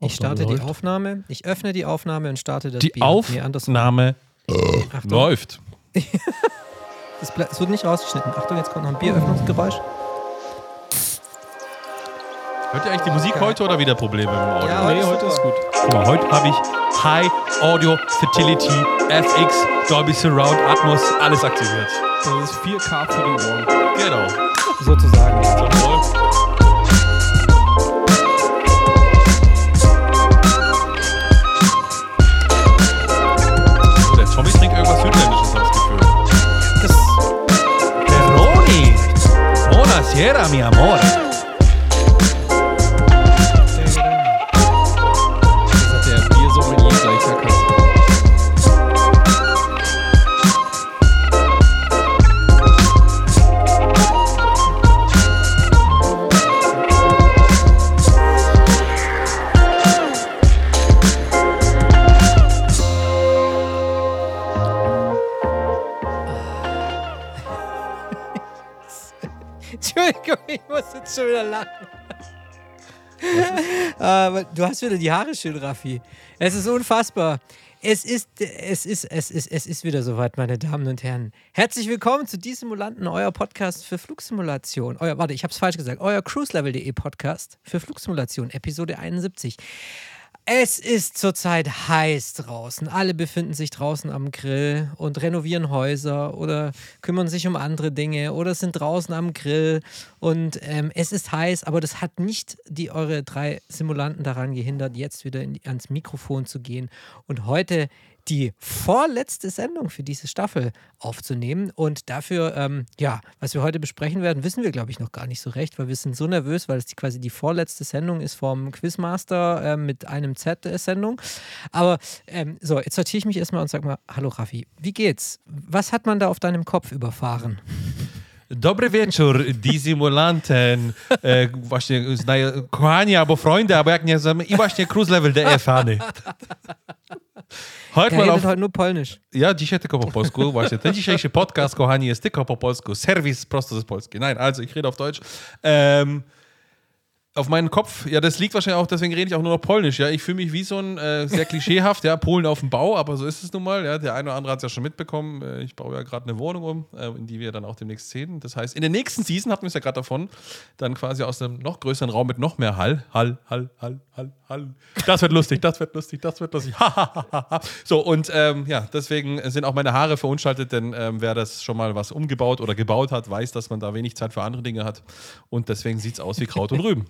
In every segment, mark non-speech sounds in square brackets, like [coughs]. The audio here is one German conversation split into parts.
Ich starte die Aufnahme. Ich öffne die Aufnahme und starte das Die Bier. Nee. Aufnahme Achtung. läuft. [laughs] Es, ble- es wird nicht rausgeschnitten. Achtung, jetzt kommt noch ein Bieröffnungsgeräusch. Hört ihr eigentlich die Musik Geil. heute oder wieder Probleme im Audio? Ja, heute nee, ist heute super. ist gut. Guck mal, heute habe ich High Audio Fertility, FX, Dolby Surround, Atmos, alles aktiviert. Das ist 4K für die Ohren. Genau. Sozusagen. Zum quiera, mi amor. Schon wieder lachen. [laughs] Aber du hast wieder die Haare schön, Raffi. Es ist unfassbar. Es ist, es ist, es ist, es ist wieder soweit, meine Damen und Herren. Herzlich willkommen zu Die Simulanten, euer Podcast für Flugsimulation. Euer, warte, ich habe es falsch gesagt. Euer cruiselevel.de Podcast für Flugsimulation, Episode 71. Es ist zurzeit heiß draußen. Alle befinden sich draußen am Grill und renovieren Häuser oder kümmern sich um andere Dinge oder sind draußen am Grill. Und ähm, es ist heiß, aber das hat nicht die eure drei Simulanten daran gehindert, jetzt wieder die- ans Mikrofon zu gehen und heute die vorletzte Sendung für diese Staffel aufzunehmen. Und dafür, ähm, ja, was wir heute besprechen werden, wissen wir, glaube ich, noch gar nicht so recht, weil wir sind so nervös, weil es die, quasi die vorletzte Sendung ist vom Quizmaster ähm, mit einem Z-Sendung. Aber ähm, so, jetzt sortiere ich mich erstmal und sag mal, hallo Raffi, wie geht's? Was hat man da auf deinem Kopf überfahren? Dobry wieczór, die simulanten, e, właśnie kochani albo Freunde, albo jak nie i właśnie Cruise Level der fany. Heute Er mal auf, heute nur Polnisch. ja, dzisiaj tylko po polsku, właśnie, ten dzisiejszy podcast, kochani, jest tylko po polsku, Serwis prosto z Polski. Nein, also ich rede auf Deutsch. Ähm, auf meinen Kopf, ja, das liegt wahrscheinlich auch, deswegen rede ich auch nur noch Polnisch, ja. Ich fühle mich wie so ein, äh, sehr klischeehaft, ja, Polen auf dem Bau, aber so ist es nun mal, ja. Der eine oder andere hat es ja schon mitbekommen. Äh, ich baue ja gerade eine Wohnung um, äh, in die wir dann auch demnächst sehen. Das heißt, in der nächsten Season hatten wir es ja gerade davon, dann quasi aus einem noch größeren Raum mit noch mehr Hall, Hall, Hall, Hall, Hall, Hall. Das wird lustig, das wird lustig, das wird lustig. So, und ähm, ja, deswegen sind auch meine Haare verunstaltet, denn ähm, wer das schon mal was umgebaut oder gebaut hat, weiß, dass man da wenig Zeit für andere Dinge hat. Und deswegen sieht es aus wie Kraut und Rüben.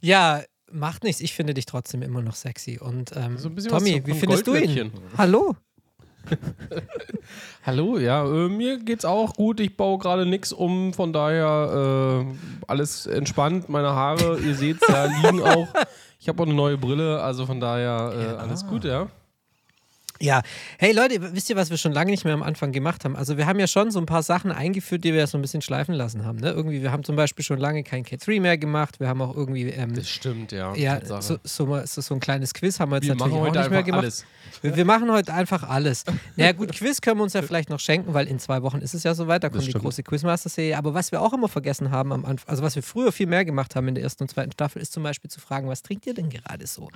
Ja, macht nichts. Ich finde dich trotzdem immer noch sexy. Und ähm, So Tommy, wie findest du ihn? Hallo? [laughs] Hallo, ja, äh, mir geht's auch gut. Ich baue gerade nichts um, von daher äh, alles entspannt. Meine Haare, ihr seht ja, liegen auch. Ich habe auch eine neue Brille, also von daher äh, alles gut, ja. Ja, hey Leute, wisst ihr, was wir schon lange nicht mehr am Anfang gemacht haben? Also wir haben ja schon so ein paar Sachen eingeführt, die wir so ein bisschen schleifen lassen haben. Ne? Irgendwie, wir haben zum Beispiel schon lange kein K3 mehr gemacht. Wir haben auch irgendwie, ähm, Das stimmt, ja. ja, so, so, so, so ein kleines Quiz haben wir jetzt wir natürlich auch heute nicht mehr gemacht. alles. Wir, wir machen heute einfach alles. naja, gut, Quiz können wir uns ja [laughs] vielleicht noch schenken, weil in zwei Wochen ist es ja soweit, da kommt die stimmt. große Quizmaster-Serie. Aber was wir auch immer vergessen haben am Anfang, also was wir früher viel mehr gemacht haben in der ersten und zweiten Staffel, ist zum Beispiel zu fragen, was trinkt ihr denn gerade so?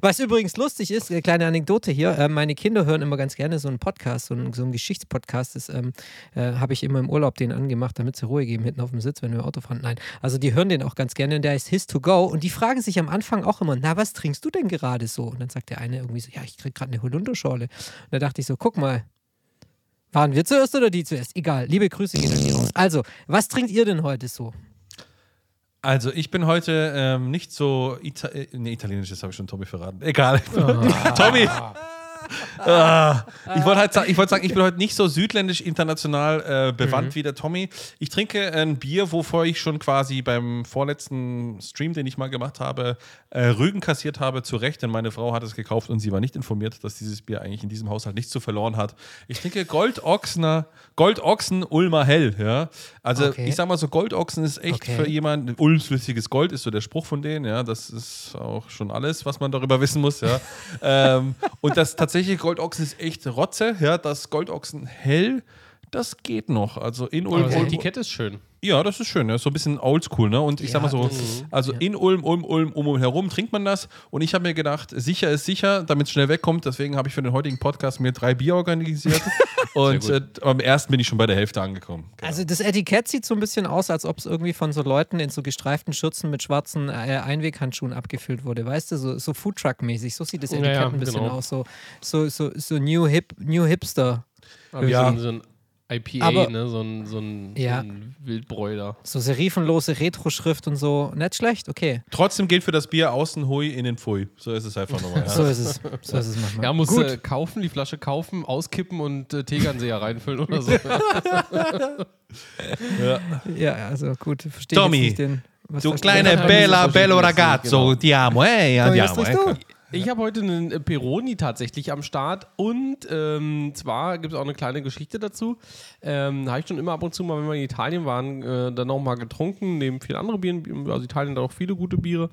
Was übrigens lustig ist, eine kleine Anekdote hier, äh, meine Kinder hören immer ganz gerne so einen Podcast, so einen, so einen Geschichtspodcast, das ähm, äh, habe ich immer im Urlaub den angemacht, damit sie Ruhe geben hinten auf dem Sitz, wenn wir im Auto fahren. Nein, also die hören den auch ganz gerne und der ist His to Go und die fragen sich am Anfang auch immer, na, was trinkst du denn gerade so? Und dann sagt der eine irgendwie so, ja, ich trinke gerade eine Holunderschorle. Und da dachte ich so, guck mal, waren wir zuerst oder die zuerst? Egal, liebe Grüße gehen an die raus. Also, was trinkt ihr denn heute so? Also, ich bin heute ähm, nicht so. Ita äh, nee, italienisch, das habe ich schon Tommy verraten. Egal. [laughs] Tommy! [laughs] Ah, ich wollte halt sa ich wollte sagen, ich bin heute nicht so südländisch international äh, bewandt wie der Tommy. Ich trinke ein Bier, wovor ich schon quasi beim vorletzten Stream, den ich mal gemacht habe, äh, Rügen kassiert habe, zu Recht, denn meine Frau hat es gekauft und sie war nicht informiert, dass dieses Bier eigentlich in diesem Haushalt nichts zu verloren hat. Ich trinke Goldochsener, Goldochsen Ulmer Hell, ja. Also Okay. ich sag mal so, Goldochsen ist echt Okay. für jemanden, Ulmflüssiges Gold ist so der Spruch von denen, ja. Das ist auch schon alles, was man darüber wissen muss, ja. [laughs] ähm, und das tatsächliche Goldochsen ist echt Rotze, ja. Das Goldochsen Hell das geht noch. Also in Aber Ulm, das Ulm Etikett ist schön. ja, das ist schön. Das ist so ein bisschen oldschool, ne? Und ich sag Ja, mal so, das- also in Ulm, Ulm, Ulm, um und herum trinkt man das. Und ich habe mir gedacht, sicher ist sicher, damit es schnell wegkommt. Deswegen habe ich für den heutigen Podcast mir drei Bier organisiert. [laughs] und äh, am ersten bin ich schon bei der Hälfte angekommen. Also das Etikett sieht so ein bisschen aus, als ob es irgendwie von so Leuten in so gestreiften Schürzen mit schwarzen äh, Einweghandschuhen abgefüllt wurde. Weißt du, so, so Foodtruck-mäßig. So sieht das Ja, Etikett ja, ein bisschen genau. aus. So, so, so, so New, Hip, New Hipster. Ja. so ein IPA, Aber- ne? so ein, so ein, Ja. so ein Wildbräuler. So serifenlose Retro-Schrift und so. Nicht schlecht, okay. Trotzdem gilt für das Bier außen Hui, innen Pfui. So ist es einfach nochmal. [laughs] So ist es. So ist es manchmal. Ja, muss Gut. äh, kaufen, die Flasche kaufen, auskippen und äh, Tegernseher reinfüllen oder so. [laughs] Ja. Ja, also gut. Verstehe Tommy, jetzt nicht den, was Du kleine. Ja, bella, bello ich ragazzo, genau. ti amo, eh, Tommy, ti Ich habe heute einen äh, Peroni tatsächlich am Start und ähm, zwar gibt es auch eine kleine Geschichte dazu. Ähm, habe ich schon immer ab und zu mal, wenn wir in Italien waren, äh, dann auch mal getrunken, neben vielen anderen Bieren. Also Italien hat auch viele gute Biere.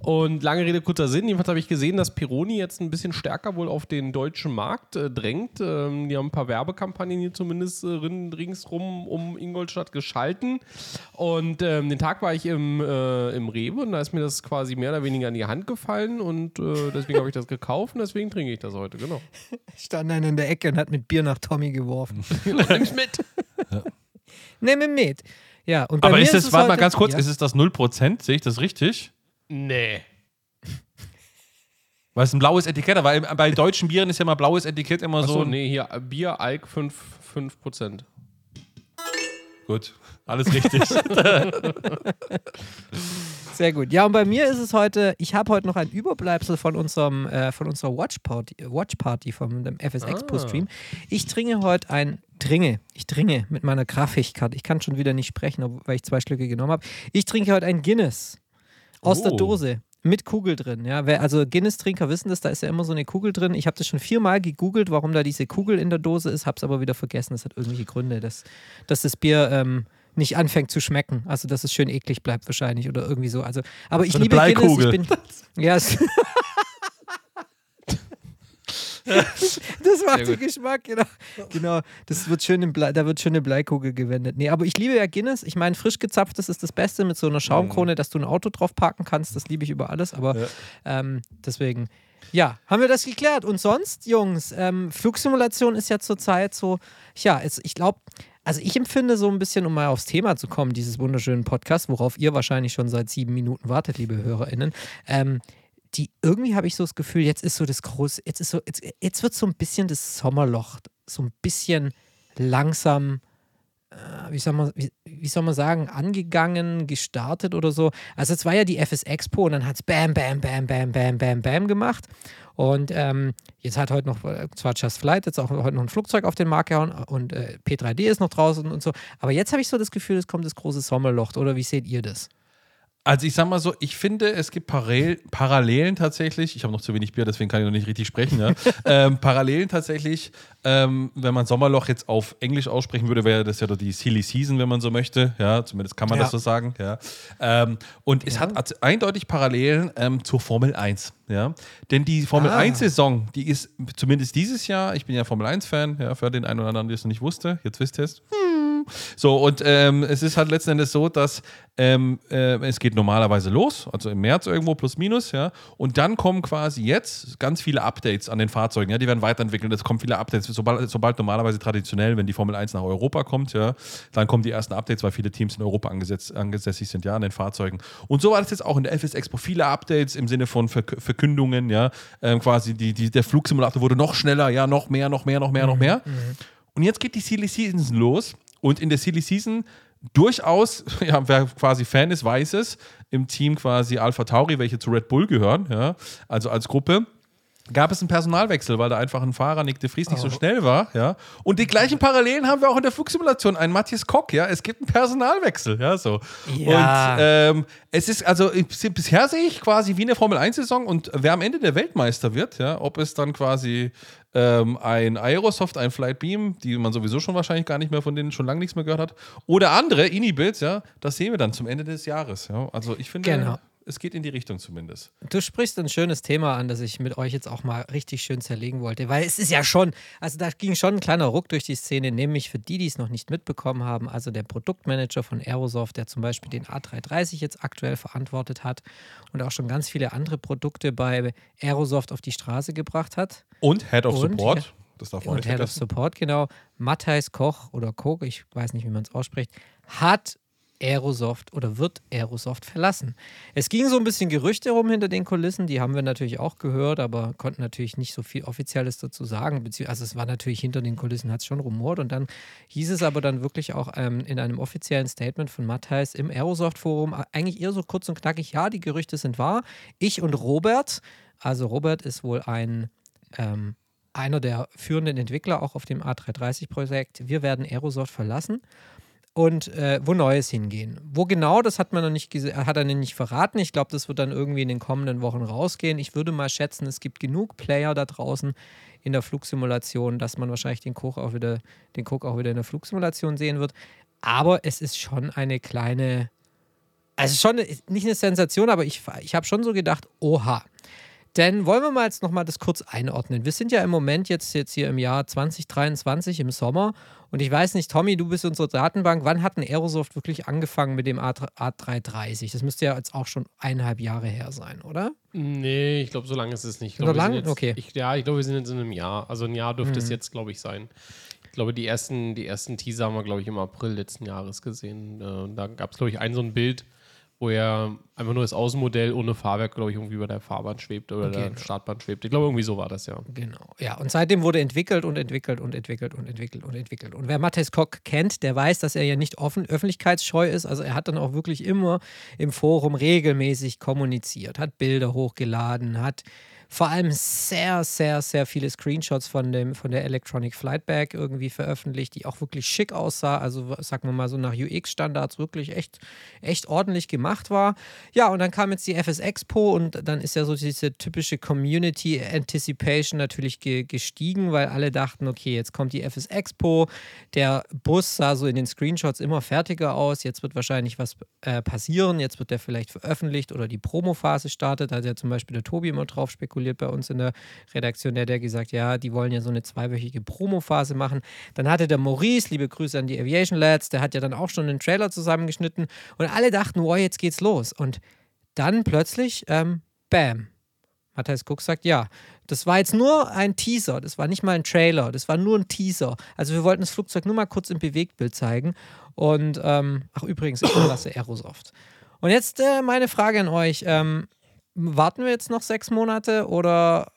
Und lange Rede, kurzer Sinn. Jedenfalls habe ich gesehen, dass Peroni jetzt ein bisschen stärker wohl auf den deutschen Markt äh, drängt. Ähm, die haben ein paar Werbekampagnen hier zumindest äh, rin- ringsrum um Ingolstadt geschalten. Und ähm, den Tag war ich im, äh, im Rewe und da ist mir das quasi mehr oder weniger in die Hand gefallen und äh, deswegen habe ich das gekauft und deswegen trinke ich das heute, genau. [laughs] Stand einer in der Ecke und hat mit Bier nach Tommy geworfen. [laughs] Nimm's mit. [laughs] Nimm ihn mit. Ja, und bei Aber mir ist es warte mal ganz kurz, ja. ist es das 0%? Sehe ich das richtig? Nee. Weil es ein blaues Etikett, weil bei deutschen Bieren ist ja mal blaues Etikett immer Achso, so. nee, hier Bier, Alk 5%. 5%. Gut, alles richtig. Sehr gut. Ja, und bei mir ist es heute, ich habe heute noch ein Überbleibsel von unserem äh, von unserer Watch Party, Watch Party vom dem FS Expo Ah. Stream. Ich trinke heute ein Dringe. Ich dringe mit meiner Graffikkarte. Ich kann schon wieder nicht sprechen, weil ich zwei Schlücke genommen habe. Ich trinke heute ein Guinness aus der Oh. Dose. Mit Kugel drin, ja. Wer, also Guinness-Trinker wissen das, da ist ja immer so eine Kugel drin. Ich habe das schon viermal gegoogelt, warum da diese Kugel in der Dose ist, habe es aber wieder vergessen. Das hat irgendwelche Gründe, dass, dass das Bier ähm, nicht anfängt zu schmecken. Also dass es schön eklig bleibt wahrscheinlich oder irgendwie so. Also, aber ich So liebe Bleikugel. Guinness. Ich bin, [laughs] ja, das macht den. Geschmack, genau. Genau, das wird schön Blei, da wird schön eine Bleikugel gewendet. Nee, aber ich liebe ja Guinness. Ich meine, frisch gezapftes ist das Beste mit so einer Schaumkrone, dass du ein Auto drauf parken kannst. Das liebe ich über alles. Aber Ja. ähm, deswegen, ja, haben wir das geklärt. Und sonst, Jungs, ähm, Flugsimulation ist ja zurzeit so, ja, es, ich glaube, also ich empfinde so ein bisschen, um mal aufs Thema zu kommen, dieses wunderschönen Podcast, worauf ihr wahrscheinlich schon seit sieben Minuten wartet, liebe HörerInnen. Ähm, die, irgendwie habe ich so das Gefühl, jetzt ist so das große, jetzt ist so, jetzt, jetzt wird so ein bisschen das Sommerloch, so ein bisschen langsam, wie, soll man, wie, wie soll man sagen, angegangen, gestartet oder so. Also es war ja die FS Expo und dann hat es Bam, Bam, Bam, Bam, Bam, Bam, Bam gemacht. Und ähm, jetzt hat heute noch, äh, zwar Just Flight, jetzt auch heute noch ein Flugzeug auf den Markt gehauen und äh, P3D ist noch draußen und so. Aber jetzt habe ich so das Gefühl, es kommt das große Sommerloch. Oder wie seht ihr das? Also ich sag mal so, ich finde, es gibt Parallel, Parallelen tatsächlich, ich habe noch zu wenig Bier, deswegen kann ich noch nicht richtig sprechen, ja. [laughs] ähm, Parallelen tatsächlich, ähm, wenn man Sommerloch jetzt auf Englisch aussprechen würde, wäre das ja doch die Silly Season, wenn man so möchte, ja, zumindest kann man Ja. das so sagen, ja. Ähm, und es hat eindeutig Parallelen ähm, zur Formel 1, ja. Denn die Formel Ah. 1-Saison, die ist zumindest dieses Jahr, ich bin ja Formel 1-Fan, ja, für den einen oder anderen, der es noch nicht wusste, jetzt wisst ihr es, so, und ähm, es ist halt letzten Endes so, dass ähm, äh, es geht normalerweise los, also im März irgendwo plus minus, ja. Und dann kommen quasi jetzt ganz viele Updates an den Fahrzeugen, ja, die werden weiterentwickelt. Es kommen viele Updates, sobald, sobald normalerweise traditionell, wenn die Formel 1 nach Europa kommt, ja, dann kommen die ersten Updates, weil viele Teams in Europa angesetzt, sind, ja, an den Fahrzeugen. Und so war das jetzt auch in der FS Expo. Viele Updates im Sinne von Verk Verkündungen, ja, ähm, quasi die, die, der Flugsimulator wurde noch schneller, ja, noch mehr, noch mehr, noch mehr, noch mehr. Und jetzt geht die Silly Season los. Und in der Silly Season durchaus, [laughs] ja, wer quasi Fan ist, weiß es, im Team quasi Alpha Tauri, welche zu Red Bull gehören, ja, also als Gruppe, gab es einen Personalwechsel, weil da einfach ein Fahrer, Nick de Vries, nicht so schnell war, ja. Und die gleichen Parallelen haben wir auch in der Flugsimulation. Ein Matthias Kock, ja. Es gibt einen Personalwechsel, ja, so. Ja. Und ähm, es ist, also bisher sehe ich quasi wie eine Formel-1-Saison und wer am Ende der Weltmeister wird, ja, ob es dann quasi ähm, ein Aerosoft, ein Flightbeam, die man sowieso schon wahrscheinlich gar nicht mehr von denen schon lange nichts mehr gehört hat, oder andere Inibits, ja, das sehen wir dann zum Ende des Jahres, ja. Also ich finde, Genau. Es geht in die Richtung zumindest. Du sprichst ein schönes Thema an, das ich mit euch jetzt auch mal richtig schön zerlegen wollte, weil es ist ja schon, also da ging schon ein kleiner Ruck durch die Szene, nämlich für die, die es noch nicht mitbekommen haben, also der Produktmanager von Aerosoft, der zum Beispiel den A330 jetzt aktuell verantwortet hat und auch schon ganz viele andere Produkte bei Aerosoft auf die Straße gebracht hat. Und Head of Und, Support, ja. das darf man Und nicht Head of. Support, genau. Matthijs Koch oder Koch, ich weiß nicht, wie man es ausspricht, hat Aerosoft oder wird Aerosoft verlassen. Es ging so ein bisschen Gerüchte rum hinter den Kulissen, die haben wir natürlich auch gehört, aber konnten natürlich nicht so viel Offizielles dazu sagen. Also es war natürlich hinter den Kulissen, hat es schon rumort und dann hieß es aber dann wirklich auch ähm, in einem offiziellen Statement von Matthijs im Aerosoft-Forum, eigentlich eher so kurz und knackig, ja, die Gerüchte sind wahr. Ich und Robert, also Robert ist wohl ein ähm, einer der führenden Entwickler auch auf dem A330-Projekt. Wir werden Aerosoft verlassen und äh, wo Neues hingehen. Wo genau, das hat man noch nicht hat er nicht verraten. Ich glaube, das wird dann irgendwie in den kommenden Wochen rausgehen. Ich würde mal schätzen, es gibt genug Player da draußen in der Flugsimulation, dass man wahrscheinlich den Cook auch wieder, den Cook auch wieder in der Flugsimulation sehen wird. Aber es ist schon eine kleine, also schon eine- nicht eine Sensation, aber ich, ich habe schon so gedacht, oha. Denn wollen wir mal jetzt nochmal das kurz einordnen. Wir sind ja im Moment jetzt, jetzt hier im Jahr 2023 im Sommer und ich weiß nicht, Tommy, du bist unsere Datenbank. Wann hat ein Aerosoft wirklich angefangen mit dem A3- A330? Das müsste ja jetzt auch schon eineinhalb Jahre her sein, oder? Nee, ich glaube, so lange ist es nicht. Ich So glaub, wir lang? sind Jetzt, Okay. Ich, ja, ich glaube, wir sind jetzt in einem Jahr. Also ein Jahr dürfte Mhm. es jetzt, glaube ich, sein. Ich glaube, die ersten, die ersten Teaser haben wir, glaube ich, im April letzten Jahres gesehen. Äh, und da gab es, glaube ich, ein so ein Bild, wo er einfach nur das Außenmodell ohne Fahrwerk, glaube ich, irgendwie über der Fahrbahn schwebt oder Okay. der Startbahn schwebt. Ich glaube, irgendwie so war das ja. Genau. Ja, und seitdem wurde entwickelt und entwickelt und entwickelt und entwickelt und entwickelt. Und wer Matthias Koch kennt, der weiß, dass er ja nicht offen, öffentlichkeitsscheu ist. Also er hat dann auch wirklich immer im Forum regelmäßig kommuniziert, hat Bilder hochgeladen, hat vor allem sehr, sehr, sehr viele Screenshots von, dem, von der Electronic Flight Bag irgendwie veröffentlicht, die auch wirklich schick aussah. Also sagen wir mal so nach UX-Standards wirklich echt, echt ordentlich gemacht war. Ja, und dann kam jetzt die FS Expo und dann ist ja so diese typische Community Anticipation natürlich ge gestiegen, weil alle dachten, okay, jetzt kommt die FS Expo, der Bus sah so in den Screenshots immer fertiger aus, jetzt wird wahrscheinlich was äh, passieren, jetzt wird der vielleicht veröffentlicht oder die Promophase startet, da hat ja zum Beispiel der Tobi immer drauf spekuliert bei uns in der Redaktion, der hat gesagt, ja, die wollen ja so eine zweiwöchige Promophase machen. Dann hatte der Maurice, liebe Grüße an die Aviation Lads, der hat ja dann auch schon einen Trailer zusammengeschnitten und alle dachten, wow, jetzt geht's los. Und dann plötzlich, ähm, bam. Matthias Cook sagt, ja, das war jetzt nur ein Teaser, das war nicht mal ein Trailer, das war nur ein Teaser. Also wir wollten das Flugzeug nur mal kurz im Bewegtbild zeigen. Und, ähm, ach übrigens, ich verlasse Aerosoft. Und jetzt äh, meine Frage an euch. Ähm, warten wir jetzt noch sechs Monate oder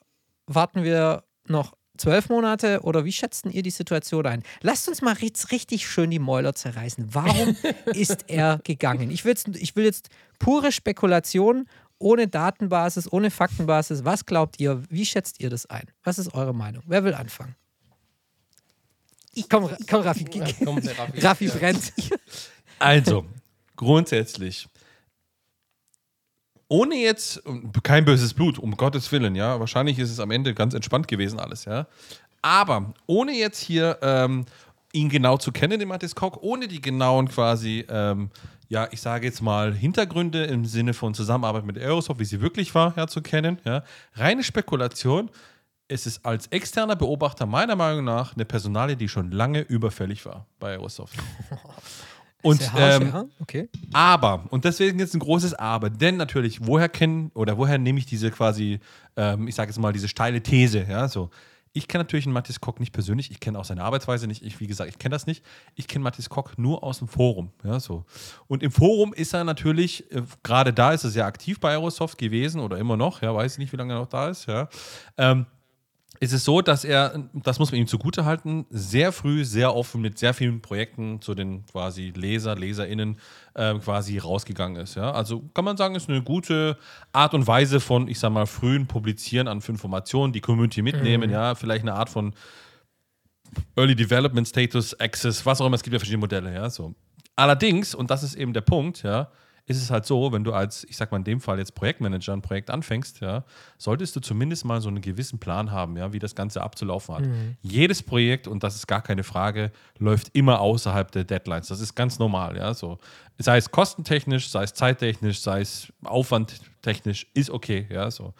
warten wir noch zwölf Monate oder wie schätzen ihr die Situation ein? Lasst uns mal jetzt richtig schön die Mäuler zerreißen. Warum [laughs] ist er gegangen? Ich will, jetzt, ich will jetzt pure Spekulation, ohne Datenbasis, ohne Faktenbasis. Was glaubt ihr? Wie schätzt ihr das ein? Was ist eure Meinung? Wer will anfangen? Ich komm, komm Raffi. komm, der Raffi. Raffi brennt. Also, grundsätzlich. Ohne jetzt, kein böses Blut, um Gottes Willen, ja. Wahrscheinlich ist es am Ende ganz entspannt gewesen, alles, ja. Aber ohne jetzt hier ähm, ihn genau zu kennen, den Matthias Koch, ohne die genauen quasi, ähm, ja, ich sage jetzt mal, Hintergründe im Sinne von Zusammenarbeit mit Aerosoft, wie sie wirklich war, ja, zu kennen, ja. Reine Spekulation. Es ist als externer Beobachter meiner Meinung nach eine Personalie, die schon lange überfällig war bei Aerosoft. [laughs] Und harsch, ähm, ja? Okay. aber, und deswegen jetzt ein großes Aber, denn natürlich, woher kennen oder woher nehme ich diese quasi, ähm, ich sage jetzt mal, diese steile These, ja, so. Ich kenne natürlich einen Matthias Koch nicht persönlich, ich kenne auch seine Arbeitsweise nicht, ich, wie gesagt, ich kenne das nicht. Ich kenne Matthias Koch nur aus dem Forum, ja, so. Und im Forum ist er natürlich, äh, gerade da ist er sehr aktiv bei Aerosoft gewesen oder immer noch, ja, weiß ich nicht, wie lange er noch da ist, ja. Ähm, ist es so, dass er, das muss man ihm zugute halten, sehr früh, sehr offen mit sehr vielen Projekten zu den quasi Leser, LeserInnen ähm, quasi rausgegangen ist. Ja? Also kann man sagen, ist eine gute Art und Weise von, ich sag mal, frühen Publizieren an Informationen, die Community mitnehmen, ja, vielleicht eine Art von Early Development Status, Access, was auch immer, es gibt ja verschiedene Modelle, ja, so. Allerdings, und das ist eben der Punkt, ja, ist es halt so, wenn du als, ich sag mal in dem Fall jetzt Projektmanager ein Projekt anfängst, ja, solltest du zumindest mal so einen gewissen Plan haben, ja, wie das Ganze abzulaufen hat. Jedes Projekt, und das ist gar keine Frage, läuft immer außerhalb der Deadlines. Das ist ganz normal, ja. So. Sei es kostentechnisch, sei es zeittechnisch, sei es aufwandtechnisch, ist okay, ja. So.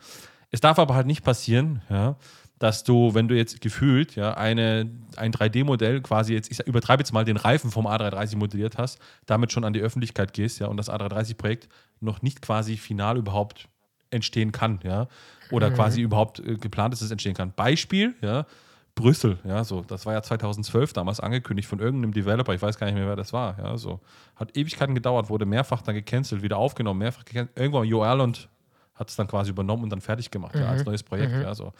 Es darf aber halt nicht passieren, ja, dass du, wenn du jetzt gefühlt ja, eine, ein 3D-Modell quasi jetzt, ich übertreibe jetzt mal den Reifen vom A330 modelliert hast, damit schon an die Öffentlichkeit gehst, ja, und das A330-Projekt noch nicht quasi final überhaupt entstehen kann, ja, oder quasi überhaupt äh, geplant ist, dass es entstehen kann. Beispiel, ja, Brüssel, ja, so, das war ja 2012 damals angekündigt von irgendeinem Developer, ich weiß gar nicht mehr, wer das war, ja, so. Hat Ewigkeiten gedauert, wurde mehrfach dann gecancelt, wieder aufgenommen, mehrfach gecancelt. Irgendwann Joel und hat es dann quasi übernommen und dann fertig gemacht, ja, als neues Projekt, ja, so.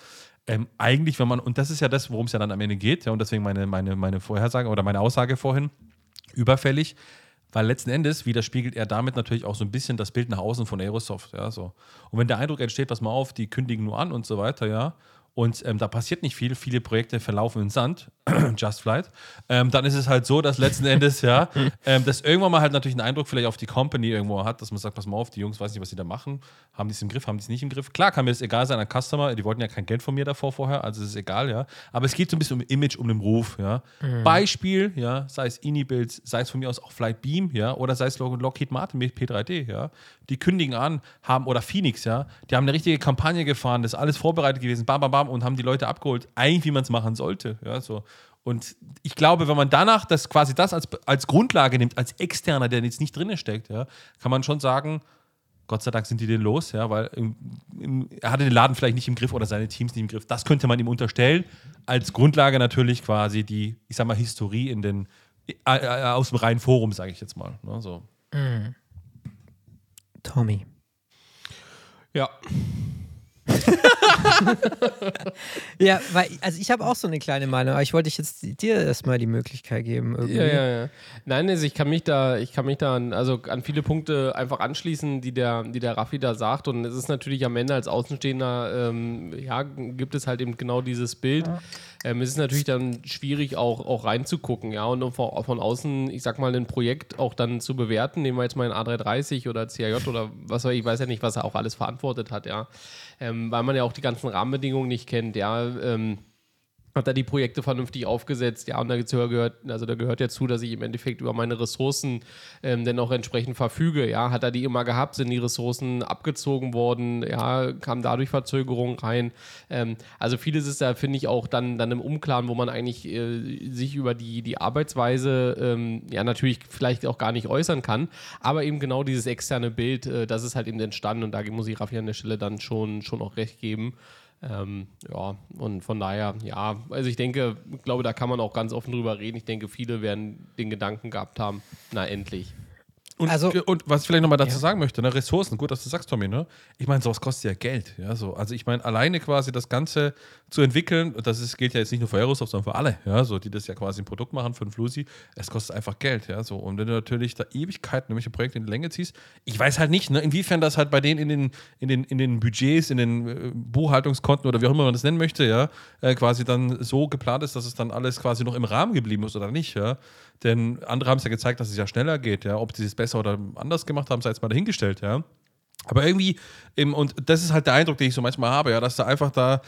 Ähm, eigentlich, wenn man, und das ist ja das, worum es ja dann am Ende geht, ja, und deswegen meine, meine, meine Vorhersage oder meine Aussage vorhin, überfällig, weil letzten Endes widerspiegelt er damit natürlich auch so ein bisschen das Bild nach außen von Aerosoft, ja, so. Und wenn der Eindruck entsteht, pass mal auf, die kündigen nur an und so weiter, ja, und ähm, da passiert nicht viel, viele Projekte verlaufen in Sand, [clears throat] Just Flight, ähm, dann ist es halt so, dass letzten [laughs] Endes, ja, ähm, dass irgendwann mal halt natürlich einen Eindruck vielleicht auf die Company irgendwo hat, dass man sagt, pass mal auf, die Jungs, weiß nicht, was sie da machen, haben die es im Griff, haben die es nicht im Griff. Klar kann mir das egal sein, ein Customer, die wollten ja kein Geld von mir davor vorher, also es ist egal, ja, aber es geht so ein bisschen um Image, um den Ruf, ja. Beispiel, ja, sei es Ini-Builds, sei es von mir aus auch Flight Beam, ja, oder sei es Lockheed Martin mit P3D, ja, die kündigen an, haben, oder Phoenix, ja, die haben eine richtige Kampagne gefahren, das ist alles vorbereitet gewesen, bam, bam, bam, und haben die Leute abgeholt, eigentlich wie man es machen sollte, ja, so. Und ich glaube, wenn man danach das quasi das als, als Grundlage nimmt, als Externer, der jetzt nicht drin steckt, ja, kann man schon sagen, Gott sei Dank sind die den los, ja, weil im, im, er hatte den Laden vielleicht nicht im Griff oder seine Teams nicht im Griff. Das könnte man ihm unterstellen. Als Grundlage natürlich quasi die, ich sag mal, Historie in den, äh, äh, aus dem reinen Forum, sage ich jetzt mal. Ne, so. Tommy. Ja. [laughs] [laughs] Ja, weil, also ich habe auch so eine kleine Meinung, aber ich wollte dich jetzt dir erstmal die Möglichkeit geben. Irgendwie. Ja, ja, ja. Nein, also ich kann mich da, ich kann mich da an, also an viele Punkte einfach anschließen, die der, die der Raffi da sagt. Und es ist natürlich am Ende als Außenstehender, ähm, ja, gibt es halt eben genau dieses Bild. Ähm, es ist natürlich dann schwierig, auch, auch reinzugucken, ja, und von, von außen, ich sag mal, ein Projekt auch dann zu bewerten. Nehmen wir jetzt mal ein A330 oder CAJ oder was weiß ich, ich weiß ja nicht, was er auch alles verantwortet hat, ja. Ähm, weil man ja auch die ganzen Rahmenbedingungen nicht kennt, ja. Ähm, hat er die Projekte vernünftig aufgesetzt, ja, und da gehört, also da gehört ja zu, dass ich im Endeffekt über meine Ressourcen ähm, dann auch entsprechend verfüge, ja, hat er die immer gehabt, sind die Ressourcen abgezogen worden, ja, kam dadurch Verzögerung rein, ähm, also vieles ist da, finde ich, auch dann, dann im Unklaren, wo man eigentlich äh, sich über die, die Arbeitsweise, ähm, ja, natürlich vielleicht auch gar nicht äußern kann, aber eben genau dieses externe Bild, äh, das ist halt eben entstanden. Und da muss ich Raffi an der Stelle dann schon, schon auch recht geben. Ähm, ja, und von daher, ja, also ich denke, ich glaube, da kann man auch ganz offen drüber reden. Ich denke, viele werden den Gedanken gehabt haben, na endlich. Und, Also- und was ich vielleicht nochmal dazu Ja. sagen möchte, ne, Ressourcen, gut, dass du sagst, Tommy, ne? Ich meine, sowas kostet ja Geld, ja, so. Also ich meine, alleine quasi das Ganze zu entwickeln, das ist, gilt ja jetzt nicht nur für Aerosoft, sondern für alle, ja, so, die das ja quasi ein Produkt machen für ein Flusi, es kostet einfach Geld, ja, so. Und wenn du natürlich da Ewigkeiten irgendwelche Projekte in die Länge ziehst, ich weiß halt nicht, ne, inwiefern das halt bei denen in den, in den, in den Budgets, in den äh, Buchhaltungskonten oder wie auch immer man das nennen möchte, ja, äh, quasi dann so geplant ist, dass es dann alles quasi noch im Rahmen geblieben ist oder nicht, ja. Denn andere haben es ja gezeigt, dass es ja schneller geht, ja. Ob sie es besser oder anders gemacht haben, sei jetzt mal dahingestellt, ja. Aber irgendwie, eben, und das ist halt der Eindruck, den ich so manchmal habe, ja, dass da einfach da,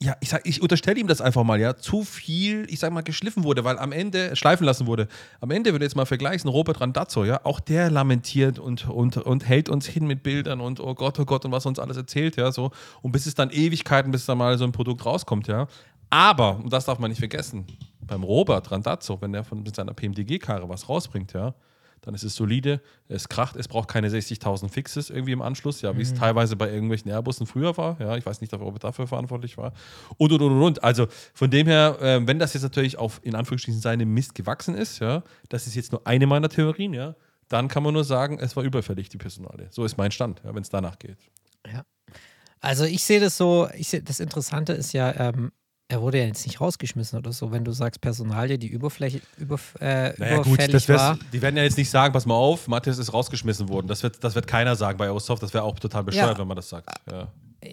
ja, ich sag, ich unterstelle ihm das einfach mal, ja, zu viel, ich sag mal, geschliffen wurde, weil am Ende, schleifen lassen wurde. Am Ende, wenn du jetzt mal vergleichst, ein Robert Randazzo, ja, auch der lamentiert und, und, und hält uns hin mit Bildern und oh Gott, oh Gott, und was uns alles erzählt, ja, so. Und bis es dann Ewigkeiten, bis da mal so ein Produkt rauskommt, ja. Aber, und das darf man nicht vergessen, beim Robert Randazzo, wenn der von mit seiner PMDG-Karre was rausbringt, ja, dann ist es solide, es kracht, es braucht keine 60.000 Fixes irgendwie im Anschluss, ja, wie es teilweise bei irgendwelchen Airbussen früher war, ja, ich weiß nicht, ob er dafür verantwortlich war und und und und. Also von dem her, äh, wenn das jetzt natürlich auf in Anführungsstrichen seinem Mist gewachsen ist, ja, das ist jetzt nur eine meiner Theorien, ja, dann kann man nur sagen, es war überfällig, die Personalie. So ist mein Stand, ja, wenn es danach geht. Ja. Also ich sehe das so, ich sehe, das Interessante ist ja, ähm, er wurde ja jetzt nicht rausgeschmissen oder so, wenn du sagst Personalie, die Überfläche, überf äh, Naja, gut, überfällig wär's, war. die werden ja jetzt nicht sagen, pass mal auf, Matthias ist rausgeschmissen worden. Das wird, das wird keiner sagen bei Aerosoft, das wäre auch total bescheuert, Ja. wenn man das sagt. Ja.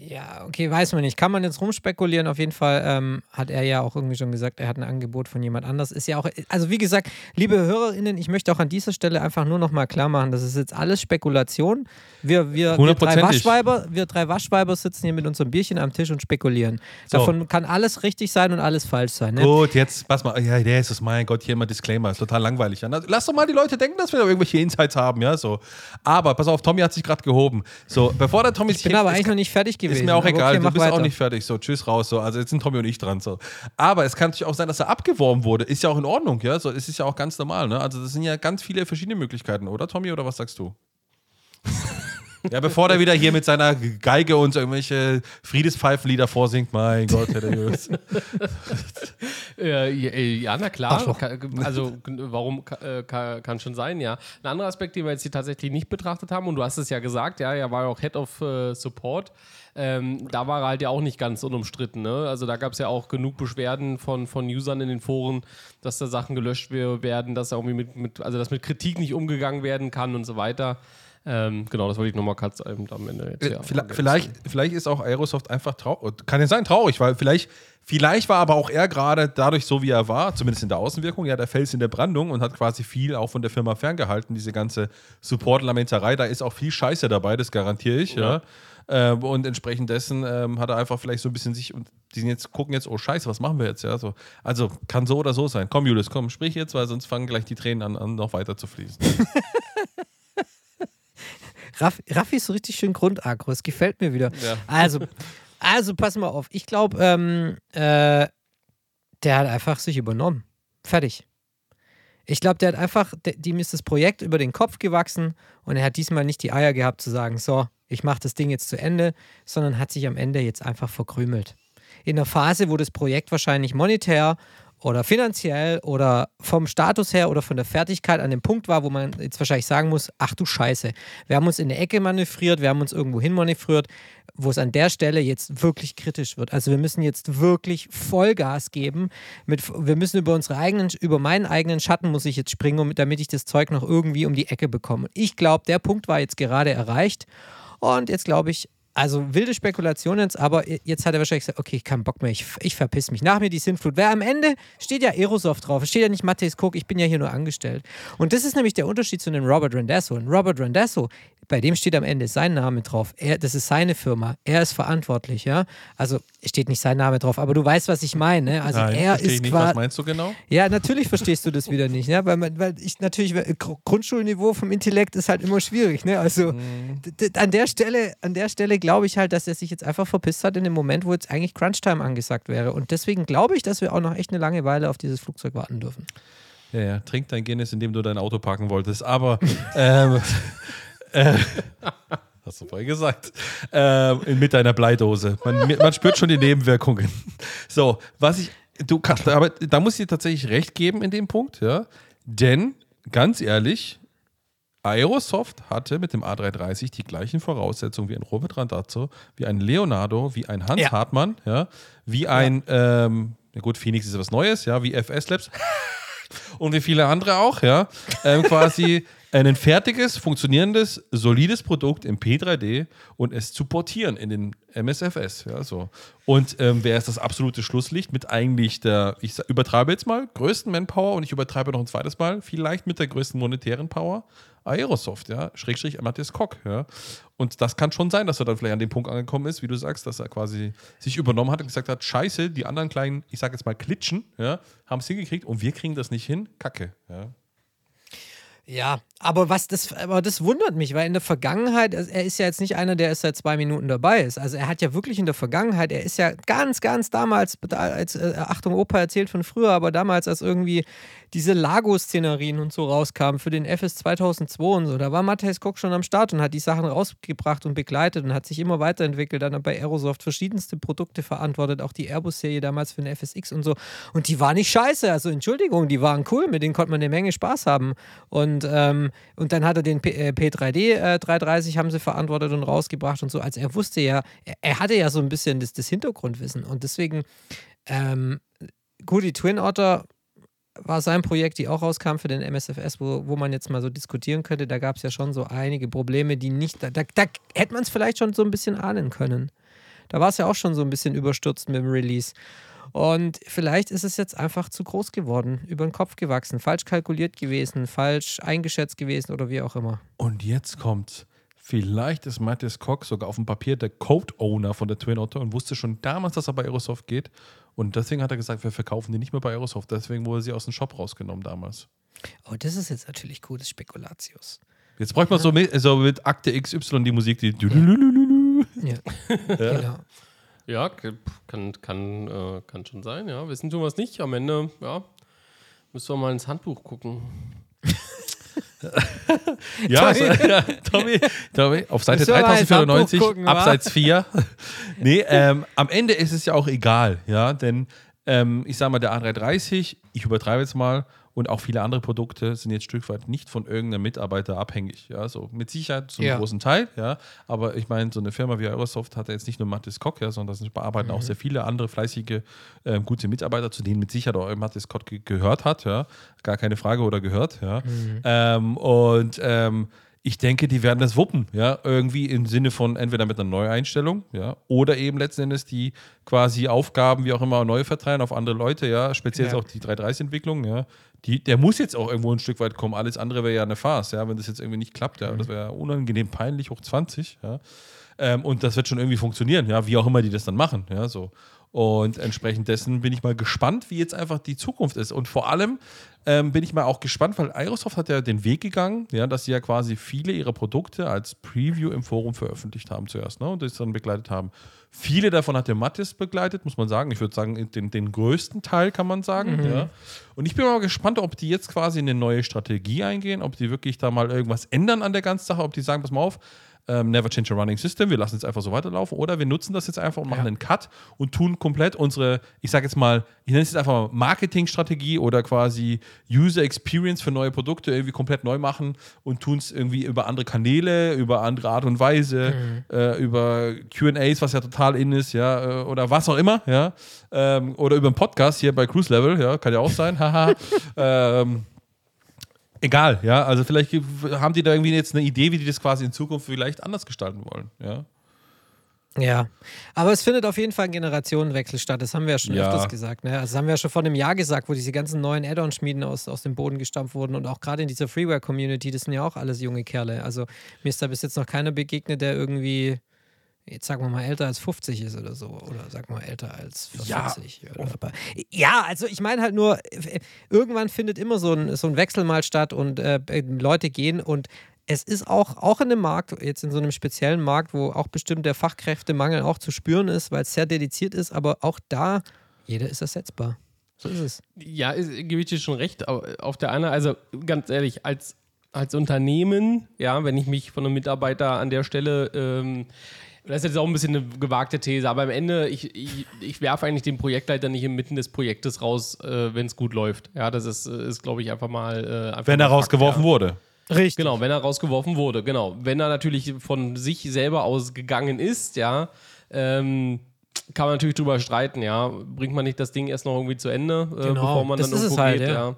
Ja, okay, weiß man nicht. Kann man jetzt rumspekulieren. Auf jeden Fall ähm, hat er ja auch irgendwie schon gesagt, er hat ein Angebot von jemand anders. Ist ja auch, also wie gesagt, liebe HörerInnen, ich möchte auch an dieser Stelle einfach nur noch mal klar machen, das ist jetzt alles Spekulation. Wir, wir, wir, drei, Waschweiber, wir drei Waschweiber sitzen hier mit unserem Bierchen am Tisch und spekulieren. So. Davon kann alles richtig sein und alles falsch sein. Ne? Gut, jetzt pass mal. Ja, es, mein Gott, hier immer Disclaimer. Ist total langweilig. Lass doch mal die Leute denken, dass wir da irgendwelche Insights haben, ja, so. Aber, pass auf, Tommy hat sich gerade gehoben. So, bevor der Tommy ich bin aber eigentlich noch nicht fertig gewesen. Ist mir auch egal, okay, du bist weiter. auch nicht fertig. So, tschüss raus. So. Also jetzt sind Tommy und ich dran. So. Aber es kann natürlich auch sein, dass er abgeworben wurde. Ist ja auch in Ordnung, ja. So, es ist ja auch ganz normal, ne? Also das sind ja ganz viele verschiedene Möglichkeiten, oder Tommy? Oder was sagst du? [laughs] Ja, bevor der wieder hier mit seiner Geige und irgendwelche Friedespfeifenlieder vorsingt, mein Gott, Herr der Jürs. [laughs] ja, na klar. Also, warum äh, kann schon sein, ja. Ein anderer Aspekt, den wir jetzt hier tatsächlich nicht betrachtet haben, und du hast es ja gesagt, ja, er war ja auch Head of uh, Support. Ähm, da war er halt ja auch nicht ganz unumstritten. Ne? Also da gab es ja auch genug Beschwerden von, von Usern in den Foren, dass da Sachen gelöscht werden, dass da irgendwie mit, mit, also dass mit Kritik nicht umgegangen werden kann und so weiter. Ähm, genau, das wollte ich nochmal kurz am Ende jetzt äh, vielleicht, vielleicht, vielleicht, ist auch Aerosoft einfach traurig. Kann ja sein, traurig, weil vielleicht, vielleicht war aber auch er gerade dadurch so, wie er war, zumindest in der Außenwirkung, ja, der Fels in der Brandung und hat quasi viel auch von der Firma ferngehalten. Diese ganze Support-Lamenterei, da ist auch viel Scheiße dabei, das garantiere ich, ja. ja. Ähm, und entsprechend dessen ähm, hat er einfach vielleicht so ein bisschen sich und die sind jetzt gucken jetzt, oh Scheiße, was machen wir jetzt? Ja, so. Also kann so oder so sein. Komm, Julius, komm, sprich jetzt, weil sonst fangen gleich die Tränen an, an noch weiter zu fließen. [laughs] Raff, Raffi ist so richtig schön grundagro. Es gefällt mir wieder. Ja. Also, also pass mal auf. Ich glaube, ähm, äh, der hat einfach sich übernommen. Fertig. Ich glaube, der hat einfach, dem ist das Projekt über den Kopf gewachsen und er hat diesmal nicht die Eier gehabt zu sagen, so, ich mache das Ding jetzt zu Ende, sondern hat sich am Ende jetzt einfach verkrümelt. In der Phase, wo das Projekt wahrscheinlich monetär oder finanziell oder vom Status her oder von der Fertigkeit an dem Punkt war, wo man jetzt wahrscheinlich sagen muss, ach du Scheiße, wir haben uns in der Ecke manövriert, wir haben uns irgendwo hin manövriert, wo es an der Stelle jetzt wirklich kritisch wird. Also wir müssen jetzt wirklich Vollgas geben. Mit, wir müssen über unsere eigenen, über meinen eigenen Schatten muss ich jetzt springen, damit ich das Zeug noch irgendwie um die Ecke bekomme. Ich glaube, der Punkt war jetzt gerade erreicht. Und jetzt glaube ich, also wilde Spekulation jetzt, aber jetzt hat er wahrscheinlich gesagt, okay, ich kann Bock mehr, ich, ich verpiss mich. Nach mir die Sintflut. Wer am Ende steht ja Aerosoft drauf, es steht ja nicht Matthias Cook, ich bin ja hier nur angestellt. Und das ist nämlich der Unterschied zu dem Robert Randasso. Und Robert Randasso, bei dem steht am Ende sein Name drauf. Er, das ist seine Firma. Er ist verantwortlich, ja. Also steht nicht sein Name drauf, aber du weißt, was ich meine. Ne? Also Nein, er ist nicht, Was meinst du genau? Ja, natürlich verstehst du das wieder nicht, ne? weil, weil ich natürlich Grundschulniveau vom Intellekt ist halt immer schwierig, ne? Also mhm. an der Stelle, an der Stelle glaube ich halt, dass er sich jetzt einfach verpisst hat in dem Moment, wo jetzt eigentlich Crunchtime angesagt wäre. Und deswegen glaube ich, dass wir auch noch echt eine lange Weile auf dieses Flugzeug warten dürfen. Ja, ja, trink dein Guinness, indem du dein Auto parken wolltest. Aber [laughs] ähm, äh, [laughs] hast du vorhin gesagt. Äh, mit deiner Bleidose. Man, man spürt schon die Nebenwirkungen. So, was ich, du kannst, aber da muss ich dir tatsächlich recht geben in dem Punkt, ja. Denn, ganz ehrlich, Aerosoft hatte mit dem A330 die gleichen Voraussetzungen wie ein Robert Randazzo, wie ein Leonardo, wie ein Hans ja. Hartmann, ja, wie ein, ja. ähm, na gut, Phoenix ist was Neues, ja, wie FS Labs [laughs] und wie viele andere auch, ja, ähm, quasi ein fertiges, funktionierendes, solides Produkt im P3D und es zu portieren in den MSFS. Ja, so. Und ähm, wer ist das absolute Schlusslicht mit eigentlich der, ich übertreibe jetzt mal, größten Manpower und ich übertreibe noch ein zweites Mal, vielleicht mit der größten monetären Power, Aerosoft, ja, Schrägstrich Matthias Kock, ja. Und das kann schon sein, dass er dann vielleicht an dem Punkt angekommen ist, wie du sagst, dass er quasi sich übernommen hat und gesagt hat, scheiße, die anderen kleinen, ich sag jetzt mal Klitschen, ja, haben es hingekriegt und wir kriegen das nicht hin, kacke, ja. Ja, aber was das, aber das wundert mich, weil in der Vergangenheit, also er ist ja jetzt nicht einer, der erst seit zwei Minuten dabei ist. Also er hat ja wirklich in der Vergangenheit, er ist ja ganz, ganz damals, als äh, Achtung, Opa erzählt von früher, aber damals, als irgendwie diese Lago-Szenarien und so rauskamen für den FS 2002 und so, da war Matthäus Koch schon am Start und hat die Sachen rausgebracht und begleitet und hat sich immer weiterentwickelt, dann bei Aerosoft verschiedenste Produkte verantwortet, auch die Airbus-Serie damals für den FSX und so. Und die war nicht scheiße, also Entschuldigung, die waren cool, mit denen konnte man eine Menge Spaß haben. Und ähm, und dann hat er den P äh, P3D äh, 330 haben sie verantwortet und rausgebracht und so. Also er wusste ja, er, er hatte ja so ein bisschen das, das Hintergrundwissen. Und deswegen, ähm, gut, die Twin Otter war sein Projekt, die auch rauskam für den MSFS, wo, wo man jetzt mal so diskutieren könnte. Da gab es ja schon so einige Probleme, die nicht, da, da, da hätte man es vielleicht schon so ein bisschen ahnen können. Da war es ja auch schon so ein bisschen überstürzt mit dem Release. Und vielleicht ist es jetzt einfach zu groß geworden, über den Kopf gewachsen, falsch kalkuliert gewesen, falsch eingeschätzt gewesen oder wie auch immer. Und jetzt kommt, vielleicht ist Matthias Koch sogar auf dem Papier der Code-Owner von der Twin Otter und wusste schon damals, dass er bei Aerosoft geht. Und deswegen hat er gesagt, wir verkaufen die nicht mehr bei Aerosoft. Deswegen wurde sie aus dem Shop rausgenommen damals. Oh, das ist jetzt natürlich cooles Spekulatius. Jetzt bräuchte man so mit, so mit Akte XY die Musik, die. Ja, genau. Ja, kann, kann, äh, kann schon sein, ja. Wissen tun wir es nicht. Am Ende, ja, müssen wir mal ins Handbuch gucken. [laughs] Ja, also, ja Tommy, Tommy, auf Seite Müssen wir mal ins 3094, Handbuch gucken? Abseits 4. [laughs] nee, ähm, am Ende ist es ja auch egal, ja, denn ähm, ich sage mal, der A330, ich übertreibe jetzt mal, und auch viele andere Produkte sind jetzt Stück weit nicht von irgendeinem Mitarbeiter abhängig. Ja, so mit Sicherheit zu einem Ja. großen Teil, ja. Aber ich meine, so eine Firma wie Aerosoft hat ja jetzt nicht nur Mathis Koch, ja, sondern da bearbeiten auch sehr viele andere fleißige, ähm, gute Mitarbeiter, zu denen mit Sicherheit auch Mathis Koch ge gehört hat, ja. Gar keine Frage oder gehört, ja. Ähm, und ähm, ich denke, die werden das wuppen, ja, irgendwie im Sinne von entweder mit einer Neueinstellung, ja, oder eben letzten Endes die quasi Aufgaben, wie auch immer, neu verteilen auf andere Leute, ja, speziell Ja. auch die 330-Entwicklung, ja, die, der muss jetzt auch irgendwo ein Stück weit kommen. Alles andere wäre ja eine Farce, ja, wenn das jetzt irgendwie nicht klappt, ja, das wäre unangenehm peinlich, hoch 20, ja. Ähm, und das wird schon irgendwie funktionieren, ja, wie auch immer die das dann machen, ja, so. Und entsprechend dessen bin ich mal gespannt, wie jetzt einfach die Zukunft ist. Und vor allem ähm, bin ich mal auch gespannt, weil Aerosoft hat ja den Weg gegangen, ja, dass sie ja quasi viele ihrer Produkte als Preview im Forum veröffentlicht haben zuerst ne, und das dann begleitet haben. Viele davon hat der Mattis begleitet, muss man sagen. Ich würde sagen, den, den größten Teil kann man sagen. Ja. Und ich bin mal gespannt, ob die jetzt quasi eine neue Strategie eingehen, ob die wirklich da mal irgendwas ändern an der ganzen Sache, ob die sagen, pass mal auf, ähm, never change a running system, wir lassen es einfach so weiterlaufen oder wir nutzen das jetzt einfach und machen Ja. einen Cut und tun komplett unsere, ich sage jetzt mal, ich nenne es jetzt einfach mal Marketingstrategie oder quasi User Experience für neue Produkte irgendwie komplett neu machen und tun es irgendwie über andere Kanäle, über andere Art und Weise, äh, über QAs, was ja total in ist, ja, äh, oder was auch immer, ja, ähm, oder über einen Podcast hier bei Cruise Level, ja, kann ja auch sein, [laughs] haha. ähm, egal, ja. Also vielleicht haben die da irgendwie jetzt eine Idee, wie die das quasi in Zukunft vielleicht anders gestalten wollen, ja. Ja, aber es findet auf jeden Fall ein Generationenwechsel statt. Das haben wir ja schon Ja. öfters gesagt. Ne? Also das haben wir ja schon vor einem Jahr gesagt, wo diese ganzen neuen Add-on-Schmieden aus, aus dem Boden gestampft wurden und auch gerade in dieser Freeware-Community, das sind ja auch alles junge Kerle. Also mir ist da bis jetzt noch keiner begegnet, der irgendwie, jetzt sagen wir mal, älter als 50 ist oder so. Oder sagen wir mal, älter als Ja. 40. Oder, aber, ja, also ich meine halt nur, irgendwann findet immer so ein, so ein Wechsel mal statt und äh, Leute gehen und es ist auch, auch in einem Markt, jetzt in so einem speziellen Markt, wo auch bestimmt der Fachkräftemangel auch zu spüren ist, weil es sehr dediziert ist, aber auch da, jeder ist ersetzbar. So ist es. Ja, ist, gebe ich dir schon recht. Auf der einen, also ganz ehrlich, als, als Unternehmen, ja, wenn ich mich von einem Mitarbeiter an der Stelle, ähm, das ist jetzt auch ein bisschen eine gewagte These, aber am Ende, ich, ich, ich werfe eigentlich den Projektleiter nicht inmitten des Projektes raus, äh, wenn es gut läuft. Ja, das ist, ist glaube ich, einfach mal. Äh, einfach Wenn er Fakt, rausgeworfen ja. wurde. Richtig. Genau, wenn er rausgeworfen wurde, genau. Wenn er natürlich von sich selber ausgegangen ist, ja, ähm, kann man natürlich drüber streiten, ja. Bringt man nicht das Ding erst noch irgendwie zu Ende, äh, Genau, bevor man das dann ist es irgendwo halt, geht, ja. ja.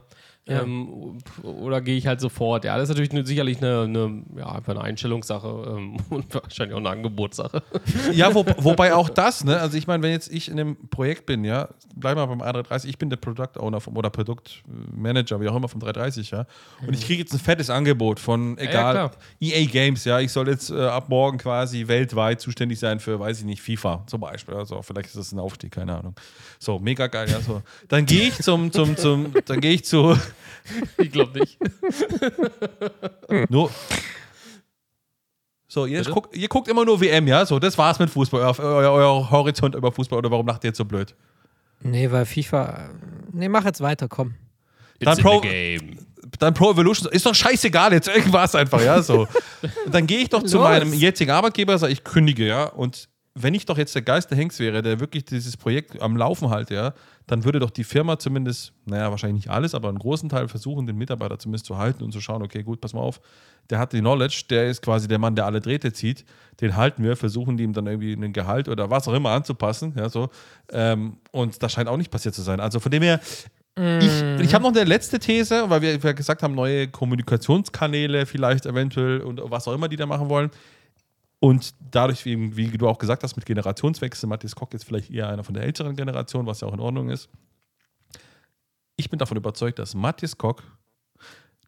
Ja. Ähm, oder gehe ich halt sofort? Ja, das ist natürlich eine, sicherlich eine, eine, ja, einfach eine Einstellungssache ähm, [laughs] und wahrscheinlich auch eine Angebotssache. [laughs] Ja, wo, wobei auch das, ne, also ich meine, wenn jetzt ich in einem Projekt bin, ja, bleiben wir beim A330, ich bin der Product Owner vom, oder Produktmanager, wie auch immer, vom 330, ja, und ich kriege jetzt ein fettes Angebot von, egal, klar. EA Games, ja, ich soll jetzt äh, ab morgen quasi weltweit zuständig sein für, weiß ich nicht, FIFA zum Beispiel, also vielleicht ist das ein Aufstieg, keine Ahnung. So, mega geil, ja, so. Dann gehe ich zum, zum, zum, dann gehe ich zu, [laughs] ich glaube nicht. [laughs] Nur. So, ihr, guckt, ihr guckt immer nur WM, ja? So, das war's mit Fußball. Euer, euer, euer Horizont über Fußball oder warum lacht ihr jetzt so blöd? Nee, weil FIFA. Nee, mach jetzt weiter, komm. Dann in Pro, the game. dann Pro Evolution. Ist doch scheißegal, jetzt irgendwas einfach, ja? So. [laughs] Dann gehe ich doch zu Los. meinem jetzigen Arbeitgeber, sage ich kündige, ja? Und wenn ich doch jetzt der Geist der Hengst wäre, der wirklich dieses Projekt am Laufen halte, ja, dann würde doch die Firma zumindest, naja, wahrscheinlich nicht alles, aber einen großen Teil versuchen, den Mitarbeiter zumindest zu halten und zu schauen, okay, gut, pass mal auf, der hat die Knowledge, der ist quasi der Mann, der alle Drähte zieht, den halten wir, versuchen ihm dann irgendwie einen Gehalt oder was auch immer anzupassen, ja, so. Ähm, und das scheint auch nicht passiert zu sein. Also von dem her, ich, ich habe noch eine letzte These, weil wir, wir gesagt haben, neue Kommunikationskanäle vielleicht eventuell und was auch immer die da machen wollen. Und dadurch, wie, wie du auch gesagt hast, mit Generationswechsel, Matthias Koch jetzt vielleicht eher einer von der älteren Generation, was ja auch in Ordnung ist. Ich bin davon überzeugt, dass Matthias Koch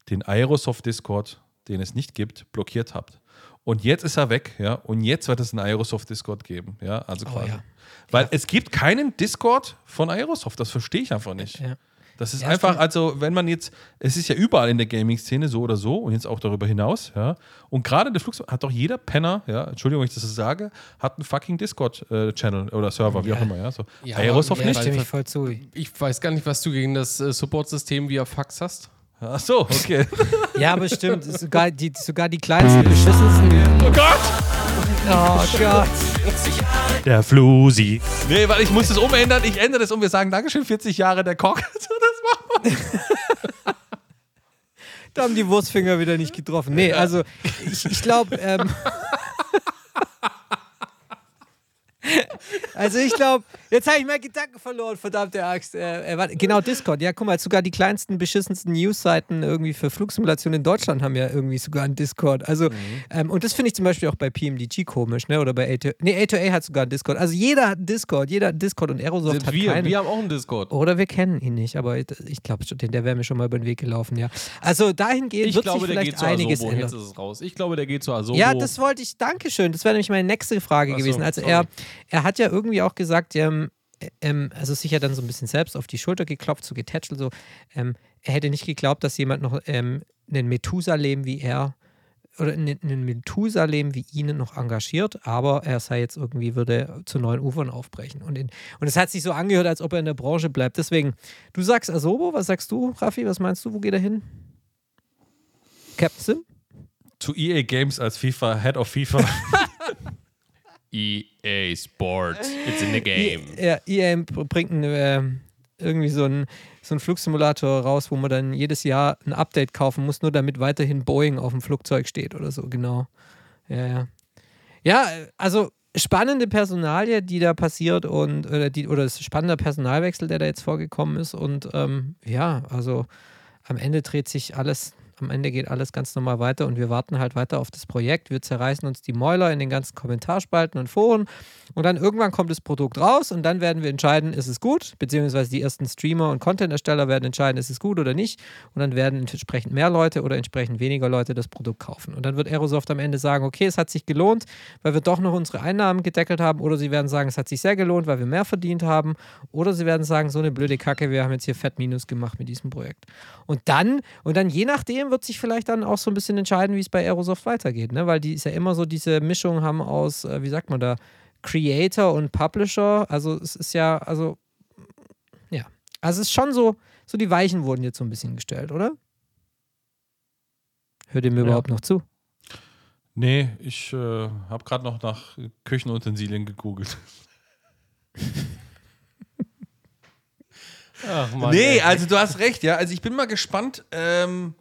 den Aerosoft Discord, den es nicht gibt, blockiert hat. Und jetzt ist er weg, ja, und jetzt wird es einen Aerosoft Discord geben, ja, also Oh, quasi. ja. Weil Ja. es gibt keinen Discord von Aerosoft, das verstehe ich einfach nicht. Ja. Das ist Ja, einfach, stimmt. also wenn man jetzt, es ist ja überall in der Gaming-Szene so oder so und jetzt auch darüber hinaus, ja. Und gerade der Flug hat doch jeder Penner, ja, Entschuldigung, wenn ich das so sage, hat einen fucking Discord-Channel oder Server, wie Ja. auch immer, ja. So. Ja, Aerosoft Ja, nicht? stimme ich voll zu. Ich weiß gar nicht, was du gegen das äh, Support-System via Fax hast. Ach so, okay. [laughs] Ja, aber stimmt. Sogar die, sogar die kleinsten, beschissensten. oh Gott! Oh Gott. Der Flusi. Nee, weil ich muss es umändern, ich ändere das um, wir sagen Dankeschön, 40 Jahre der Koch. [laughs] So, das machen wir. Da haben die Wurstfinger wieder nicht getroffen. Nee, also ich, ich glaube, ähm, [laughs] also ich glaube, jetzt habe ich meinen Gedanken verloren, verdammte Axt. Äh, äh, genau, Discord. Ja, guck mal, sogar die kleinsten, beschissensten News-Seiten irgendwie für Flugsimulation in Deutschland haben ja irgendwie sogar einen Discord. Also, ähm, und das finde ich zum Beispiel auch bei PMDG komisch, ne? Oder bei A2A. Nee, A2A hat sogar einen Discord. Also jeder hat einen Discord, jeder hat einen Discord und Aerosoft Sind hat wir, keinen. wir haben auch einen Discord. Oder wir kennen ihn nicht, aber ich, glaube der wäre mir schon mal über den Weg gelaufen, ja. Also dahingehend Ich wird glaube, sich der vielleicht geht zu einiges Asobo. ändern. Jetzt ist es raus. Ich glaube, der geht zu Asobo. Ja, das wollte ich, Dankeschön. Das wäre nämlich meine nächste Frage Ach so, gewesen. Also sorry. er, er hat ja irgendwie auch gesagt, ähm, ähm, also sich ja dann so ein bisschen selbst auf die Schulter geklopft, so getätschelt, so, ähm, er hätte nicht geglaubt, dass jemand noch ähm, einen Methusalem wie er oder einen, Methusalem wie ihn noch engagiert, aber er sei jetzt irgendwie, würde zu neuen Ufern aufbrechen. Und, in, und es hat sich so angehört, als ob er in der Branche bleibt. Deswegen, du sagst Asobo, was sagst du, Raffi? Was meinst du, wo geht er hin? Captain Sim? Zu EA Games als FIFA, Head of FIFA. [laughs] EA E Sports. It's in the game. Ja, EA bringt ein, äh, irgendwie so einen so einen Flugsimulator raus, wo man dann jedes Jahr ein Update kaufen muss, nur damit weiterhin Boeing auf dem Flugzeug steht oder so, genau. Ja, ja. Ja, also spannende Personalie, die da passiert und oder, die, oder das spannender Personalwechsel, der da jetzt vorgekommen ist. Und ähm, ja, also am Ende dreht sich alles, am Ende geht alles ganz normal weiter und wir warten halt weiter auf das Projekt. Wir zerreißen uns die Mäuler in den ganzen Kommentarspalten und Foren und dann irgendwann kommt das Produkt raus und dann werden wir entscheiden, ist es gut, beziehungsweise die ersten Streamer und Content-Ersteller werden entscheiden, ist es gut oder nicht und dann werden entsprechend mehr Leute oder entsprechend weniger Leute das Produkt kaufen. Und dann wird Aerosoft am Ende sagen, okay, es hat sich gelohnt, weil wir doch noch unsere Einnahmen gedeckelt haben oder sie werden sagen, es hat sich sehr gelohnt, weil wir mehr verdient haben oder sie werden sagen, so eine blöde Kacke, wir haben jetzt hier fett Minus gemacht mit diesem Projekt. Und dann, und dann je nachdem wird sich vielleicht dann auch so ein bisschen entscheiden, wie es bei Aerosoft weitergeht, ne? weil die ist ja immer so diese Mischung haben aus, äh, wie sagt man da, Creator und Publisher. Also es ist ja, also ja, also es ist schon so, so die Weichen wurden jetzt so ein bisschen gestellt, oder? Hört ihr mir Ja. überhaupt noch zu? nee, ich äh, habe gerade noch nach Küchenutensilien gegoogelt. Ach, Mann, nee, ey. also du hast recht, ja. Also ich bin mal gespannt. Ähm,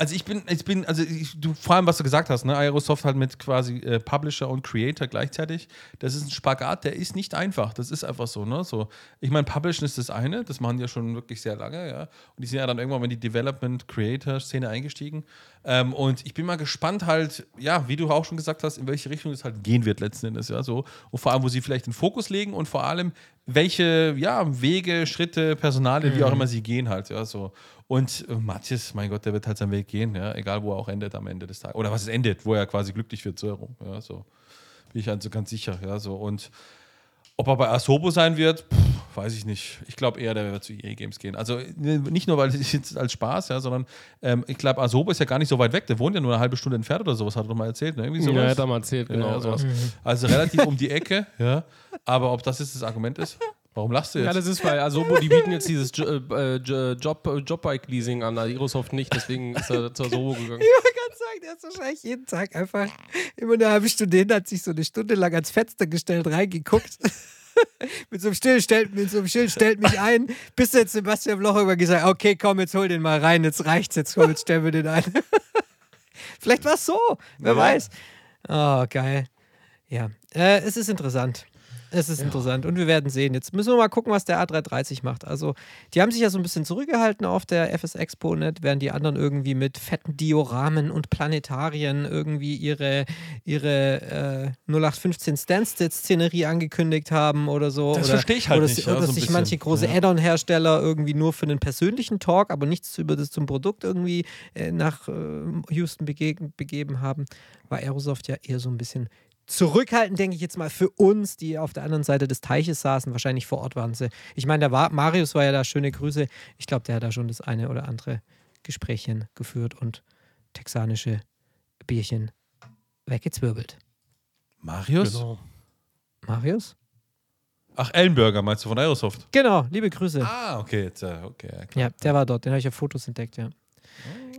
also ich bin, ich bin, also ich, du, vor allem, was du gesagt hast, ne, Aerosoft halt mit quasi äh, Publisher und Creator gleichzeitig. Das ist ein Spagat, der ist nicht einfach. Das ist einfach so, ne? So, ich meine, Publishen ist das eine, das machen die ja schon wirklich sehr lange, ja. Und die sind ja dann irgendwann in die Development-Creator-Szene eingestiegen. Ähm, und ich bin mal gespannt halt, ja, wie du auch schon gesagt hast, in welche Richtung es halt gehen wird letzten Endes, ja, so. Und vor allem, wo sie vielleicht den Fokus legen und vor allem, welche, ja, Wege, Schritte, Personale, wie auch immer sie gehen halt, ja, so. Und äh, Matthias, mein Gott, der wird halt seinen Weg gehen, ja, egal wo er auch endet am Ende des Tages. Oder was es endet, wo er quasi glücklich wird, so herum, ja, so. Bin ich also ganz sicher, ja, so. Und ob er bei Asobo sein wird, pff, weiß ich nicht. Ich glaube eher, der wird zu EA Games gehen. Also äh, nicht nur, weil es jetzt als Spaß, ja, sondern ähm, ich glaube, Asobo ist ja gar nicht so weit weg. Der wohnt ja nur eine halbe Stunde entfernt oder sowas, hat er doch mal erzählt, ne? Irgendwie sowas. Ja, hat er mal erzählt, genau. Ja, sowas. Also relativ um die Ecke, ja. Aber ob das jetzt das Argument ist, warum lachst du Ja, jetzt? das ist, weil Asobo, die bieten jetzt dieses Jo- äh, Jo- Job, äh, Jobbike-Leasing an, Aerosoft nicht, deswegen ist er zu Asobo gegangen. [laughs] Ich wollte gerade sagen, der ist wahrscheinlich jeden Tag einfach immer eine halbe Stunde hin, hat sich so eine Stunde lang ans Fenster gestellt, reingeguckt. [laughs] mit so einem Stillen stellt, mit so einem Schild stellt mich ein, bis jetzt Sebastian Bloch über gesagt, okay, komm, jetzt hol den mal rein, jetzt reicht's, jetzt komm, jetzt stellen wir den ein. [laughs] Vielleicht war es so, wer Ja. weiß. Oh, geil. Ja, äh, es ist interessant. Es ist interessant und wir werden sehen. Jetzt müssen wir mal gucken, was der A330 macht. Also, die haben sich ja so ein bisschen zurückgehalten auf der FS Expo, nicht? während die anderen irgendwie mit fetten Dioramen und Planetarien irgendwie ihre, ihre äh, 0815 Standstill-Szenerie angekündigt haben oder so. Das verstehe ich halt oder, nicht, Oder ja, so ein sich manche große Ja. Add-on-Hersteller irgendwie nur für den persönlichen Talk, aber nichts über das zum Produkt irgendwie äh, nach äh, Houston begeben haben, war Aerosoft ja eher so ein bisschen zurückhaltend, denke ich jetzt mal, für uns, die auf der anderen Seite des Teiches saßen. Wahrscheinlich vor Ort waren sie. Ich meine, der war, Marius war ja da, schöne Grüße. Ich glaube, der hat da schon das eine oder andere Gesprächchen geführt und texanische Bierchen weggezwirbelt. Marius? Genau. Marius? Ach, Ellenberger meinst du von Aerosoft? Genau, liebe Grüße. Ah, okay, jetzt, okay, ja, klar. Ja, der war dort, den habe ich auf Fotos entdeckt, ja.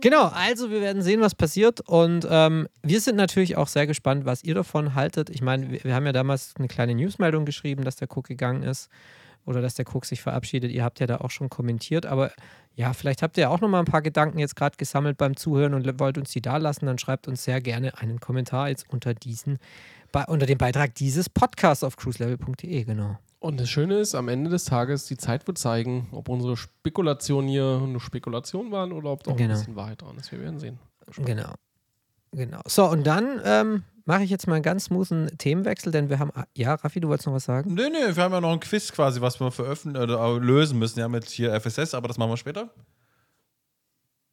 Genau, also wir werden sehen, was passiert und ähm, wir sind natürlich auch sehr gespannt, was ihr davon haltet. Ich meine, wir, wir haben ja damals eine kleine Newsmeldung geschrieben, dass der Cook gegangen ist oder dass der Cook sich verabschiedet. Ihr habt ja da auch schon kommentiert, aber ja, vielleicht habt ihr auch noch mal ein paar Gedanken jetzt gerade gesammelt beim Zuhören und wollt uns die da lassen, dann schreibt uns sehr gerne einen Kommentar jetzt unter diesen, unter dem Beitrag dieses Podcasts auf cruiselevel.de, genau. Und das Schöne ist, am Ende des Tages, die Zeit wird zeigen, ob unsere Spekulationen hier eine Spekulation waren oder ob da auch Genau. ein bisschen Wahrheit dran ist. Wir werden sehen. Genau. Genau. So, und dann ähm, mache ich jetzt mal einen ganz smoothen Themenwechsel, denn wir haben. Ja, Raffi, du wolltest noch was sagen? Nee, nee, wir haben ja noch ein Quiz quasi, was wir veröffentlichen oder lösen müssen. Wir haben jetzt hier FSS, aber das machen wir später.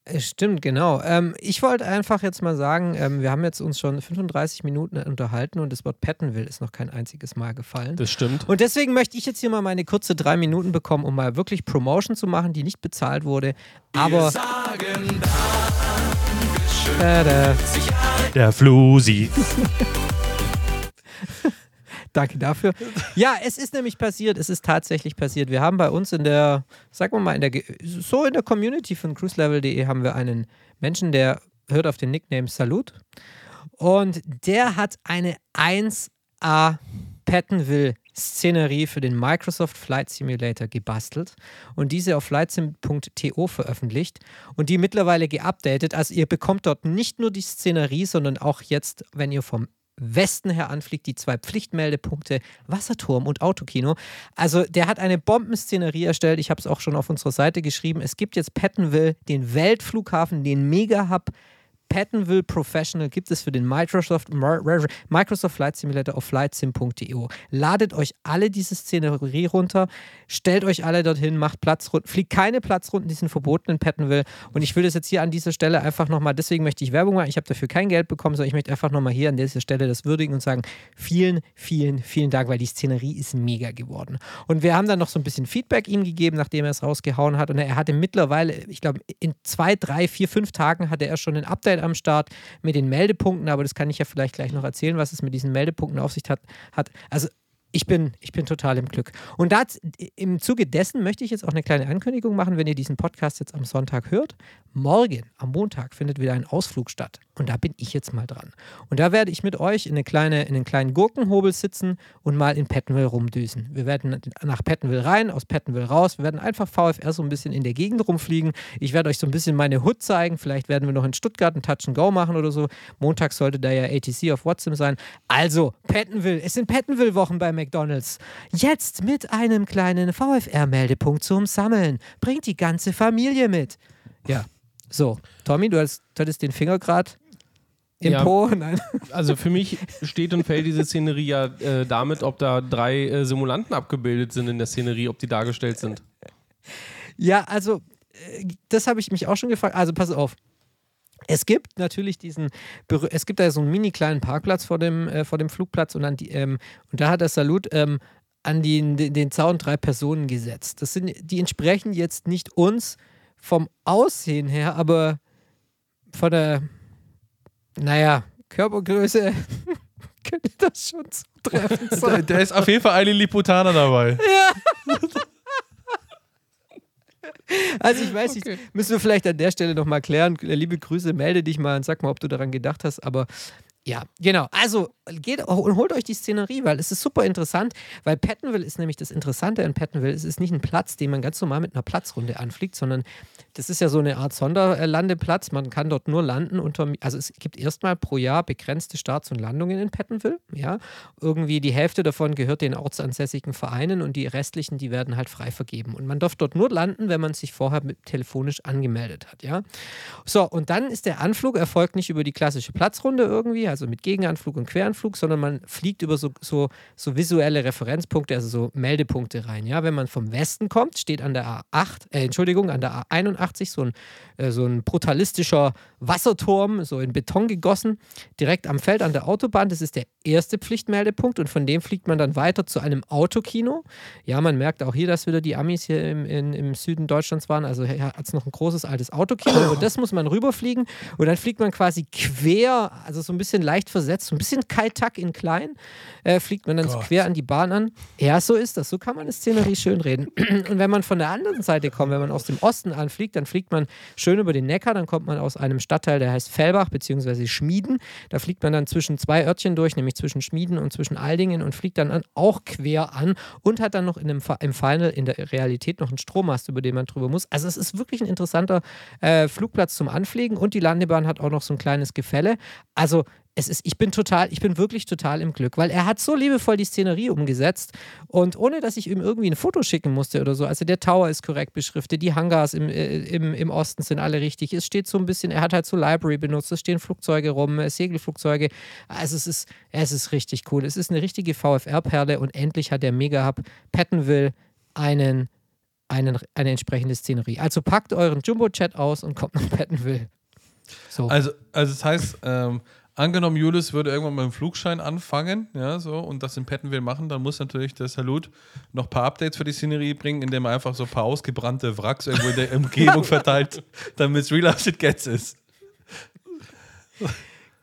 Äh, Stimmt, genau. Ähm, ich wollte einfach jetzt mal sagen, ähm, wir haben jetzt uns schon 35 Minuten unterhalten und das Wort Pattonville ist noch kein einziges Mal gefallen. Das stimmt. Und deswegen möchte ich jetzt hier mal meine kurze drei Minuten bekommen, um mal wirklich Promotion zu machen, die nicht bezahlt wurde. Aber. Tada. Der Flusi. [laughs] [laughs] Danke dafür. Ja, es ist nämlich passiert, es ist tatsächlich passiert. Wir haben bei uns in der, sagen wir mal, in der, so in der Community von cruiselevel.de haben wir einen Menschen, der hört auf den Nickname Salut und der hat eine 1A Pattonville Szenerie für den Microsoft Flight Simulator gebastelt und diese auf flightsim.to veröffentlicht und die mittlerweile geupdatet. Also ihr bekommt dort nicht nur die Szenerie, sondern auch jetzt, wenn ihr vom Westen her anfliegt, die zwei Pflichtmeldepunkte Wasserturm und Autokino. Also der hat eine Bombenszenerie erstellt. Ich habe es auch schon auf unserer Seite geschrieben. Es gibt jetzt Pattonville, den Weltflughafen, den Mega-Hub. Pattonville Professional gibt es für den Microsoft, Microsoft Flight Simulator auf flightsim.io. Ladet euch alle diese Szenerie runter, stellt euch alle dorthin, macht Platzrunden, fliegt keine Platzrunden, die sind verboten in Pattonville. Und ich will das jetzt hier an dieser Stelle einfach nochmal, deswegen möchte ich Werbung machen, ich habe dafür kein Geld bekommen, sondern ich möchte einfach nochmal hier an dieser Stelle das würdigen und sagen, vielen, vielen, vielen Dank, weil die Szenerie ist mega geworden. Und wir haben dann noch so ein bisschen Feedback ihm gegeben, nachdem er es rausgehauen hat. Und er hatte mittlerweile, ich glaube, in zwei, drei, vier, fünf Tagen hatte er schon ein Update am Start mit den Meldepunkten, aber das kann ich ja vielleicht gleich noch erzählen, was es mit diesen Meldepunkten auf sich hat. hat. Also ich bin, ich bin total im Glück. Und da, im Zuge dessen möchte ich jetzt auch eine kleine Ankündigung machen, wenn ihr diesen Podcast jetzt am Sonntag hört. Morgen, am Montag, findet wieder ein Ausflug statt. Und da bin ich jetzt mal dran. Und da werde ich mit euch in, eine kleine, in einen kleinen Gurkenhobel sitzen und mal in Pattonville rumdüsen. Wir werden nach Pattonville rein, aus Pattonville raus. Wir werden einfach VFR so ein bisschen in der Gegend rumfliegen. Ich werde euch so ein bisschen meine Hut zeigen. Vielleicht werden wir noch in Stuttgart ein Touch and Go machen oder so. Montag sollte da ja ATC auf WhatsApp sein. Also, Pattonville. Es sind Pattonville-Wochen bei McDonalds. Jetzt mit einem kleinen VFR-Meldepunkt zum Sammeln. Bringt die ganze Familie mit. Ja, so. Tommy, du hattest den Finger gerade im Ja. Po. [laughs] Nein. Also für mich steht und fällt diese Szenerie ja äh, damit, ob da drei äh, Simulanten abgebildet sind in der Szenerie, ob die dargestellt sind. Ja, also, äh, das habe ich mich auch schon gefragt. Also, pass auf. Es gibt natürlich diesen, es gibt da so einen mini kleinen Parkplatz vor dem, äh, vor dem Flugplatz und, an die, ähm, und da hat der Salut ähm, an den, den, den Zaun drei Personen gesetzt. Das sind, die entsprechen jetzt nicht uns vom Aussehen her, aber von der, naja, Körpergröße [laughs] könnte das schon zutreffend [laughs] Da, sein. da ist auf jeden Fall ein Lilliputaner dabei. [laughs] Also ich weiß Okay. nicht, müssen wir vielleicht an der Stelle nochmal klären. Liebe Grüße, melde dich mal und sag mal, ob du daran gedacht hast. Aber Ja, genau. Also geht und holt euch die Szenerie, weil es ist super interessant, weil Pattonville ist nämlich das Interessante an Pattonville. Es ist nicht ein Platz, den man ganz normal mit einer Platzrunde anfliegt, sondern das ist ja so eine Art Sonderlandeplatz. Man kann dort nur landen unter, also es gibt erstmal pro Jahr begrenzte Starts und Landungen in Pattonville. Ja, irgendwie die Hälfte davon gehört den ortsansässigen Vereinen und die restlichen, die werden halt frei vergeben. Und man darf dort nur landen, wenn man sich vorher mit, telefonisch angemeldet hat. Ja, so und dann ist der Anflug erfolgt nicht über die klassische Platzrunde irgendwie, also mit Gegenanflug und Queranflug, sondern man fliegt über so, so, so visuelle Referenzpunkte, also so Meldepunkte rein. Ja, wenn man vom Westen kommt, steht an der A8, äh, Entschuldigung, an der A81 so ein, äh, so ein brutalistischer Wasserturm, so in Beton gegossen, direkt am Feld an der Autobahn. Das ist der erste Pflichtmeldepunkt und von dem fliegt man dann weiter zu einem Autokino. Ja, man merkt auch hier, dass wieder die Amis hier im, in, im Süden Deutschlands waren. Also hat es noch ein großes altes Autokino und das muss man rüberfliegen und dann fliegt man quasi quer, also so ein bisschen leicht versetzt, so ein bisschen Kaltak in klein, äh, fliegt man dann so quer an die Bahn an. Ja, so ist das. So kann man eine Szenerie schön reden. [clears throat] Und wenn man von der anderen Seite kommt, wenn man aus dem Osten anfliegt, dann fliegt man schön über den Neckar, dann kommt man aus einem Stadtteil, der heißt Fellbach bzw. Schmieden. Da fliegt man dann zwischen zwei Örtchen durch, nämlich zwischen Schmieden und zwischen Aldingen und fliegt dann an, auch quer an und hat dann noch in dem, im Final in der Realität noch einen Strommast, über den man drüber muss. Also es ist wirklich ein interessanter äh, Flugplatz zum Anfliegen und die Landebahn hat auch noch so ein kleines Gefälle. Also es ist, ich bin total, ich bin wirklich total im Glück, weil er hat so liebevoll die Szenerie umgesetzt und ohne, dass ich ihm irgendwie ein Foto schicken musste oder so. Also der Tower ist korrekt beschriftet, die Hangars im, äh, im, im Osten sind alle richtig. Es steht so ein bisschen, er hat halt so Library benutzt, es stehen Flugzeuge rum, äh, Segelflugzeuge. Also es ist, es ist richtig cool. Es ist eine richtige VFR-Perle und endlich hat der Mega-Hub Pattonville einen, einen, eine entsprechende Szenerie. Also packt euren Jumbo-Chat aus und kommt nach Pattonville. So. Also, also das heißt, ähm, angenommen, Julius würde irgendwann mit dem Flugschein anfangen, ja, so, und das in Pettenville machen, dann muss natürlich der Salut noch ein paar Updates für die Szenerie bringen, indem er einfach so ein paar ausgebrannte Wracks irgendwo in der Umgebung [laughs] verteilt, damit es real it gets ist.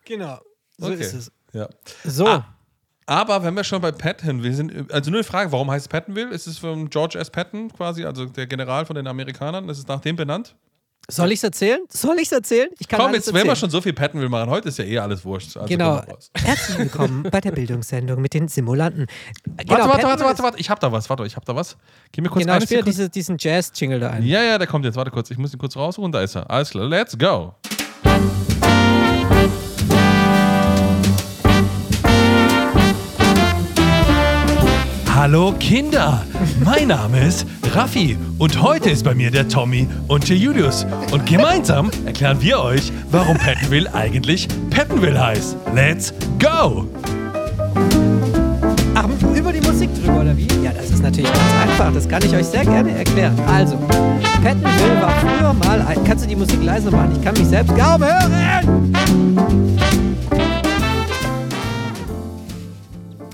genau. So Okay. ist es. Ja. So. Ah. Aber wenn wir schon bei Pattonville sind, also nur eine Frage, warum heißt es Pattonville? Ist es von George S. Patton quasi, also der General von den Amerikanern? Ist es nach dem benannt? Soll ich es erzählen? Soll ich es erzählen? Ich kann Komm, jetzt, wenn wir erzählen. schon so viel Pattonville machen, heute ist ja eh alles wurscht. Also Genau. [laughs] Herzlich willkommen bei der Bildungssendung mit den Simulanten. Warte, Genau, warte, warte, Pattonville warte, warte, ich hab da was, warte, ich hab da was. Gib mir kurz Genau, eine spiel Sekunde. diese, diesen Jazz-Jingle da ein. Ja, ja, der kommt jetzt. Warte kurz. Ich muss ihn kurz raussuchen. Da ist er. Alles klar. Let's go. Hallo Kinder, mein Name ist Raffi und heute ist bei mir der Tommy und der Julius und gemeinsam erklären wir euch, warum Pattonville eigentlich Pattonville heißt. Let's go! Ach, über die Musik drüber, oder wie? Ja, das ist natürlich ganz einfach. Das kann ich euch sehr gerne erklären. Also, Pattonville war früher mal ein. Kannst du die Musik leiser machen? Ich kann mich selbst kaum hören!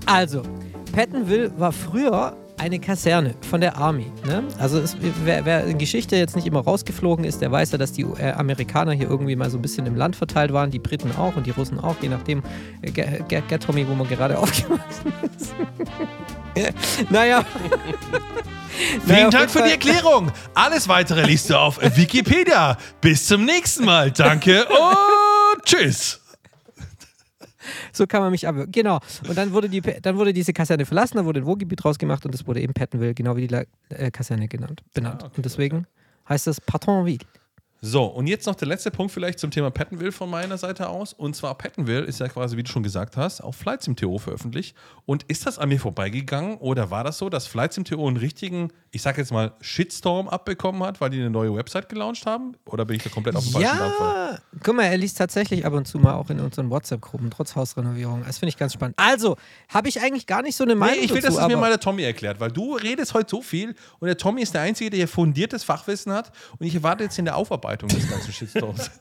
Also, Pattonville war früher eine Kaserne von der Army. Ne? Also es, wer, wer in Geschichte jetzt nicht immer rausgeflogen ist, der weiß ja, dass die äh, Amerikaner hier irgendwie mal so ein bisschen im Land verteilt waren, die Briten auch und die Russen auch, je nachdem, äh, Ge- Tommy, wo man gerade [laughs] aufgewachsen ist. [laughs] naja. Vielen Naja, Dank für die Erklärung. Alles weitere liest du auf Wikipedia. Bis zum nächsten Mal. Danke [laughs] und tschüss. So kann man mich aber. Genau. Und dann wurde, die, dann wurde diese Kaserne verlassen, da wurde ein Wohngebiet draus gemacht und das wurde eben Pattonville, genau wie die La äh, Kaserne genannt, benannt. Ah, okay, und deswegen heißt das Pattonville. So, und jetzt noch der letzte Punkt vielleicht zum Thema Pattonville von meiner Seite aus. Und zwar Pattonville ist ja quasi, wie du schon gesagt hast, auf Flights im TO veröffentlicht. Und ist das an mir vorbeigegangen oder war das so, dass Flights im TO einen richtigen, ich sag jetzt mal, Shitstorm abbekommen hat, weil die eine neue Website gelauncht haben? Oder bin ich da komplett auf dem falschen? Ja, guck mal, er liest tatsächlich ab und zu mal auch in unseren WhatsApp-Gruppen, trotz Hausrenovierung. Das finde ich ganz spannend. Also, habe ich eigentlich gar nicht so eine Nee, Meinung ich will, dazu, dass es mir mal der Tommy erklärt, weil du redest heute so viel und der Tommy ist der Einzige, der hier fundiertes Fachwissen hat und ich erwarte jetzt in der Aufarbeitung des ganzen Shitstorms. [laughs]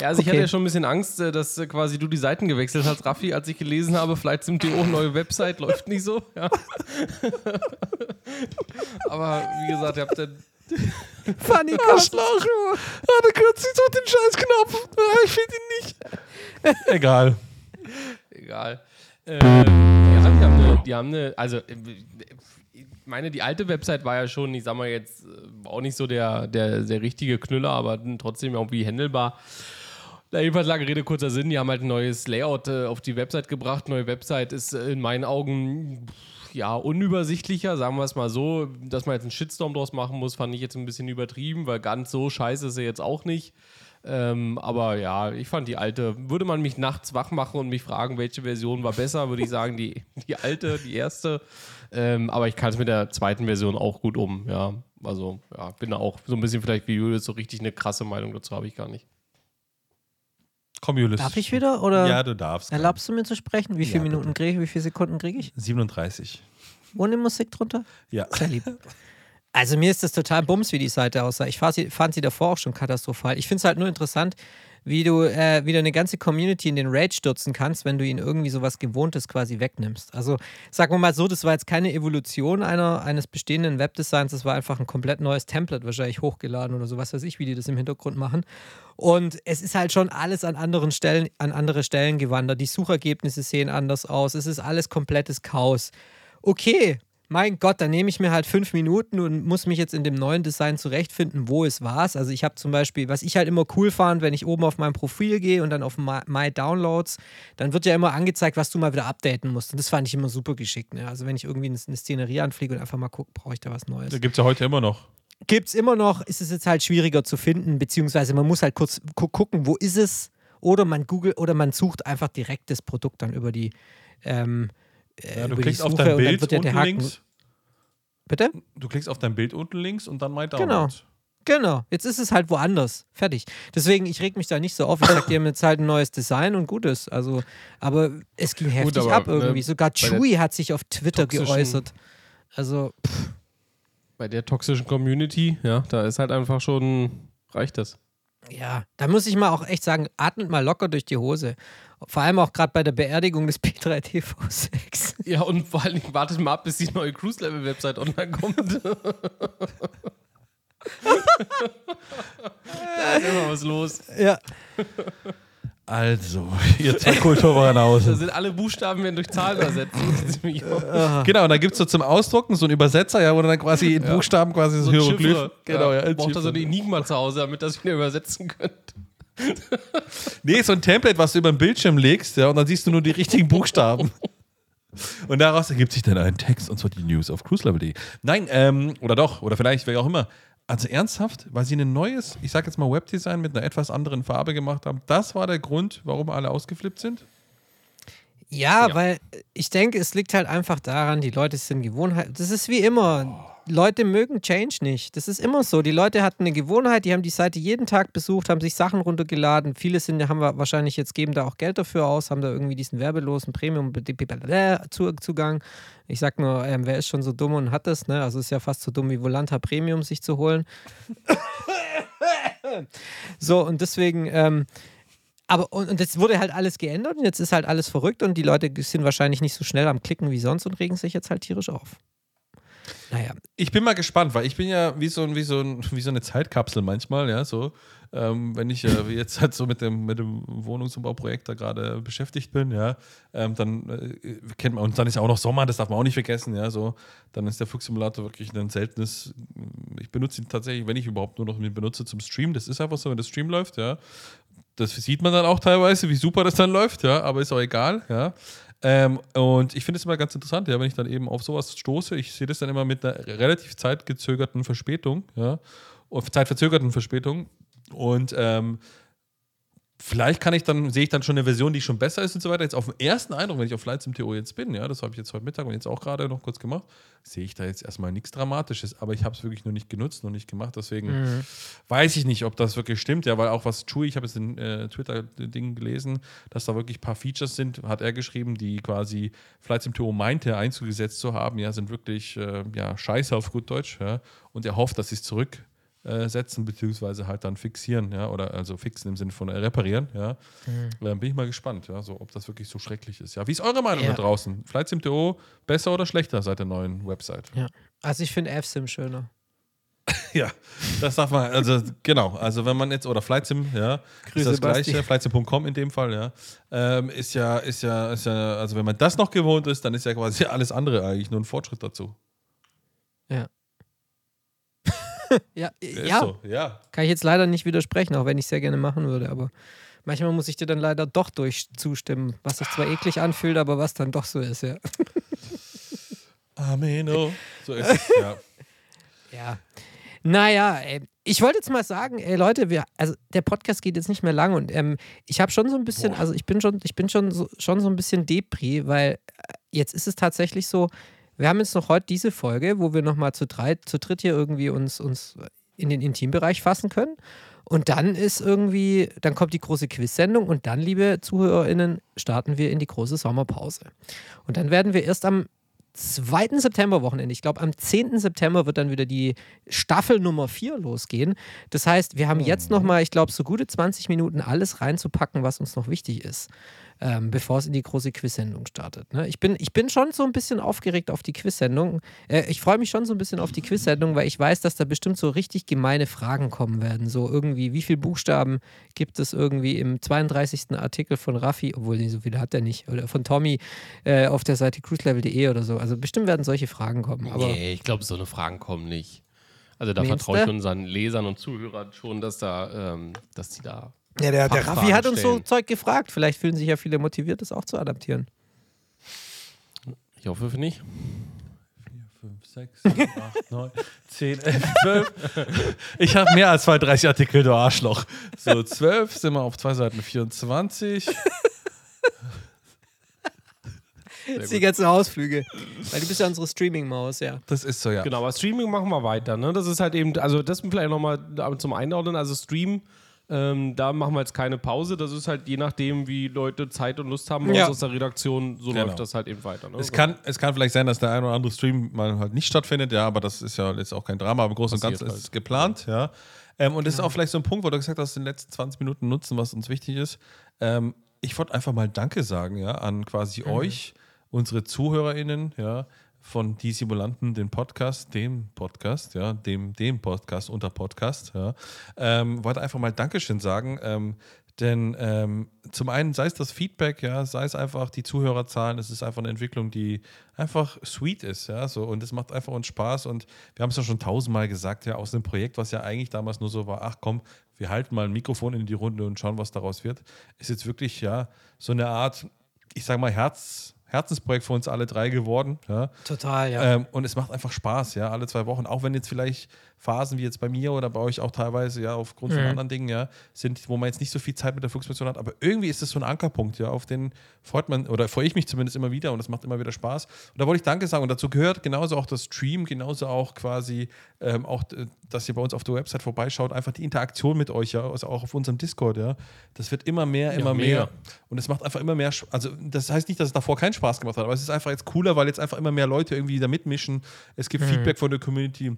Ja, also ich Okay. hatte ja schon ein bisschen Angst, äh, dass äh, quasi du die Seiten gewechselt hast, Raffi, als ich gelesen habe, vielleicht sind die auch neue Website, läuft nicht so. Ja. [laughs] Aber wie gesagt, ihr habt dann Funny Arschloch! Ah, da kürzt sich doch den Scheißknopf. Ah, ich finde ihn nicht. [laughs] Egal. egal. Äh, ja, die haben eine, die haben eine also äh, ich meine, die alte Website war ja schon, ich sag mal jetzt, äh, auch nicht so der, der, der richtige Knüller, aber trotzdem irgendwie handelbar. Na, jedenfalls lange Rede, kurzer Sinn. Die haben halt ein neues Layout äh, auf die Website gebracht. Neue Website ist äh, in meinen Augen ja unübersichtlicher, sagen wir es mal so. Dass man jetzt einen Shitstorm draus machen muss, fand ich jetzt ein bisschen übertrieben, weil ganz so scheiße ist sie jetzt auch nicht. Ähm, aber ja, ich fand die alte. Würde man mich nachts wach machen und mich fragen, welche Version war besser, würde ich sagen, die, die alte, die erste. Ähm, aber ich kann es mit der zweiten Version auch gut um. Ja, also ja, bin da auch so ein bisschen vielleicht wie Julius, so richtig eine krasse Meinung dazu habe ich gar nicht. Komm, Julius. Darf ich wieder? Oder Ja, du darfst. erlaubst du mir zu sprechen? Wie viele Ja, Minuten kriege ich? Wie viele Sekunden kriege ich? 37. Ohne Musik drunter? Ja. Sehr lieb. [laughs] Also mir ist das total bums, wie die Seite aussah. Ich fand sie, fand sie davor auch schon katastrophal. Ich finde es halt nur interessant, wie du äh, wieder eine ganze Community in den Rage stürzen kannst, wenn du ihnen irgendwie sowas Gewohntes quasi wegnimmst. Also sagen wir mal so, das war jetzt keine Evolution einer, eines bestehenden Webdesigns, das war einfach ein komplett neues Template wahrscheinlich hochgeladen oder so, was weiß ich, wie die das im Hintergrund machen. Und es ist halt schon alles an anderen Stellen, an andere Stellen gewandert. Die Suchergebnisse sehen anders aus. Es ist alles komplettes Chaos. Okay, mein Gott, dann nehme ich mir halt fünf Minuten und muss mich jetzt in dem neuen Design zurechtfinden, wo es war. Also ich habe zum Beispiel, was ich halt immer cool fand, wenn ich oben auf mein Profil gehe und dann auf My, Downloads, dann wird ja immer angezeigt, was du mal wieder updaten musst. Und das fand ich immer super geschickt. Ne? Also wenn ich irgendwie eine, eine Szenerie anfliege und einfach mal gucke, brauche ich da was Neues. Da gibt es ja heute immer noch. Gibt es immer noch, ist es jetzt halt schwieriger zu finden, beziehungsweise man muss halt kurz gu gucken, wo ist es? Oder man googelt oder man sucht einfach direkt das Produkt dann über die ähm, äh, Ja, du klickst auf dein Bild ja unten Haken- links. Bitte? Du klickst auf dein Bild unten links und dann My Genau. Downloads. Genau, jetzt ist es halt woanders. Fertig. Deswegen, ich reg mich da nicht so auf. Ich sag, die haben jetzt halt ein neues Design und gutes. Also, aber es ging heftig aber, ab irgendwie. ne, Sogar Chewy hat sich auf Twitter geäußert. Also, pff, Bei der toxischen Community, ja, da ist halt einfach schon, reicht das. ja, da muss ich mal auch echt sagen, atmet mal locker durch die Hose. Vor allem auch gerade bei der Beerdigung des [laughs] P3TV6. Ja, und vor allem wartet mal ab, bis die neue Cruise-Level-Website online kommt. [laughs] da ist immer was los. Ja. Also, ihr zwei Kulturwaren aus. Da sind alle Buchstaben werden durch Zahlen ersetzt. [laughs] Genau, und da gibt es so zum Ausdrucken so einen Übersetzer, ja, wo du dann quasi in Buchstaben quasi so, so ein Hieroglyph. Genau, ja. ja, braucht da so ein Enigma zu Hause, damit das wieder übersetzen könnt. [laughs] Nee, so ein Template, was du über den Bildschirm legst, ja, und dann siehst du nur die richtigen Buchstaben. [laughs] Und daraus ergibt sich dann ein Text, und zwar die News auf cruiselevel.de. Nein, ähm, oder doch, oder vielleicht, wer auch immer. Also ernsthaft, weil sie ein neues, ich sag jetzt mal Webdesign mit einer etwas anderen Farbe gemacht haben, das war der Grund, warum alle ausgeflippt sind? Ja, Ja. weil ich denke, es liegt halt einfach daran, die Leute sind Gewohnheit. Das ist wie immer. Leute mögen Change nicht. Das ist immer so. Die Leute hatten eine Gewohnheit, die haben die Seite jeden Tag besucht, haben sich Sachen runtergeladen. Viele sind, haben wir wahrscheinlich jetzt geben da auch Geld dafür aus, haben da irgendwie diesen werbelosen Premium-Zugang. Ich sag nur, ähm, wer ist schon so dumm und hat das, ne? Also ist ja fast so dumm wie Volanta Premium sich zu holen. so, und deswegen, ähm, aber und, und jetzt wurde halt alles geändert und jetzt ist halt alles verrückt und die Leute sind wahrscheinlich nicht so schnell am Klicken wie sonst und regen sich jetzt halt tierisch auf. Naja, Ich bin mal gespannt, weil ich bin ja wie so, wie so, wie so eine Zeitkapsel manchmal, ja, so. Ähm, wenn ich äh, jetzt halt so mit dem, mit dem Wohnungsumbauprojekt da gerade beschäftigt bin, ja, ähm, dann äh, kennt man, und dann ist ja auch noch Sommer, das darf man auch nicht vergessen, ja, so, dann ist der Flugsimulator wirklich ein seltenes, ich benutze ihn tatsächlich, wenn ich überhaupt nur noch ihn benutze zum Stream, das ist einfach so, wenn der Stream läuft, ja, das sieht man dann auch teilweise, wie super das dann läuft, ja, aber ist auch egal, ja. Ähm, und ich finde es immer ganz interessant, ja, wenn ich dann eben auf sowas stoße. Ich sehe das dann immer mit einer relativ zeitgezögerten Verspätung, ja, zeitverzögerten Verspätung. Und ähm, vielleicht kann ich dann, sehe ich dann schon eine Version, die schon besser ist und so weiter. Jetzt auf den ersten Eindruck, wenn ich auf Flights MTO jetzt bin, ja, das habe ich jetzt heute Mittag und jetzt auch gerade noch kurz gemacht, sehe ich da jetzt erstmal nichts Dramatisches, aber ich habe es wirklich noch nicht genutzt, noch nicht gemacht, deswegen weiß ich nicht, ob das wirklich stimmt, ja, weil auch was Chewy, ich habe jetzt in äh, Twitter-Ding gelesen, dass da wirklich ein paar Features sind, hat er geschrieben, die quasi Flights MTO meinte einzugesetzt zu haben, ja, sind wirklich, äh, ja, scheiße auf gut Deutsch, ja, und er hofft, dass sie es zurück äh, setzen, beziehungsweise halt dann fixieren, ja, oder also fixen im Sinne von äh, reparieren, ja. Mhm. Äh, bin ich mal gespannt, ja, so, ob das wirklich so schrecklich ist. Ja, wie ist eure Meinung Ja. da draußen? Flights MTO besser oder schlechter seit der neuen Website? ja. Also ich finde F-Sim schöner. [laughs] Ja, das darf man, also genau, also wenn man jetzt, oder Flightsim, ja, Grüße, ist das Basti. gleiche, flightsim.com in dem Fall, ja, ähm, ist ja, ist ja, ist ja, also wenn man das noch gewohnt ist, dann ist ja quasi alles andere eigentlich nur ein Fortschritt dazu. Ja. [laughs] ja, Ist ja so, ja. kann ich jetzt leider nicht widersprechen, auch wenn ich sehr gerne machen würde, aber manchmal muss ich dir dann leider doch durch zustimmen, was sich zwar eklig anfühlt, aber was dann doch so ist, ja. [laughs] Ameno. So ist es, ja. [laughs] Ja. Naja, ey, ich wollte jetzt mal sagen, ey Leute, wir, also der Podcast geht jetzt nicht mehr lang und ähm, ich habe schon so ein bisschen, also ich bin schon, ich bin schon so, schon so ein bisschen Depri, weil äh, jetzt ist es tatsächlich so, wir haben jetzt noch heute diese Folge, wo wir nochmal zu, drei, zu dritt hier irgendwie uns, uns in den Intimbereich fassen können. Und dann ist irgendwie, dann kommt die große Quiz-Sendung und dann, liebe ZuhörerInnen, starten wir in die große Sommerpause. Und dann werden wir erst am 2. September-Wochenende, ich glaube am 10. September wird dann wieder die Staffel Nummer 4 losgehen. Das heißt, wir haben jetzt nochmal, ich glaube, so gute 20 Minuten alles reinzupacken, was uns noch wichtig ist, ähm, bevor es in die große Quiz-Sendung startet. Ne? Ich, bin, ich bin schon so ein bisschen aufgeregt auf die Quiz-Sendung. Äh, ich freue mich schon so ein bisschen auf die Quiz-Sendung, weil ich weiß, dass da bestimmt so richtig gemeine Fragen kommen werden. So irgendwie, wie viele Buchstaben gibt es irgendwie im 32. Artikel von Raffi, obwohl nee, so viele hat er nicht, oder von Tommy äh, auf der Seite cruiselevel.de oder so. Also bestimmt werden solche Fragen kommen. Aber nee, ich glaube, so eine Fragen kommen nicht. Also da Meinst vertraue ich unseren Lesern und Zuhörern schon, dass da, ähm, dass die da. Ja, der, der Raffi hat uns so stellen. Zeug gefragt. Vielleicht fühlen sich ja viele motiviert, das auch zu adaptieren. Ich hoffe für nicht. 5, 6, 7, 8, 9, 10, 11, 12. Ich habe mehr als 32 Artikel, du Arschloch. So, 12 sind wir auf zwei Seiten 24. Das sind die ganzen Ausflüge. Weil du bist ja unsere Streaming-Maus, ja. Das ist so, ja. Genau, aber Streaming machen wir weiter. Ne? Das ist halt eben, also das vielleicht nochmal zum Einordnen. Also Stream, ähm, da machen wir jetzt keine Pause. Das ist halt je nachdem, wie Leute Zeit und Lust haben Ja. aus der Redaktion, so Genau. läuft das halt eben weiter. Ne? Es kann, es kann vielleicht sein, dass der ein oder andere Stream mal halt nicht stattfindet, ja, aber das ist ja jetzt auch kein Drama, aber im Großen und Passiert Ganzen ist halt. es geplant, ja. Ähm, und das ist auch vielleicht so ein Punkt, wo du gesagt hast, in den letzten 20 Minuten nutzen, was uns wichtig ist. Ähm, ich wollte einfach mal Danke sagen, ja, an quasi euch, unsere ZuhörerInnen, ja, von Die Simulanten, den Podcast, dem Podcast, ja, dem, dem Podcast unter Podcast, ja. Ähm, wollte einfach mal Dankeschön sagen, ähm, denn ähm, zum einen sei es das Feedback, ja, sei es einfach die Zuhörerzahlen, es ist einfach eine Entwicklung, die einfach sweet ist, ja, so und es macht einfach uns Spaß und wir haben es ja schon tausendmal gesagt, ja, aus einem Projekt, was ja eigentlich damals nur so war, ach komm, wir halten mal ein Mikrofon in die Runde und schauen, was daraus wird, ist jetzt wirklich, ja, so eine Art, ich sag mal, Herz, Herzensprojekt für uns alle drei geworden, ja. Total, ja. Ähm, und es macht einfach Spaß, ja, alle zwei Wochen. Auch wenn jetzt vielleicht Phasen wie jetzt bei mir oder bei euch auch teilweise, ja, aufgrund von Mhm. anderen Dingen, ja, sind, wo man jetzt nicht so viel Zeit mit der Flugsimulation hat. Aber irgendwie ist es so ein Ankerpunkt, ja, auf den freut man, oder freue ich mich zumindest immer wieder und es macht immer wieder Spaß. Und da wollte ich Danke sagen. Und dazu gehört genauso auch das Stream, genauso auch quasi, ähm, auch, äh, dass ihr bei uns auf der Website vorbeischaut, einfach die Interaktion mit euch, ja, also auch auf unserem Discord, ja. Das wird immer mehr, immer mehr. mehr. Und es macht einfach immer mehr, also das heißt nicht, dass es davor keinen Spaß gemacht hat, aber es ist einfach jetzt cooler, weil jetzt einfach immer mehr Leute irgendwie da mitmischen. Es gibt Feedback von der Community.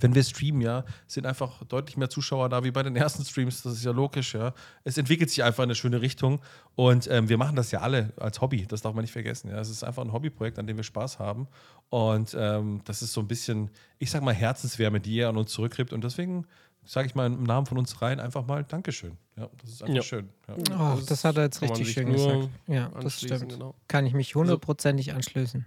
Wenn wir streamen, ja, sind einfach deutlich mehr Zuschauer da wie bei den ersten Streams. Das ist ja logisch, ja. Es entwickelt sich einfach in eine schöne Richtung und ähm, wir machen das ja alle als Hobby. Das darf man nicht vergessen. Ja, es ist einfach ein Hobbyprojekt, an dem wir Spaß haben und ähm, das ist so ein bisschen, ich sag mal Herzenswärme, die ihr an uns zurückgibt und deswegen sage ich mal im Namen von uns rein einfach mal Dankeschön. Ja, das ist einfach Ja. schön. Ja. Ach, das hat er jetzt richtig schön gesagt. Ja, das stimmt. genau. Kann ich mich hundertprozentig anschließen.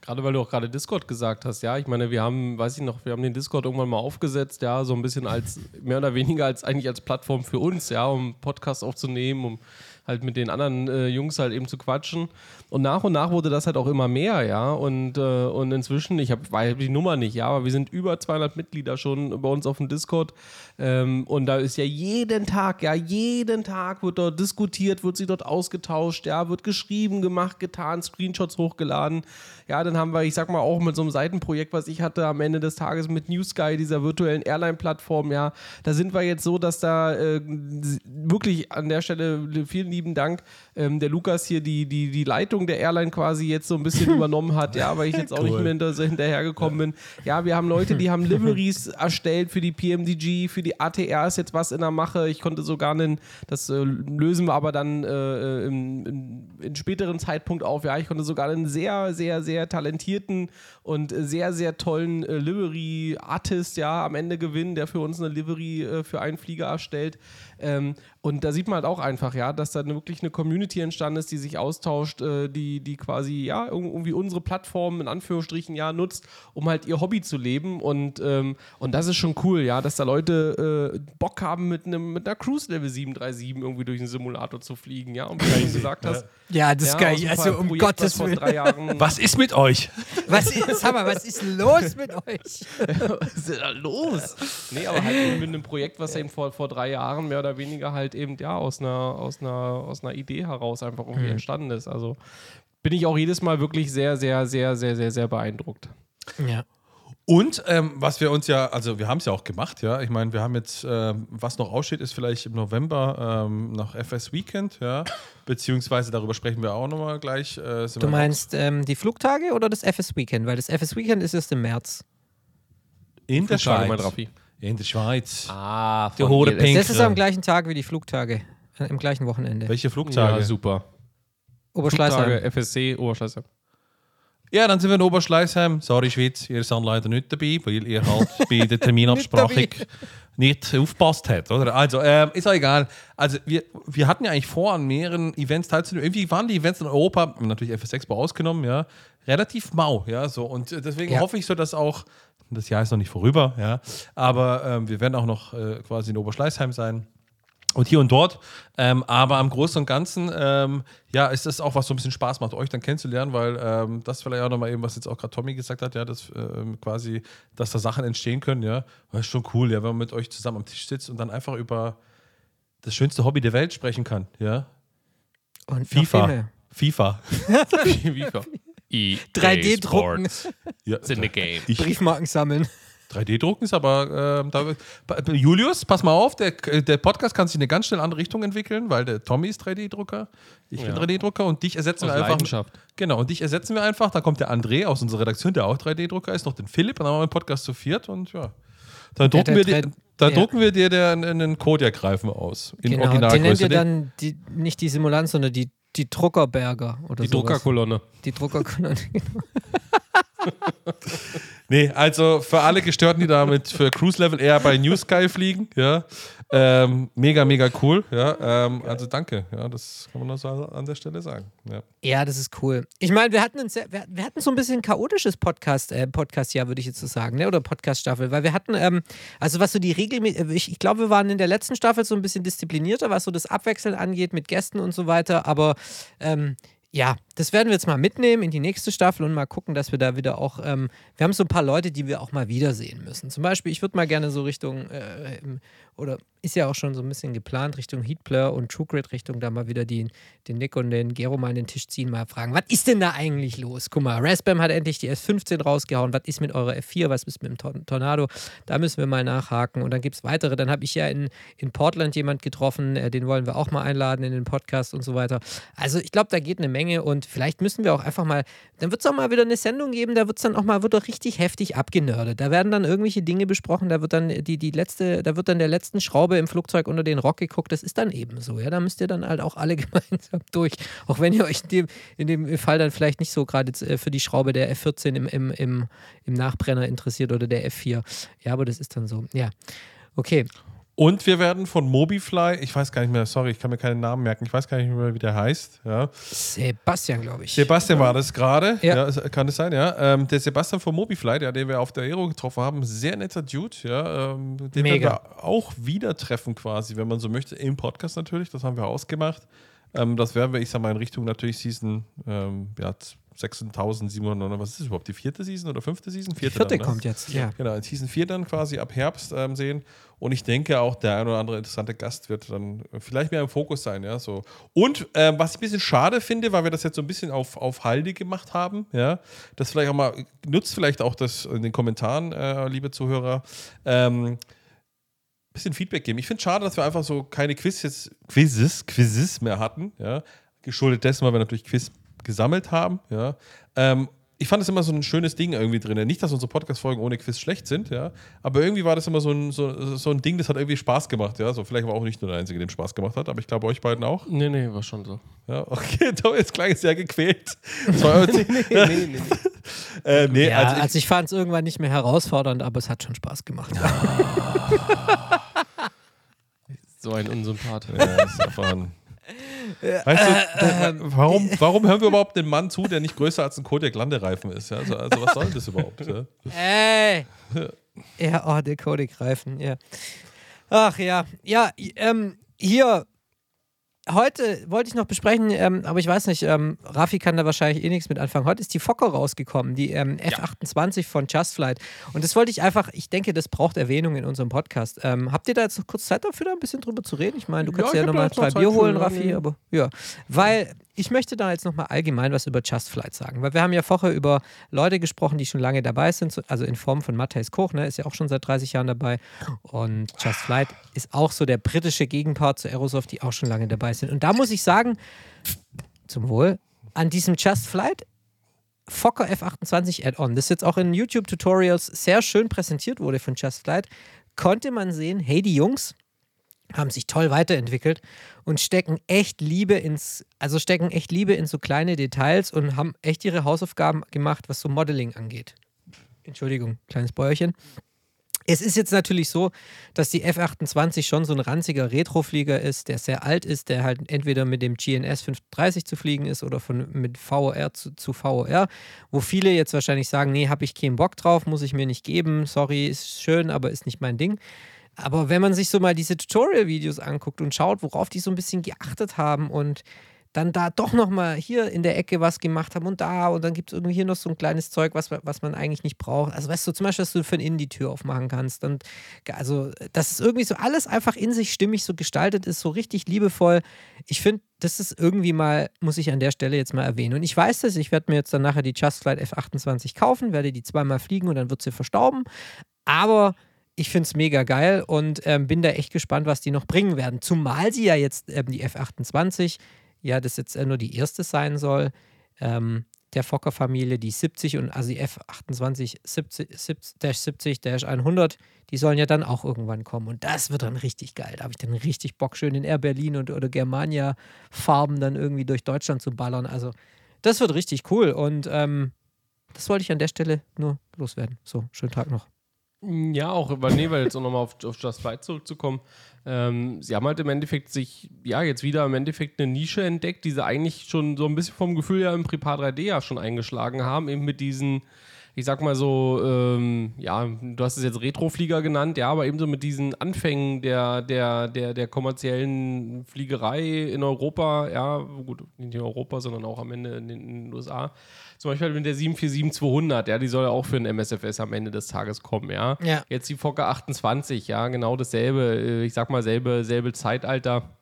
Gerade weil du auch gerade Discord gesagt hast, ja, ich meine, wir haben, weiß ich noch, wir haben den Discord irgendwann mal aufgesetzt, ja, so ein bisschen als, [laughs] mehr oder weniger als eigentlich als Plattform für uns, ja, um Podcasts aufzunehmen, um halt mit den anderen äh, Jungs halt eben zu quatschen. Und nach und nach wurde das halt auch immer mehr, ja, und, äh, und inzwischen, ich habe hab die Nummer nicht, ja, aber wir sind über 200 Mitglieder schon bei uns auf dem Discord ähm, und da ist ja jeden Tag, ja, jeden Tag wird dort diskutiert, wird sich dort ausgetauscht, ja, wird geschrieben, gemacht, getan, Screenshots hochgeladen. Ja, dann haben wir, ich sag mal, auch mit so einem Seitenprojekt, was ich hatte am Ende des Tages mit New Sky, dieser virtuellen Airline-Plattform, ja, da sind wir jetzt so, dass da äh, wirklich an der Stelle vielen lieben Dank, ähm, der Lukas hier die, die, die Leitung der Airline quasi jetzt so ein bisschen [laughs] übernommen hat, ja, weil ich jetzt auch nicht mehr hinter, hinterhergekommen bin. Ja, wir haben Leute, die haben Liveries [laughs] erstellt für die PMDG, für die ATR ist jetzt was in der Mache. Ich konnte sogar einen, das äh, lösen wir aber dann äh, im, im, in späteren Zeitpunkt auf. Ja, ich konnte sogar einen sehr, sehr, sehr talentierten und sehr, sehr tollen äh, Livery-Artist ja am Ende gewinnen, der für uns eine Livery äh, für einen Flieger erstellt. Ähm, Und da sieht man halt auch einfach, ja, dass da eine, wirklich eine Community entstanden ist, die sich austauscht, äh, die, die quasi, ja, irgendwie unsere Plattform in Anführungsstrichen ja nutzt, um halt ihr Hobby zu leben. Und, ähm, und das ist schon cool, ja, dass da Leute äh, Bock haben, mit, einem, mit einer Cruise Level 737 irgendwie durch den Simulator zu fliegen, ja. Und wie du [laughs] gesagt hast, Ja, das ist geil. Also um Projekt, Gottes vor Willen. drei Jahren [laughs] Was ist mit euch? Was ist, sag mal, was ist los mit euch? [laughs] Was ist denn da los? Nee, aber halt mit einem Projekt, was eben vor, vor drei Jahren mehr oder weniger halt eben ja aus einer, aus einer, aus einer Idee heraus einfach irgendwie Mhm. entstanden ist. Also bin ich auch jedes Mal wirklich sehr, sehr, sehr, sehr, sehr, sehr beeindruckt. Ja. Und ähm, was wir uns ja, also wir haben es ja auch gemacht, ja. Ich meine, wir haben jetzt, ähm, was noch aussteht, ist vielleicht im November ähm, noch FS Weekend, ja. Beziehungsweise darüber sprechen wir auch nochmal gleich. Äh, Du meinst ähm, die Flugtage oder das FS Weekend? Weil das FS Weekend ist erst im März. in der Flugtage, mein Schweiz. Raffi. In der Schweiz. Ah, Die Horde Pink. Das ist am gleichen Tag wie die Flugtage. äh, Im gleichen Wochenende. Welche Flugtage? Ja, super. Oberschleißheim. Flugtage, FSC, Oberschleißheim. Ja, dann sind wir in Oberschleißheim. Sorry, Schweiz, ihr seid leider nicht dabei, weil ihr halt [laughs] bei der Terminabsprache nicht aufgepasst habt, oder? Also, ähm, ist auch egal. Also, wir, wir hatten ja eigentlich vor, an mehreren Events teilzunehmen. Irgendwie waren die Events in Europa, natürlich FS Expo ausgenommen, ja, relativ mau, ja, so. Und äh, deswegen Ja. hoffe ich so, dass auch, das Jahr ist noch nicht vorüber, ja, aber ähm, wir werden auch noch äh, quasi in Oberschleißheim sein. Und hier und dort. Ähm, aber am Großen und Ganzen, ähm, ja, ist das auch was so ein bisschen Spaß macht, euch dann kennenzulernen, weil ähm, das vielleicht auch nochmal eben, was jetzt auch gerade Tommy gesagt hat, ja, dass ähm, quasi, dass da Sachen entstehen können, ja. Das ist schon cool, ja, wenn man mit euch zusammen am Tisch sitzt und dann einfach über das schönste Hobby der Welt sprechen kann, ja. Und FIFA. FIFA. [laughs] FIFA. [laughs] EA 3D drucken. Sports. Ja, It's in the game. ich, Briefmarken sammeln. 3D-Drucken ist aber, ähm, da, Julius, pass mal auf, der, der Podcast kann sich in eine ganz schnell andere Richtung entwickeln, weil der Tommy ist 3D-Drucker, ich bin Ja. 3D-Drucker und dich ersetzen Aus wir einfach. Leidenschaft. Genau, und dich ersetzen wir einfach. Da kommt der André aus unserer Redaktion, der auch 3D-Drucker ist, noch den Philipp, und dann haben wir einen Podcast zu viert und ja. Dann drucken, der wir, dir, drei- dann ja. drucken wir dir den, einen Kodiak-Reifen aus. In Genau. Den Originalgröße. nennt ihr Den- dann die, nicht die Simulanz, sondern die, die Druckerberger oder Die sowas. Druckerkolonne. Die Druckerkolonne. [laughs] genau. Nee, also für alle Gestörten, die damit für Cruise Level eher bei New Sky fliegen, ja. Ähm, mega, mega cool. Ja, ähm, also danke. Ja, das kann man nur so an der Stelle sagen. Ja. Ja, das ist cool. Ich meine, wir hatten wir, wir hatten so ein bisschen ein chaotisches Podcast, äh, Podcast-Jahr, würde ich jetzt so sagen, ne? oder Podcast-Staffel, weil wir hatten, ähm, also was so die Regel, ich, ich glaube, wir waren in der letzten Staffel so ein bisschen disziplinierter, was so das Abwechseln angeht mit Gästen und so weiter, aber ähm, ja, das werden wir jetzt mal mitnehmen in die nächste Staffel und mal gucken, dass wir da wieder auch, ähm, wir haben so ein paar Leute, die wir auch mal wiedersehen müssen. Zum Beispiel, ich würde mal gerne so Richtung, äh, oder ist ja auch schon so ein bisschen geplant, Richtung Heatblur und True Grid Richtung da mal wieder die, den Nick und den Gero mal an den Tisch ziehen, mal fragen, was ist denn da eigentlich los? Guck mal, Raspam hat endlich die S15 rausgehauen, was ist mit eurer F4, was ist mit dem Tor- Tornado? Da müssen wir mal nachhaken und dann gibt es weitere. Dann habe ich ja in, in Portland jemand getroffen, äh, den wollen wir auch mal einladen in den Podcast und so weiter. Also ich glaube, da geht eine Menge und vielleicht müssen wir auch einfach mal, dann wird es auch mal wieder eine Sendung geben, da wird es dann auch mal, wird doch richtig heftig abgenördet. Da werden dann irgendwelche Dinge besprochen, da wird dann die, die letzte, da wird dann der letzten Schraube im Flugzeug unter den Rock geguckt, das ist dann eben so, ja, da müsst ihr dann halt auch alle [laughs] gemeinsam durch, auch wenn ihr euch in dem, in dem Fall dann vielleicht nicht so gerade äh, für die Schraube der F14 im, im, im, im Nachbrenner interessiert oder der F4. Ja, aber das ist dann so, ja. Okay, Und wir werden von Mobifly, ich weiß gar nicht mehr, sorry, ich kann mir keinen Namen merken, ich weiß gar nicht mehr, wie der heißt. Ja. Sebastian, glaube ich. Sebastian war das gerade. Ja. Ja. kann es sein, ja. Ähm, der Sebastian von Mobifly, der, den wir auf der Aero getroffen haben, sehr netter Dude, ja. Ähm, den Mega. werden wir auch wieder treffen quasi, wenn man so möchte, im Podcast natürlich. Das haben wir ausgemacht. Ähm, das werden wir, ich sag mal, in Richtung natürlich Season ähm, ja, 6.700, was ist das überhaupt, die vierte Season oder fünfte Season? Die vierte dann, ne? kommt jetzt, ja. Genau, in Season 4 dann quasi ab Herbst ähm, sehen. Und ich denke auch, der ein oder andere interessante Gast wird dann äh, vielleicht mehr im Fokus sein, ja. So. Und ähm, was ich ein bisschen schade finde, weil wir das jetzt so ein bisschen auf, auf Halde gemacht haben, ja, das vielleicht auch mal, nutzt vielleicht auch das in den Kommentaren, äh, liebe Zuhörer, ähm, bisschen Feedback geben. Ich finde es schade, dass wir einfach so keine Quizzes, Quizzes, Quizzes mehr hatten, ja. Geschuldet dessen, weil wir natürlich Quiz gesammelt haben, ja. Ähm, ich fand es immer so ein schönes Ding irgendwie drin. Nicht, dass unsere Podcast-Folgen ohne Quiz schlecht sind, ja. Aber irgendwie war das immer so ein, so, so ein Ding, das hat irgendwie Spaß gemacht, ja. So, vielleicht war auch nicht nur der Einzige, dem Spaß gemacht hat, aber ich glaube euch beiden auch. Nee, nee, war schon so. Ja, okay, [laughs] da jetzt klang es sehr gequält. [laughs] Nee, nee, nee, nee. äh, nee, Ja, also ich, also ich fand es irgendwann nicht mehr herausfordernd, aber es hat schon Spaß gemacht. [laughs] So ein Unsympath. Ja, ist einfach ein. Weißt du, warum, warum hören wir überhaupt den Mann zu, der nicht größer als ein Kodiak Landereifen ist? Ja? Also, also was soll das überhaupt? Ja? Ey! Ja, oh, der Kodik-Reifen, ja. Ach ja, ja, ähm, hier, heute wollte ich noch besprechen, ähm, aber ich weiß nicht, ähm, Rafi kann da wahrscheinlich eh nichts mit anfangen. Heute ist die Fokker rausgekommen, die ähm, F28 von Just Flight. Und das wollte ich einfach, ich denke, das braucht Erwähnung in unserem Podcast. Ähm, habt ihr da jetzt noch kurz Zeit dafür, da ein bisschen drüber zu reden? Ich meine, du kannst Ja, ja, nochmal zwei Bier holen, ja, Rafi, aber ja. Weil ich möchte da jetzt nochmal allgemein was über Just Flight sagen, weil wir haben ja vorher über Leute gesprochen, die schon lange dabei sind, so- also in Form von Matthijs Koch, ne, ist ja auch schon seit 30 Jahren dabei und Just Flight ist auch so der britische Gegenpart zu Aerosoft, die auch schon lange dabei sind. Und da muss ich sagen, zum Wohl, an diesem Just Flight Fokker F28 Add-on, das jetzt auch in YouTube-Tutorials sehr schön präsentiert wurde von Just Flight, konnte man sehen, hey, die Jungs haben sich toll weiterentwickelt und stecken echt Liebe ins, also stecken echt Liebe in so kleine Details und haben echt ihre Hausaufgaben gemacht, was so Modeling angeht. Entschuldigung, kleines Bäuerchen. Es ist jetzt natürlich so, dass die F28 schon so ein ranziger Retroflieger ist, der sehr alt ist, der halt entweder mit dem GNS 530 zu fliegen ist oder von, mit VOR zu, zu VOR, wo viele jetzt wahrscheinlich sagen, nee, habe ich keinen Bock drauf, muss ich mir nicht geben, sorry, ist schön, aber ist nicht mein Ding. Aber wenn man sich so mal diese Tutorial-Videos anguckt und schaut, worauf die so ein bisschen geachtet haben und dann da doch nochmal hier in der Ecke was gemacht haben und da und dann gibt es irgendwie hier noch so ein kleines Zeug, was, was man eigentlich nicht braucht. Also weißt du, zum Beispiel, dass du von innen die Tür aufmachen kannst. Und also, dass es irgendwie so alles einfach in sich stimmig so gestaltet ist, so richtig liebevoll. Ich finde, das ist irgendwie mal, muss ich an der Stelle jetzt mal erwähnen. Und ich weiß das, ich werde mir jetzt dann nachher die Just Flight F28 kaufen, werde die zweimal fliegen und dann wird sie verstauben. Aber ich finde es mega geil und ähm, bin da echt gespannt, was die noch bringen werden. Zumal sie ja jetzt ähm, die F28, ja, das jetzt äh, nur die erste sein soll, ähm, der Fokker-Familie, die 70 und also die F28 70, 70, 70 100, die sollen ja dann auch irgendwann kommen. Und das wird dann richtig geil. Da habe ich dann richtig Bock, schön in Air Berlin und, oder Germania-Farben dann irgendwie durch Deutschland zu ballern. Also, das wird richtig cool. Und ähm, das wollte ich an der Stelle nur loswerden. So, schönen Tag noch. Ja, auch, weil, nee, weil jetzt auch nochmal auf, auf Just Fight zurückzukommen. Ähm, sie haben halt im Endeffekt sich, ja, jetzt wieder im Endeffekt eine Nische entdeckt, die sie eigentlich schon so ein bisschen vom Gefühl ja im Prepar 3D ja schon eingeschlagen haben, eben mit diesen, ich sag mal so, ähm, ja, du hast es jetzt Retroflieger genannt, ja, aber eben so mit diesen Anfängen der, der, der, der kommerziellen Fliegerei in Europa, ja, gut, nicht in Europa, sondern auch am Ende in den, in den USA. Zum Beispiel mit der 747-200, ja, die soll ja auch für den MSFS am Ende des Tages kommen, ja. Ja. Jetzt die Fokker 28, ja, genau dasselbe, äh, ich sag mal, selbe, selbe Zeitalter.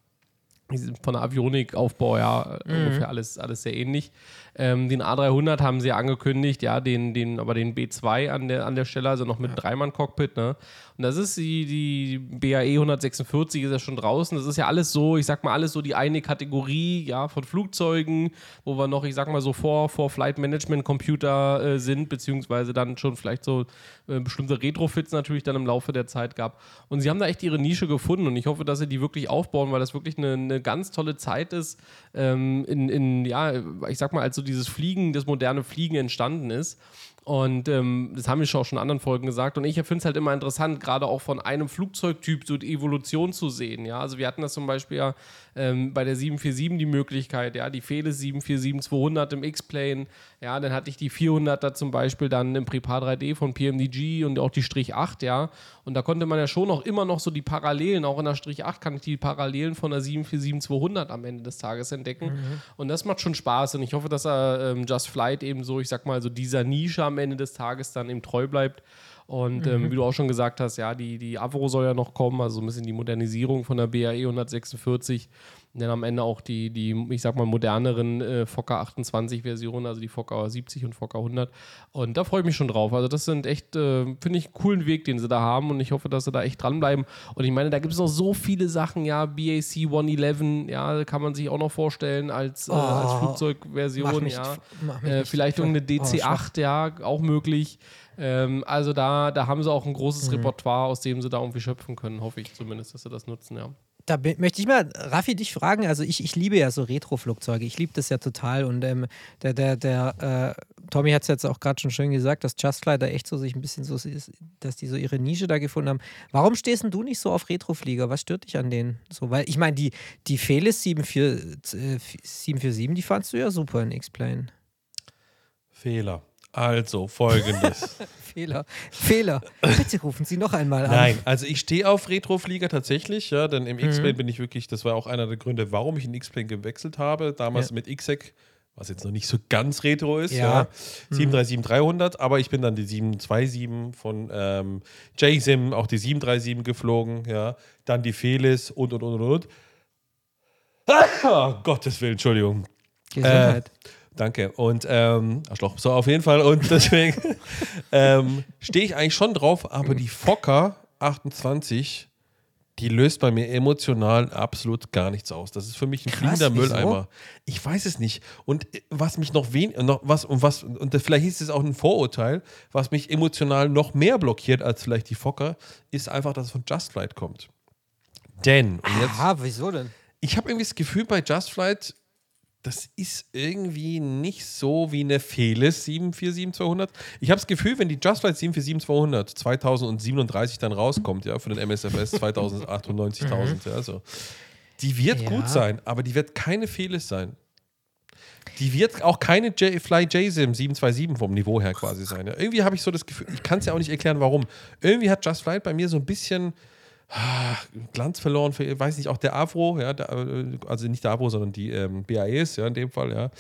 Von der Avionik-Aufbau, ja, Mhm. ungefähr alles, alles sehr ähnlich. Ähm, den A300 haben sie angekündigt, ja, den, den, aber den B2 an der, an der Stelle, also noch mit Dreimann-Cockpit, ne? Und das ist die, die BAE 146 ist ja schon draußen. Das ist ja alles so, ich sag mal, alles so die eine Kategorie, ja, von Flugzeugen, wo wir noch, ich sag mal, so vor, vor Flight Management Computer äh, sind, beziehungsweise dann schon vielleicht so äh, bestimmte Retrofits natürlich dann im Laufe der Zeit gab. Und sie haben da echt ihre Nische gefunden und ich hoffe, dass sie die wirklich aufbauen, weil das wirklich eine, eine ganz tolle Zeit ist, ähm, in, in, ja, ich sag mal, als so dieses Fliegen, das moderne Fliegen entstanden ist. Und ähm, das haben wir schon auch schon in anderen Folgen gesagt. Und ich finde es halt immer interessant, gerade auch von einem Flugzeugtyp so die Evolution zu sehen. Ja, also wir hatten das zum Beispiel ja ähm, bei der 747 die Möglichkeit, ja, die Felis 747-200 im X-Plane. Ja, dann hatte ich die 400er zum Beispiel dann im Prepar 3D von PMDG und auch die Strich 8, ja. Und da konnte man ja schon auch immer noch so die Parallelen, auch in der Strich 8 kann ich die Parallelen von der 747-200 am Ende des Tages entdecken. Und das macht schon Spaß. Und ich hoffe, dass er ähm, Just Flight eben so, ich sag mal, so dieser Nische am Ende des Tages dann eben treu bleibt. Und ähm, wie du auch schon gesagt hast, ja, die, die Avro soll ja noch kommen, also so ein bisschen die Modernisierung von der BAE 146. Dann am Ende auch die, die ich sag mal, moderneren äh, Fokker 28 Versionen, also die Fokker 70 und Fokker 100. Und da freue ich mich schon drauf. Also das sind echt, äh, finde ich, einen coolen Weg, den sie da haben. Und ich hoffe, dass sie da echt dranbleiben. Und ich meine, da gibt es noch so viele Sachen, ja, BAC 111, ja, kann man sich auch noch vorstellen als, äh, als Oh, Flugzeugversion, mach mich- ja. Äh, vielleicht irgendeine oh, schwach. DC-8, ja, auch möglich. Ähm, also da, da haben sie auch ein großes Mhm. Repertoire, aus dem sie da irgendwie schöpfen können, hoffe ich zumindest, dass sie das nutzen, ja. Da möchte ich mal, Raffi, dich fragen. Also, ich, ich liebe ja so Retro-Flugzeuge. Ich liebe das ja total. Und ähm, der, der, der äh, Tommy hat es jetzt auch gerade schon schön gesagt, dass Just Fly da echt so sich ein bisschen so ist, dass die so ihre Nische da gefunden haben. Warum stehst denn du nicht so auf Retroflieger? Was stört dich an denen? So, weil ich meine, die, die Felis 74, äh, 747, die fandst du ja super in X-Plane. Fehler. Also, folgendes. [laughs] Fehler. Fehler. Bitte rufen Sie noch einmal an. Nein, also ich stehe auf Retroflieger tatsächlich, ja, denn im X-Plane bin ich wirklich, das war auch einer der Gründe, warum ich in X-Plane gewechselt habe, damals Ja. mit XSEC, was jetzt noch nicht so ganz retro ist, Ja. ja, 737-300, aber ich bin dann die 727 von ähm, JSIM, auch die 737 geflogen, ja, dann die Felis und, und, und, und, und. Ah, [laughs] Gottes Willen, Entschuldigung. Gesundheit. Danke. Und ähm, Arschloch. So, auf jeden Fall. Und deswegen [laughs] ähm, stehe ich eigentlich schon drauf, aber die Fokker 28, die löst bei mir emotional absolut gar nichts aus. Das ist für mich ein Krass, fliegender wieso? Mülleimer. Ich weiß es nicht. Und äh, was mich noch wen noch was und was und das- vielleicht ist es auch ein Vorurteil, was mich emotional noch mehr blockiert als vielleicht die Fokker, ist einfach, dass es von Just Flight kommt. Denn und jetzt Aha, wieso denn? ich habe irgendwie das Gefühl bei Just Flight, das ist irgendwie nicht so wie eine Felis 747-200. Ich habe das Gefühl, wenn die Just Flight 747-200 2037 dann rauskommt, ja, für den MSFS 2098.000, ja, so, die wird Ja. gut sein, aber die wird keine Felis sein. Die wird auch keine J Fly JSIM 727 vom Niveau her quasi sein. Ja. Irgendwie habe ich so das Gefühl, ich kann es ja auch nicht erklären, warum. Irgendwie hat Just Flight bei mir so ein bisschen Glanz verloren, für, weiß nicht, auch der Avro, ja, der, äh, also nicht der Avro, sondern die ähm, BAEs, ja, in dem Fall, ja,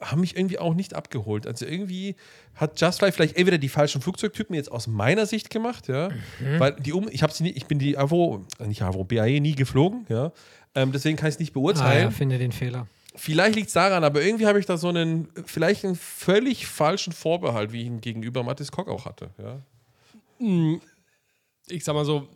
haben mich irgendwie auch nicht abgeholt. Also irgendwie hat Just Fly vielleicht entweder die falschen Flugzeugtypen jetzt aus meiner Sicht gemacht, ja, weil die um, ich habe sie nie, ich bin die Avro, äh, nicht Avro, BAE nie geflogen, ja, ähm, deswegen kann ich es nicht Ah, beurteilen. ja, finde den Fehler. Vielleicht liegt es daran, aber irgendwie habe ich da so einen, vielleicht einen völlig falschen Vorbehalt, wie ich ihn gegenüber Mathis Kock auch hatte. Ja. ich sag mal so,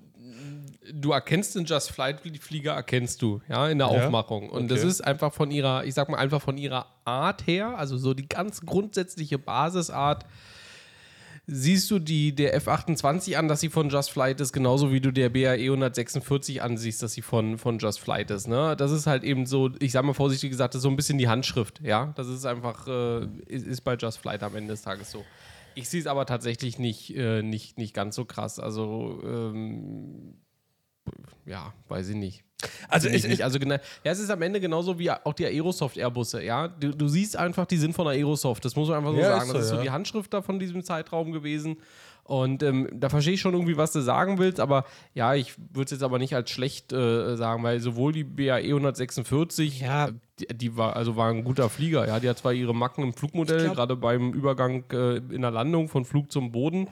du erkennst den Just Flight Flieger, erkennst du, ja, in der Ja, Aufmachung. Und das okay. ist einfach von ihrer, ich sag mal einfach von ihrer Art her, also so die ganz grundsätzliche Basisart, siehst du die der F28 an, dass sie von Just Flight ist, genauso wie du der BAE 146 ansiehst, dass sie von, von Just Flight ist. Ne? Das ist halt eben so, ich sag mal vorsichtig gesagt, das ist so ein bisschen die Handschrift, ja. Das ist einfach, äh, ist, ist bei Just Flight am Ende des Tages so. Ich sehe es aber tatsächlich nicht, äh, nicht, nicht ganz so krass. Also, ähm, ja, weiß ich nicht. Also ich nicht. Also genau, ja, es ist am Ende genauso wie auch die Aerosoft Airbusse, ja. Du, du siehst einfach, die sind von der Aerosoft. Das muss man einfach so Ja, sagen. ist so, das ist so ja. die Handschrift da von diesem Zeitraum gewesen. Und ähm, da verstehe ich schon irgendwie, was du sagen willst, aber ja, ich würde es jetzt aber nicht als schlecht äh, sagen, weil sowohl die BAE 146, Ja. die, die war also war ein guter Flieger, ja, die hat zwar ihre Macken im Flugmodell, gerade beim Übergang äh, in der Landung von Flug zum Boden,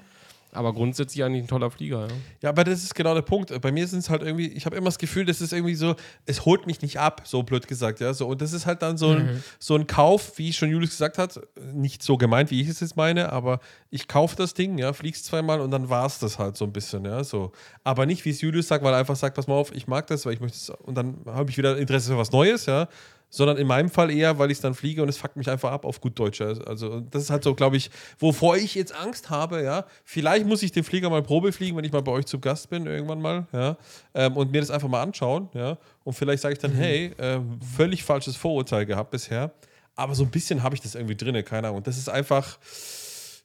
aber grundsätzlich eigentlich ein toller Flieger, ja. Ja, aber das ist genau der Punkt. Bei mir sind es halt irgendwie, ich habe immer das Gefühl, das ist irgendwie so, es holt mich nicht ab, so blöd gesagt, ja. So, und das ist halt dann so, ein, so ein Kauf, wie schon Julius gesagt hat, nicht so gemeint, wie ich es jetzt meine, aber ich kaufe das Ding, ja, fliegst zweimal und dann war es das halt so ein bisschen, ja. So. Aber nicht, wie es Julius sagt, weil er einfach sagt, pass mal auf, ich mag das, weil ich möchte es, und dann habe ich wieder Interesse für was Neues, ja. Sondern in meinem Fall eher, weil ich es dann fliege und es fuckt mich einfach ab auf gut Deutsch. ja. Also das ist halt so, glaube ich, wovor ich jetzt Angst habe, ja. Vielleicht muss ich den Flieger mal Probe fliegen, wenn ich mal bei euch zu Gast bin, irgendwann mal, ja. Ähm, und mir das einfach mal anschauen, ja. Und vielleicht sage ich dann, hey, äh, völlig falsches Vorurteil gehabt bisher. Aber so ein bisschen habe ich das irgendwie drin, keine Ahnung. Und das ist einfach,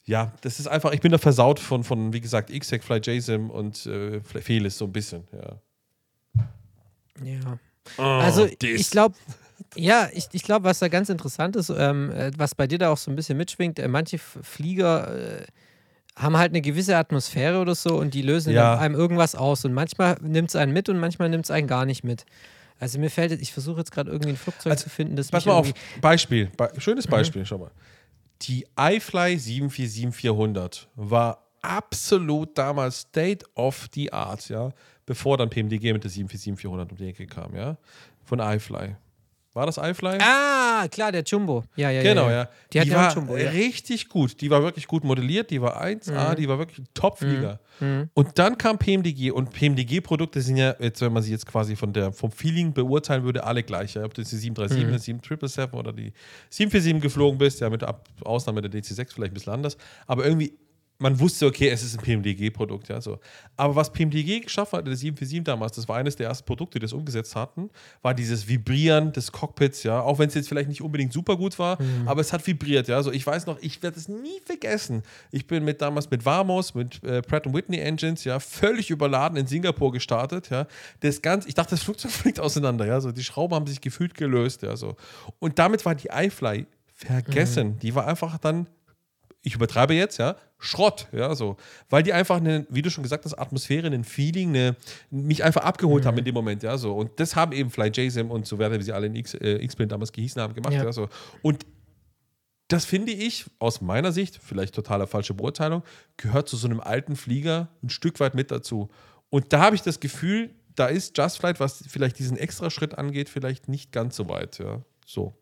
ja, das ist einfach, ich bin da versaut von, von wie gesagt, XSEC, Fly JSIM und äh, Felis so ein bisschen, ja. Ja. Also das. ich glaube, ja, ich, ich glaube, was da ganz interessant ist, ähm, äh, was bei dir da auch so ein bisschen mitschwingt, äh, manche Flieger äh, haben halt eine gewisse Atmosphäre oder so und die lösen Ja. einem irgendwas aus und manchmal nimmt es einen mit und manchmal nimmt es einen gar nicht mit. Also mir fällt, ich versuche jetzt gerade irgendwie ein Flugzeug Also, zu finden, das Pass mal auf, Beispiel, Be schönes Beispiel, schau mal. Die iFly 747-400 war absolut damals State of the Art, ja, bevor dann PMDG mit der 747-400 um die Ecke kam, ja, von iFly. War das iFly? Ah, klar, der Jumbo. Ja, ja, Genau, ja. ja. Die, ja war Jumbo, ja. richtig gut. Die war wirklich gut modelliert, die war 1A, Mhm. die war wirklich ein Top-Flieger. Und dann kam PMDG und PMDG-Produkte sind ja, jetzt, wenn man sie jetzt quasi von der, vom Feeling beurteilen würde, alle gleich. Ja? Ob du jetzt die 737, Mhm. die 777 oder die 747 geflogen bist, ja, mit Ab Ausnahme der DC6 vielleicht ein bisschen anders. Aber irgendwie man wusste, okay, es ist ein PMDG-Produkt, ja, so. Aber was PMDG geschaffen hat, der 747 damals, das war eines der ersten Produkte, die das umgesetzt hatten, war dieses Vibrieren des Cockpits, ja, auch wenn es jetzt vielleicht nicht unbedingt super gut war, aber es hat vibriert, ja, so. Ich weiß noch, ich werde es nie vergessen. Ich bin mit damals mit Vamos, mit äh, Pratt Whitney Engines, ja, völlig überladen in Singapur gestartet, ja. Das ganz, ich dachte, das Flugzeug [laughs] fliegt auseinander, ja, so. Die Schrauben haben sich gefühlt gelöst, ja, so. Und damit war die iFly vergessen. Die war einfach dann ich übertreibe jetzt, ja, Schrott, ja, so. Weil die einfach eine, wie du schon gesagt hast, Atmosphäre, ein Feeling, eine, mich einfach abgeholt haben in dem Moment, ja, so. Und das haben eben Fly JSM und so weiter, wie sie alle in X, äh, X-Plane damals gehießen haben, gemacht, Ja. ja, so. Und das finde ich aus meiner Sicht, vielleicht totaler falsche Beurteilung, gehört zu so einem alten Flieger ein Stück weit mit dazu. Und da habe ich das Gefühl, da ist Just Flight, was vielleicht diesen extra Schritt angeht, vielleicht nicht ganz so weit, ja. So.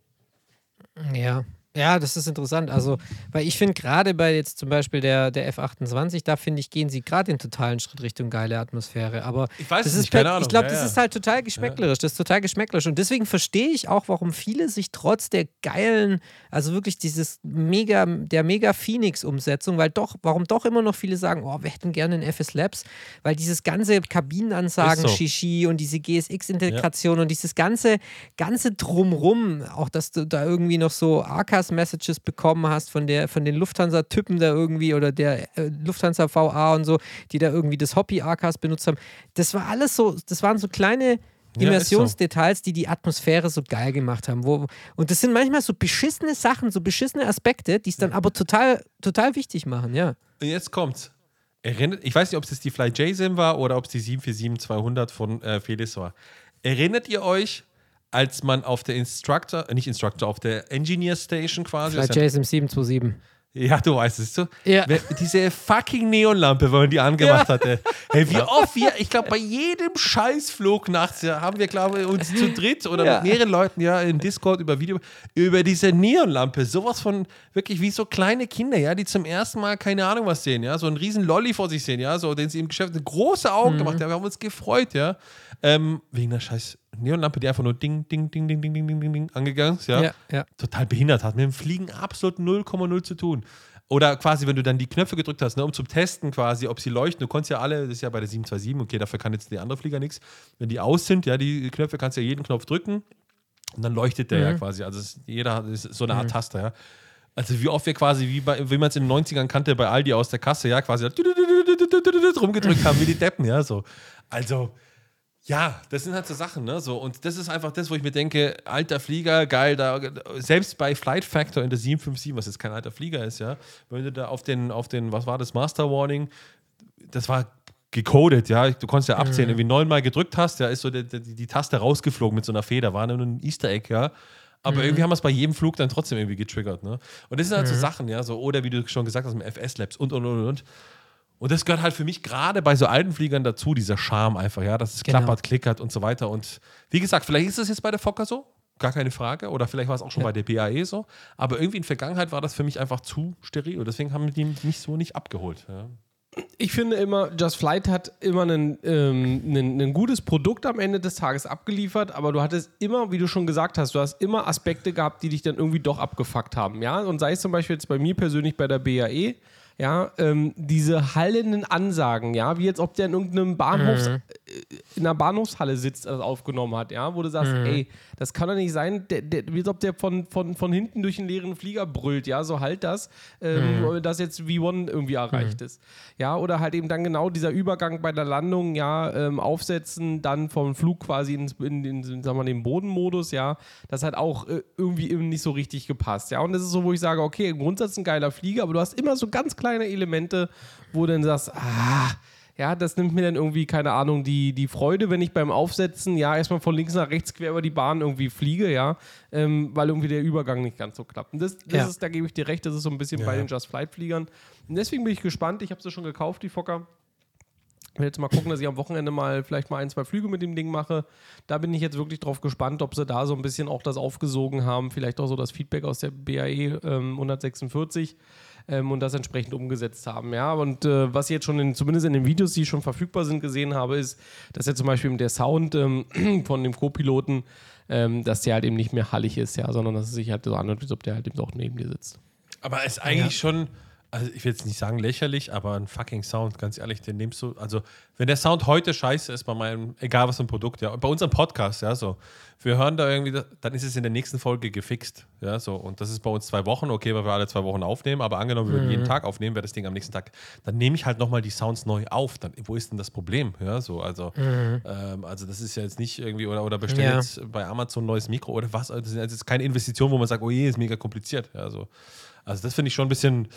Ja. Ja, das ist interessant. Also, weil ich finde gerade bei jetzt zum Beispiel der, der F28, da finde ich, gehen sie gerade den totalen Schritt Richtung geile Atmosphäre. Aber Ich weiß das es ist nicht, keine per- Ahnung. Ich glaube, Ja, das ja. ist halt total geschmäcklerisch. Das ist total geschmäcklerisch. Und deswegen verstehe ich auch, warum viele sich trotz der geilen, also wirklich dieses mega, der mega Phoenix-Umsetzung, weil doch, warum doch immer noch viele sagen, oh, wir hätten gerne einen FS Labs, weil dieses ganze Kabinenansagen, Ist so. Shishi und diese GSX-Integration und dieses ganze, ganze Drumrum, auch dass du da irgendwie noch so ACAS-Messages bekommen hast von, der, von den Lufthansa-Typen da irgendwie oder der äh, Lufthansa VA und so, die da irgendwie das Hobby-ACAS benutzt haben. Das war alles so, das waren so kleine. Immersionsdetails, die die Atmosphäre so geil gemacht haben. Wo, und das sind manchmal so beschissene Sachen, so beschissene Aspekte, die es dann aber total, total wichtig machen, ja. Und jetzt kommt's. Erinnert, ich weiß nicht, ob es die Fly JSIM war oder ob es die 747-200 von äh, Felix war. Erinnert ihr euch, als man auf der Instructor, äh, nicht Instructor, auf der Engineer Station quasi. Bei ja- JSM 727. Ja, du weißt es. So, Ja. Diese fucking Neonlampe, wenn man die angemacht hatte. Hey, wie oft wir, ich glaube, bei jedem Scheißflug nachts ja, haben wir, glaube ich, uns zu dritt oder Ja. mit mehreren Leuten ja im Discord über Video, über diese Neonlampe, sowas von wirklich wie so kleine Kinder, ja, die zum ersten Mal keine Ahnung was sehen, ja, so einen riesen Lolli vor sich sehen, ja, so, den sie im Geschäft große Mhm. Augen gemacht haben, wir haben uns gefreut, ja, ähm, wegen der scheiß Neonlampe, die einfach nur ding, ding, ding, ding, ding, ding, ding, ding, ding angegangen ist, ja Ja, ja. total behindert hat. Mit dem Fliegen absolut 0,0 zu tun. Oder quasi, wenn du dann die Knöpfe gedrückt hast, ne, um zu testen quasi, ob sie leuchten. Du konntest ja alle, das ist ja bei der 727, okay, dafür kann jetzt der andere Flieger nichts. Wenn die aus sind, ja, die Knöpfe kannst du ja jeden Knopf drücken und dann leuchtet der ja quasi. Also es, jeder hat so eine Art Taster, ja. Also wie oft wir quasi, wie, bei, wie man es in den 90ern kannte, bei Aldi aus der Kasse, ja, quasi rumgedrückt haben, wie die Deppen, ja, so. Also, ja, das sind halt so Sachen, ne? So, und das ist einfach das, wo ich mir denke, alter Flieger, geil, da, selbst bei Flight Factor in der 757, was jetzt kein alter Flieger ist, ja, wenn du da auf den, auf den, was war das, Master Warning, das war gecodet, ja, du konntest ja abzählen, irgendwie neunmal gedrückt hast, ja, ist so die, die, die Taste rausgeflogen mit so einer Feder, war nur ein Easter Egg, ja. Aber irgendwie haben wir es bei jedem Flug dann trotzdem irgendwie getriggert, ne? Und das sind halt so Sachen, ja, so, oder wie du schon gesagt hast, mit FS-Labs und, und, und, und. Und das gehört halt für mich gerade bei so alten Fliegern dazu, dieser Charme einfach, ja, dass es Genau. klappert, klickert und so weiter. Und wie gesagt, vielleicht ist es jetzt bei der Fokker so, gar keine Frage, oder vielleicht war es auch schon Ja. bei der BAE so, aber irgendwie in der Vergangenheit war das für mich einfach zu steril. Und deswegen haben die mich so nicht abgeholt. Ja. Ich finde immer, Just Flight hat immer ein ähm, gutes Produkt am Ende des Tages abgeliefert, aber du hattest immer, wie du schon gesagt hast, du hast immer Aspekte gehabt, die dich dann irgendwie doch abgefuckt haben. Ja, und sei es zum Beispiel jetzt bei mir persönlich bei der BAE, ja, ähm, diese hallenden Ansagen, ja, wie jetzt ob der in irgendeinem Bahnhofs, äh, in einer Bahnhofshalle sitzt, das aufgenommen hat, ja, wo du sagst, ey, das kann doch nicht sein, der, der, wie als ob der von, von, von hinten durch einen leeren Flieger brüllt, ja, so halt das, ähm, dass jetzt V1 irgendwie erreicht ist. Ja, oder halt eben dann genau dieser Übergang bei der Landung, ja, ähm, aufsetzen, dann vom Flug quasi ins, in, in, in sagen wir, mal, den Bodenmodus, ja, das hat auch äh, irgendwie eben nicht so richtig gepasst, ja, und das ist so, wo ich sage, okay, im Grundsatz ein geiler Flieger, aber du hast immer so ganz kleine Elemente, wo du dann sagst, ah, ja, das nimmt mir dann irgendwie, keine Ahnung, die, die Freude, wenn ich beim Aufsetzen, ja, erstmal von links nach rechts quer über die Bahn irgendwie fliege, ja, ähm, weil irgendwie der Übergang nicht ganz so klappt. Und das, das Ja. ist, da gebe ich dir recht, das ist so ein bisschen bei den Just Flight-Fliegern. Und deswegen bin ich gespannt, ich habe sie schon gekauft, die Fokker. Ich will jetzt mal gucken, dass ich am Wochenende mal vielleicht mal ein, zwei Flüge mit dem Ding mache. Da bin ich jetzt wirklich drauf gespannt, ob sie da so ein bisschen auch das aufgesogen haben. Vielleicht auch so das Feedback aus der BAE ähm, 146 ähm, und das entsprechend umgesetzt haben. Ja, und äh, was ich jetzt schon in, zumindest in den Videos, die schon verfügbar sind, gesehen habe, ist, dass ja zum Beispiel der Sound ähm, [clears throat] von dem Co-Piloten, ähm, dass der halt eben nicht mehr hallig ist, ja, sondern dass es sich halt so anhört, als ob der halt eben auch neben dir sitzt. Aber es ist eigentlich schon, also ich will jetzt nicht sagen lächerlich, aber ein fucking Sound, ganz ehrlich, den nimmst du, also wenn der Sound heute scheiße ist bei meinem, egal was für ein Produkt, ja, bei unserem Podcast, ja, so, wir hören da irgendwie, dann ist es in der nächsten Folge gefixt, ja, so, und das ist bei uns zwei Wochen, okay, weil wir alle zwei Wochen aufnehmen, aber angenommen, wir würden jeden Tag aufnehmen, wäre das Ding am nächsten Tag, dann nehme ich halt nochmal die Sounds neu auf, dann, wo ist denn das Problem, ja, so, also, ähm, also das ist ja jetzt nicht irgendwie, oder, oder bestell Ja. jetzt bei Amazon ein neues Mikro oder was, also das ist jetzt keine Investition, wo man sagt, oh je, ist mega kompliziert, ja, so. Also das finde ich schon ein bisschen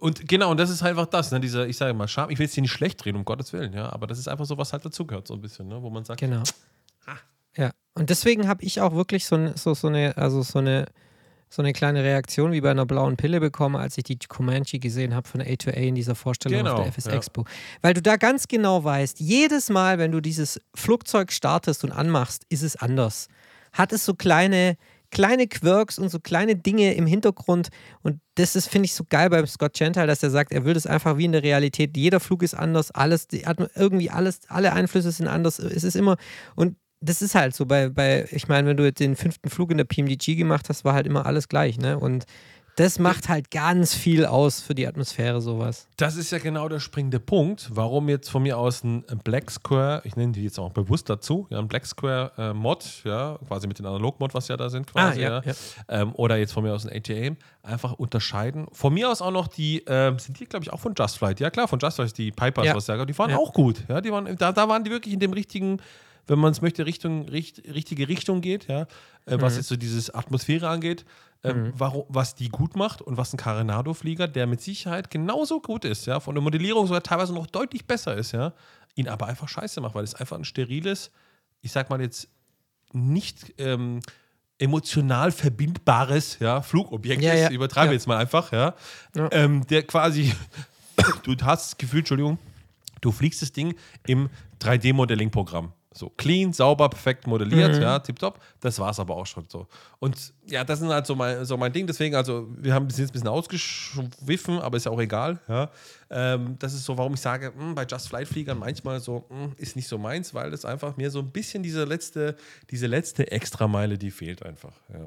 und genau und das ist einfach das, ne, dieser ich sage mal Charme. Ich will jetzt hier nicht schlecht reden um Gottes willen, ja, aber das ist einfach so was halt dazugehört so ein bisschen, ne, wo man sagt, Genau. Ja, und deswegen habe ich auch wirklich so, so, so eine, also so eine, so eine kleine Reaktion wie bei einer blauen Pille bekommen, als ich die Comanche gesehen habe von A2A in dieser Vorstellung auf Genau, der FS ja. Expo. Weil du da ganz genau weißt, jedes Mal, wenn du dieses Flugzeug startest und anmachst, ist es anders. Hat es so kleine, kleine Quirks und so kleine Dinge im Hintergrund. Und das ist, finde ich, so geil beim Scott Gentile, dass er sagt, er will das einfach wie in der Realität. Jeder Flug ist anders, alles, die hat irgendwie alles, alle Einflüsse sind anders. Es ist immer, und das ist halt so bei, bei ich meine, wenn du jetzt den fünften Flug in der PMDG gemacht hast, war halt immer alles gleich, ne? Und das macht halt ganz viel aus für die Atmosphäre, sowas. Das ist ja genau der springende Punkt, warum jetzt von mir aus ein Black Square, ich nenne die jetzt auch bewusst dazu, ja, ein Black Square äh, Mod, ja, quasi mit den Analog-Mod, was ja da sind, quasi, Ah, ja, ja, ja. Ähm, oder jetzt von mir aus ein ATM, einfach unterscheiden. Von mir aus auch noch die, ähm, sind die, glaube ich, auch von Just Flight, ja klar, von Just Flight, die Pipers, Ja. was ja, die waren auch gut, ja, die waren, da, da waren die wirklich in dem richtigen, wenn man es möchte, Richtung, richt, richtige Richtung geht, ja, äh, Mhm. was jetzt so dieses Atmosphäre angeht, ähm, warum, was die gut macht und was ein Carenado-Flieger, der mit Sicherheit genauso gut ist, ja, von der Modellierung sogar teilweise noch deutlich besser ist, ja, ihn aber einfach scheiße macht, weil es einfach ein steriles, ich sag mal jetzt nicht ähm, emotional verbindbares ja, Flugobjekt Ja, ist, ja. übertreibe Ja. jetzt mal einfach, ja, Ja. Ähm, der quasi, [coughs] du hast das Gefühl, Entschuldigung, du fliegst das Ding im 3D-Modelling-Programm. So clean, sauber, perfekt modelliert, Mhm. ja, tipptopp. Das war es aber auch schon so. Und ja, das ist halt so mein, so mein Ding. Deswegen, also, wir haben bis jetzt ein bisschen ausgeschwiffen, aber ist ja auch egal. Ja. Ähm, das ist so, warum ich sage, mh, bei Just Flight-Fliegern manchmal so, mh, ist nicht so meins, weil das einfach mir so ein bisschen diese letzte, diese letzte Extrameile, die fehlt einfach. Ja.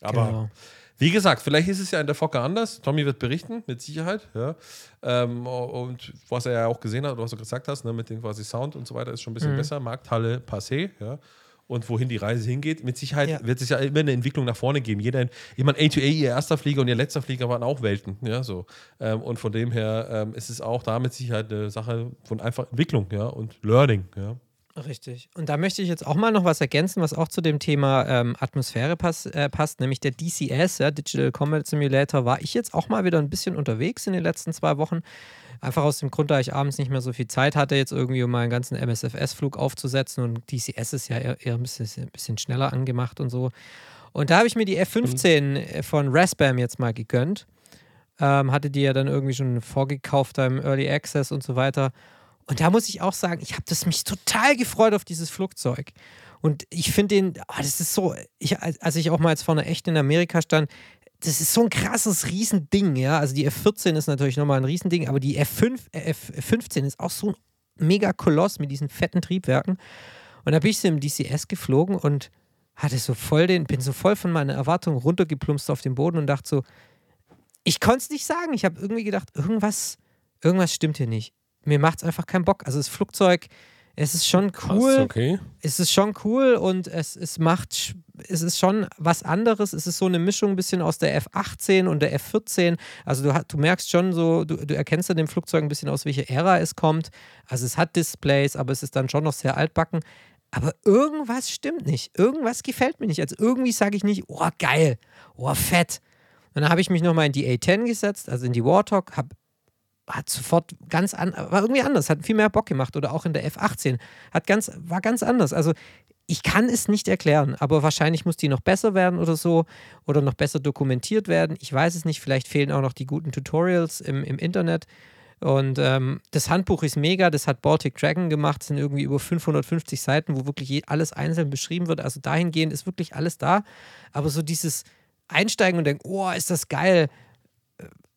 Aber Genau. Wie gesagt, vielleicht ist es ja in der Fokker anders. Tommy wird berichten, mit Sicherheit. Ja. Ähm, und was er ja auch gesehen hat, oder was du gesagt hast, ne, mit dem quasi Sound und so weiter, ist schon ein bisschen besser. Markthalle passé. Ja. Und wohin die Reise hingeht, mit Sicherheit Ja. wird es ja immer eine Entwicklung nach vorne geben. Jeder, ich meine, A2A, ihr erster Flieger und ihr letzter Flieger waren auch Welten. Ja, so. Ähm, und von dem her ähm, ist es auch da mit Sicherheit eine Sache von einfach Entwicklung ja, und Learning. Ja. Richtig. Und da möchte ich jetzt auch mal noch was ergänzen, was auch zu dem Thema ähm, Atmosphäre pass, äh, passt, nämlich der DCS, ja, Digital Combat Simulator, war ich jetzt auch mal wieder ein bisschen unterwegs in den letzten zwei Wochen. Einfach aus dem Grund, da ich abends nicht mehr so viel Zeit hatte, jetzt irgendwie um meinen ganzen MSFS-Flug aufzusetzen und DCS ist ja eher, eher ein, bisschen, ein bisschen schneller angemacht und so. Und da habe ich mir die F15 von Raspam jetzt mal gegönnt. Ähm, hatte die ja dann irgendwie schon vorgekauft im Early Access und so weiter. Und da muss ich auch sagen, ich habe mich total gefreut auf dieses Flugzeug. Und ich finde den, ah, das ist so, ich, als ich auch mal jetzt vorne echt in Amerika stand, das ist so ein krasses Riesending, ja. Also die F14 ist natürlich nochmal ein Riesending, aber die F5, äh, F15 ist auch so ein mega Koloss mit diesen fetten Triebwerken. Und da bin ich so im DCS geflogen und hatte so voll den, bin so voll von meiner Erwartung runtergeplumpst auf den Boden und dachte so, ich konnte es nicht sagen. Ich habe irgendwie gedacht, irgendwas, irgendwas stimmt hier nicht. Mir macht es einfach keinen Bock. Also das Flugzeug, es ist schon cool Krass, okay. es ist schon cool und es, es macht, es ist schon was anderes. Es ist so eine Mischung ein bisschen aus der F18 und der F14. Also du, du merkst schon so, du, du erkennst an dem Flugzeug ein bisschen aus welcher Ära es kommt. Also es hat Displays, aber es ist dann schon noch sehr altbacken. Aber irgendwas stimmt nicht. Irgendwas gefällt mir nicht. Also irgendwie sage ich nicht, oh geil, oh fett. Und dann habe ich mich nochmal in die A10 gesetzt, also in die Warthog, habe hat sofort ganz an, war irgendwie anders, hat viel mehr Bock gemacht oder auch in der F18 hat ganz war ganz anders. Also ich kann es nicht erklären, aber wahrscheinlich muss die noch besser werden oder so oder noch besser dokumentiert werden. Ich weiß es nicht, vielleicht fehlen auch noch die guten Tutorials im, im Internet. Und ähm, das Handbuch ist mega, das hat Baltic Dragon gemacht, das sind irgendwie über 550 Seiten, wo wirklich alles einzeln beschrieben wird. Also dahingehend ist wirklich alles da. Aber so dieses Einsteigen und denken, oh, ist das geil,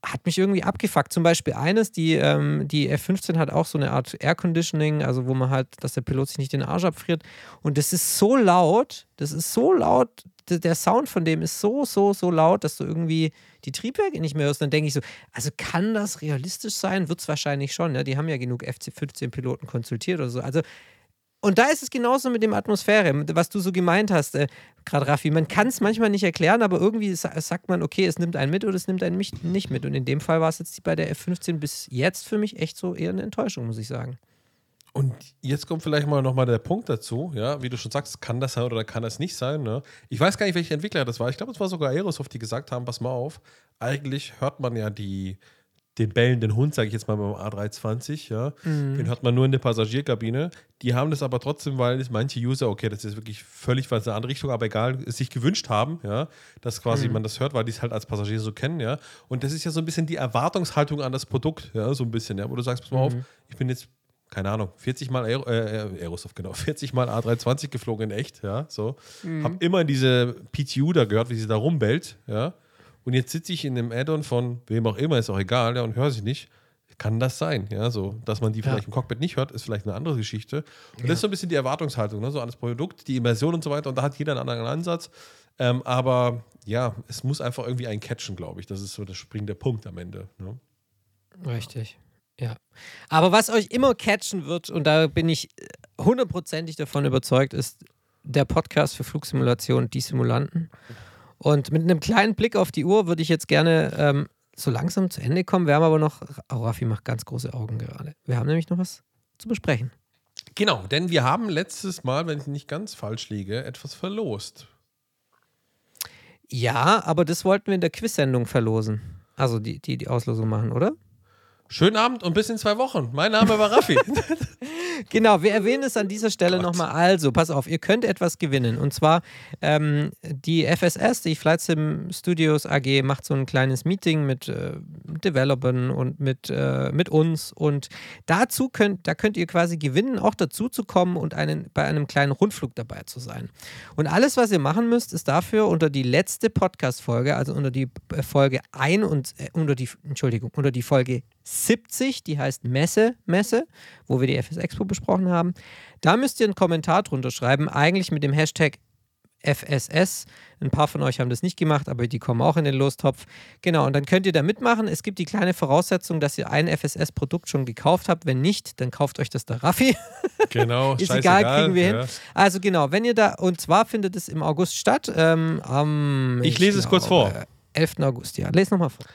hat mich irgendwie abgefuckt. Zum Beispiel eines, die, ähm, die F-15 hat auch so eine Art Air Conditioning, also wo man halt, dass der Pilot sich nicht den Arsch abfriert. Und das ist so laut, das ist so laut, der Sound von dem ist so, so, so laut, dass du irgendwie die Triebwerke nicht mehr hörst. Dann denke ich so, also kann das realistisch sein? Wird es wahrscheinlich schon. Ne? Die haben ja genug FC-15-Piloten konsultiert oder so. Also und da ist es genauso mit dem Atmosphäre, was du so gemeint hast, äh, gerade Raffi. Man kann es manchmal nicht erklären, aber irgendwie sa sagt man, okay, es nimmt einen mit oder es nimmt einen nicht mit. Und in dem Fall war es jetzt bei der F15 bis jetzt für mich echt so eher eine Enttäuschung, muss ich sagen. Und jetzt kommt vielleicht mal nochmal der Punkt dazu, ja, wie du schon sagst, kann das sein oder kann das nicht sein, ne? Ich weiß gar nicht, welche Entwickler das war. Ich glaube, es war sogar Aerosoft, die gesagt haben, pass mal auf, eigentlich hört man ja die, den bellenden Hund, sage ich jetzt mal beim A320, ja, den hört man nur in der Passagierkabine. Die haben das aber trotzdem, weil es manche User, okay, das ist wirklich völlig was in eine andere Richtung, aber egal, es sich gewünscht haben, ja, dass quasi man das hört, weil die es halt als Passagier so kennen, ja. Und das ist ja so ein bisschen die Erwartungshaltung an das Produkt, ja, so ein bisschen, ja, wo du sagst, pass mal auf, ich bin jetzt keine Ahnung, 40 Mal Aero, äh, Aerosoft, genau, [laughs] 40 Mal A320 geflogen in echt, ja, so. Hab immer diese PTU da gehört, wie sie da rumbellt, ja. Und jetzt sitze ich in einem Add-on von wem auch immer, ist auch egal, ja, und höre sie nicht. Kann das sein, ja, so, dass man die vielleicht im Cockpit nicht hört, ist vielleicht eine andere Geschichte. Und das ist so ein bisschen die Erwartungshaltung, ne, so an das Produkt, die Immersion und so weiter. Und da hat jeder einen anderen Ansatz. Ähm, aber ja, es muss einfach irgendwie einen catchen, glaube ich. Das ist so der springende Punkt am Ende. Ne? Richtig. Ja. Aber was euch immer catchen wird, und da bin ich hundertprozentig davon überzeugt, ist der Podcast für Flugsimulation, die Simulanten. Und mit einem kleinen Blick auf die Uhr würde ich jetzt gerne ähm, so langsam zu Ende kommen. Wir haben aber noch, oh, Raffi macht ganz große Augen gerade. Wir haben nämlich noch was zu besprechen. Genau, denn wir haben letztes Mal, wenn ich nicht ganz falsch liege, etwas verlost. Ja, aber das wollten wir in der Quiz-Sendung verlosen. Also die, die die Auslosung machen, oder? Schönen Abend und bis in zwei Wochen. Mein Name war Raffi. [laughs] Genau, wir erwähnen es an dieser Stelle nochmal. Also, pass auf, ihr könnt etwas gewinnen. Und zwar ähm, die FSS, die Flight Sim Studios AG, macht so ein kleines Meeting mit äh, Developern und mit, äh, mit uns. Und dazu könnt, da könnt ihr quasi gewinnen, auch dazu zu kommen und einen, bei einem kleinen Rundflug dabei zu sein. Und alles, was ihr machen müsst, ist dafür unter die letzte Podcast-Folge, also unter die äh, Folge 1 und äh, unter die, Entschuldigung, unter die Folge 70, die heißt Messe, Messe, wo wir die FS Expo besprochen haben. Da müsst ihr einen Kommentar drunter schreiben, eigentlich mit dem Hashtag FSS. Ein paar von euch haben das nicht gemacht, aber die kommen auch in den Lostopf. Genau, und dann könnt ihr da mitmachen. Es gibt die kleine Voraussetzung, dass ihr ein FSS-Produkt schon gekauft habt. Wenn nicht, dann kauft euch das der Raffi. [laughs] genau, Ist egal, kriegen wir ja. hin. Also genau, wenn ihr da, und zwar findet es im August statt. Ähm, am, Ich lese es kurz vor. 11. August, ja. Lese nochmal vor.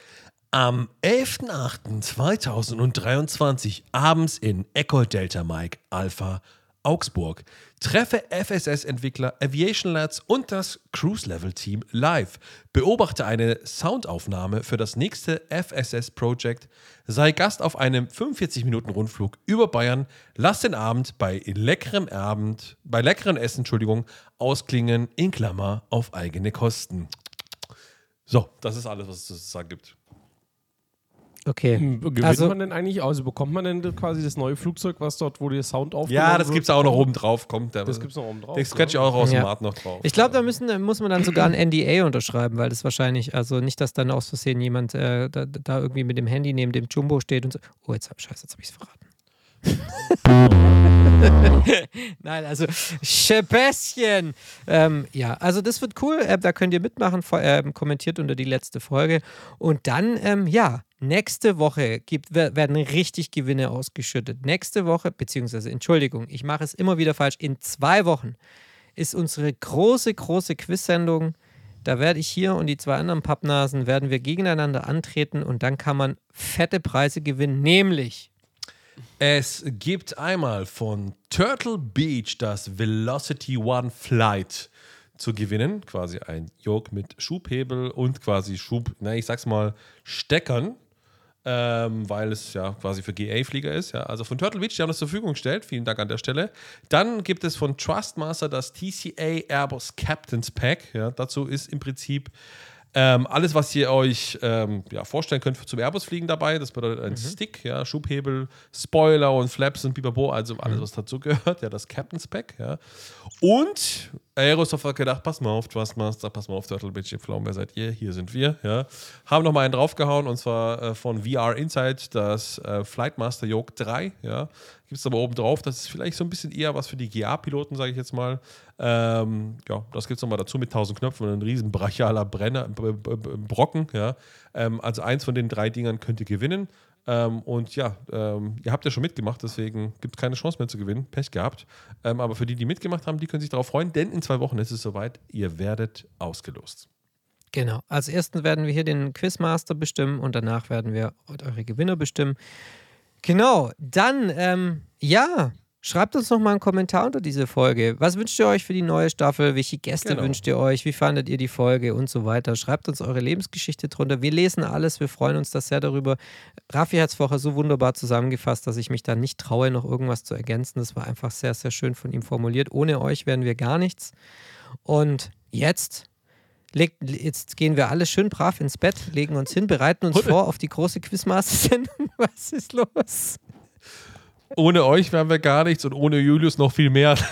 Am 11.08.2023 abends in Echo Delta Mike Alpha Augsburg treffe FSS-Entwickler Aviation Lads und das Cruise Level Team live. Beobachte eine Soundaufnahme für das nächste FSS-Projekt. Sei Gast auf einem 45-Minuten-Rundflug über Bayern. Lass den Abend bei leckerem Abend, bei leckerem Essen, Entschuldigung, ausklingen, in Klammer, auf eigene Kosten. So, das ist alles, was es zu sagen gibt. Okay. Gewinnt Also- man denn eigentlich, also bekommt man denn quasi das neue Flugzeug, was dort, wo der Sound aufgenommen Ja, das gibt es auch noch oben drauf. Kommt, der, Das gibt's noch oben drauf. Das quetsche ich auch aus Ja. dem Markt noch drauf. Ich glaube, da müssen, muss man dann sogar ein NDA unterschreiben, weil das wahrscheinlich, also nicht, dass dann aus Versehen jemand äh, da, da irgendwie mit dem Handy neben dem Jumbo steht und so. Oh, jetzt hab scheiße, jetzt habe ich es verraten. [laughs] Nein, also Schäpäschen. Ähm, ja, also das wird cool. Äh, da könnt ihr mitmachen. Vor- ähm, kommentiert unter die letzte Folge. Und dann, ähm, ja, nächste Woche gibt, wer- werden richtig Gewinne ausgeschüttet. Nächste Woche, beziehungsweise, Entschuldigung, ich mache es immer wieder falsch. In zwei Wochen ist unsere große, große Quiz-Sendung. Da werde ich hier und die zwei anderen Pappnasen werden wir gegeneinander antreten und dann kann man fette Preise gewinnen, nämlich Es gibt einmal von Turtle Beach das Velocity One Flight zu gewinnen. Quasi ein Yoke mit Schubhebel und quasi Schub, na, ich sag's mal, Steckern. Ähm, weil es ja quasi für GA-Flieger ist. Ja. Also von Turtle Beach, die haben das zur Verfügung gestellt. Vielen Dank an der Stelle. Dann gibt es von Trustmaster das TCA Airbus Captain's Pack. Ja. Dazu ist im Prinzip ähm, alles, was ihr euch ähm, ja, vorstellen könnt zum Airbus-Fliegen dabei. Das bedeutet ein Stick, ja, Schubhebel, Spoiler und Flaps und Bibabo, also alles, was dazu gehört. Ja, das Captain's Pack. Ja. Und Aerosoft hat gedacht, pass mal auf, Trustmaster, pass mal auf, Turtlebitch, Pflaumen, wer seid ihr? Hier sind wir, ja. Haben nochmal einen draufgehauen und zwar äh, von VR Insight, das äh, Flightmaster Yoke 3, ja. Gibt es aber oben drauf, das ist vielleicht so ein bisschen eher was für die GA-Piloten, sage ich jetzt mal. Ähm, ja, das gibt es nochmal dazu mit 1000 Knöpfen und ein riesen brachialer Brenner, Brocken, ja. Ähm, also eins von den drei Dingern könnt ihr gewinnen. Ähm, und ja, ähm, ihr habt ja schon mitgemacht, deswegen gibt es keine Chance mehr zu gewinnen. Pech gehabt. Ähm, aber für die, die mitgemacht haben, die können sich darauf freuen, denn in zwei Wochen ist es soweit. Ihr werdet ausgelost. Genau. Als ersten werden wir hier den Quizmaster bestimmen und danach werden wir eure Gewinner bestimmen. Genau. Dann, ähm, ja, schreibt uns noch mal einen Kommentar unter diese Folge. Was wünscht ihr euch für die neue Staffel? Welche Gäste Genau. wünscht ihr euch? Wie fandet ihr die Folge und so weiter? Schreibt uns eure Lebensgeschichte drunter. Wir lesen alles. Wir freuen uns da sehr darüber. Raffi hat es vorher so wunderbar zusammengefasst, dass ich mich da nicht traue, noch irgendwas zu ergänzen. Das war einfach sehr, sehr schön von ihm formuliert. Ohne euch wären wir gar nichts. Und jetzt Legt, jetzt gehen wir alle schön brav ins Bett, legen uns hin, bereiten uns vor auf die große Quizmaster-Sendung. [laughs] Was ist los? Ohne euch wären wir gar nichts und ohne Julius noch viel mehr. [laughs]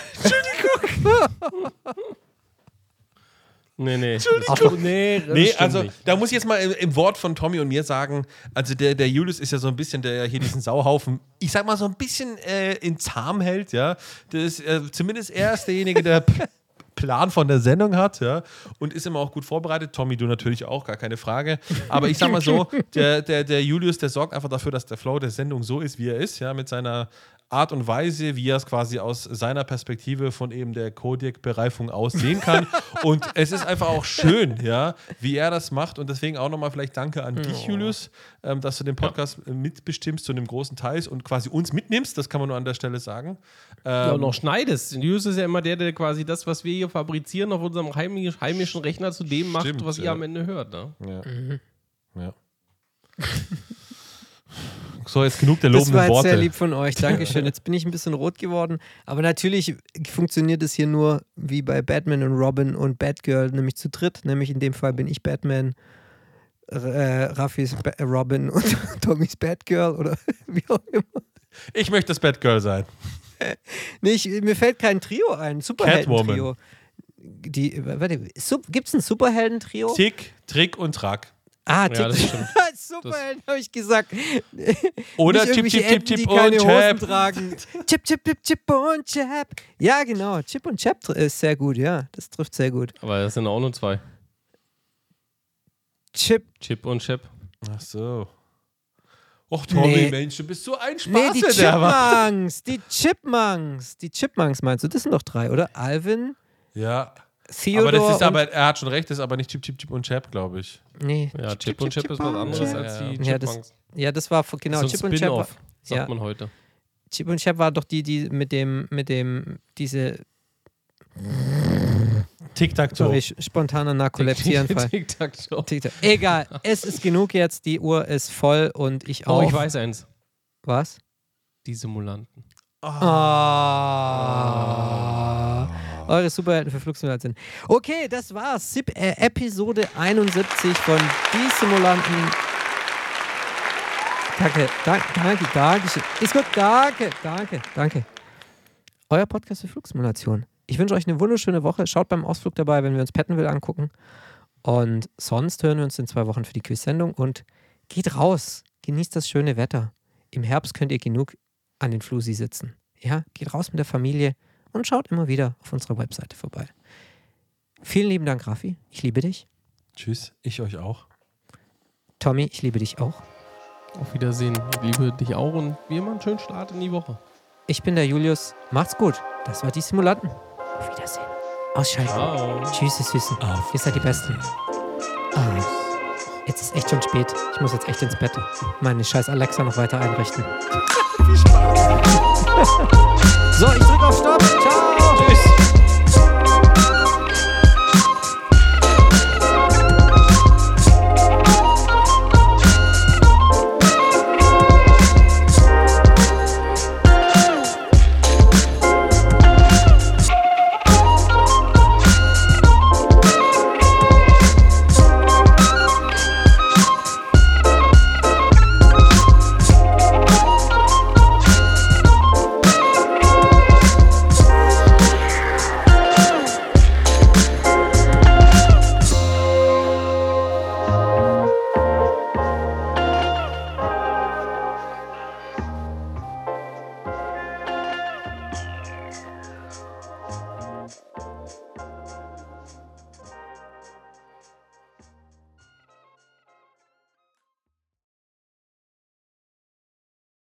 Nee, nee. Ach, nee, das Nee, stimmt also nicht. da muss ich jetzt mal im, im Wort von Tommy und mir sagen, also der, der Julius ist ja so ein bisschen, der ja hier diesen Sauhaufen, ich sag mal so ein bisschen äh, in Zahm hält, ja. Das ist, äh, zumindest er ist derjenige, der [laughs] Plan von der Sendung hat, ja, und ist immer auch gut vorbereitet. Tommy, du natürlich auch, gar keine Frage. Aber ich sag mal so, [laughs] der, der, der Julius, der sorgt einfach dafür, dass der Flow der Sendung so ist, wie er ist, ja, mit seiner Art und Weise, wie er es quasi aus seiner Perspektive von eben der Kodiak-Bereifung aus sehen kann. [laughs] und es ist einfach auch schön, ja, wie er das macht. Und deswegen auch nochmal vielleicht Danke an dich, Julius, ähm, dass du den Podcast äh, mitbestimmst zu einem großen Teil und quasi uns mitnimmst. Das kann man nur an der Stelle sagen. Ja, Ähm, und noch schneidest. Julius ist ja immer der, der quasi das, was wir hier fabrizieren, auf unserem heimisch, heimischen Rechner zu dem macht, Stimmt, was ihr ja. am Ende hört. Ne? ja. ja. [laughs] So, jetzt genug der Das lobenden war jetzt sehr Worte. lieb von euch. Dankeschön. Jetzt bin ich ein bisschen rot geworden. Aber natürlich funktioniert es hier nur wie bei Batman und Robin und Batgirl, nämlich zu dritt. Nämlich in dem Fall bin ich Batman, äh, Raffis ba Robin [laughs] und Tommys Batgirl oder [laughs] wie auch immer. Ich möchte das Batgirl sein. Nee, ich, mir fällt kein Trio ein. Superhelden-Trio. Warte, gibt es ein Superhelden-Trio? Tick, Trick und Track. Ah, Ja, Tick. das stimmt. Superhelden habe ich gesagt. [laughs] Oder Nicht Chip, Chip, Chip, Enten, Chip keine und Chap. tragen. [laughs] Chip, Chip, Chip, Chip und Chap. Ja, genau. Chip und Chap ist sehr gut, ja. Das trifft sehr gut. Aber das sind auch nur zwei. Chip. Chip und Chip. Ach so. Och, Tommy, Nee. Mensch, du bist so ein Spaß. Nee, die. Chipmunks. Die Chipmunks. Die Chipmunks meinst du? Das sind doch drei, oder? Alvin, Ja, Theodor aber das ist aber, er hat schon recht, das ist aber nicht Chip, Chip, Chip und Chap, glaube ich. nee. Ja, Chip, und Chip, ist was anderes ja. als die Ja, das-. Ja, das war genau. das ist Chip und Chap. War, Spin-off, sagt ja. man heute. Chip und Chap war doch die, die mit dem, mit dem, diese, Tic-Tac-Toe. spontaner Narkolepsieanfall. Tic-Tac-Toe. Egal, es ist genug jetzt. Die Uhr ist voll und ich Oh, auch. ich weiß eins. Was? Die Simulanten. Ah. Eure Superhelden für Flugsimulation. Okay, das war's. Sip, äh, Episode 71 von Die Simulanten. Danke, danke, danke, danke. Ist gut, danke, danke, danke. Euer Podcast für Flugsimulation. Ich wünsche euch eine wunderschöne Woche. Schaut beim Ausflug dabei, wenn wir uns Pettenville angucken. Und sonst hören wir uns in zwei Wochen für die Quiz-Sendung. Und geht raus. Genießt das schöne Wetter. Im Herbst könnt ihr genug an den Flusi sitzen. Ja, geht raus mit der Familie und schaut immer wieder auf unserer Webseite vorbei. Vielen lieben Dank, Raffi. Ich liebe dich. Tschüss, ich euch auch. Tommy, ich liebe dich auch. Auf Wiedersehen. Ich liebe dich auch und wie immer einen schönen Start in die Woche. Ich bin der Julius. Macht's gut. Das war die Simulanten. Auf Wiedersehen. Ausschalten. Ciao. Tschüss, ihr Süßen. Auf Ihr seid die Besten. Ah, Jetzt ist echt schon spät. Ich muss jetzt echt ins Bett. Meine scheiß Alexa noch weiter einrichten. [laughs] so, ich drücke auf Stopp. Ciao.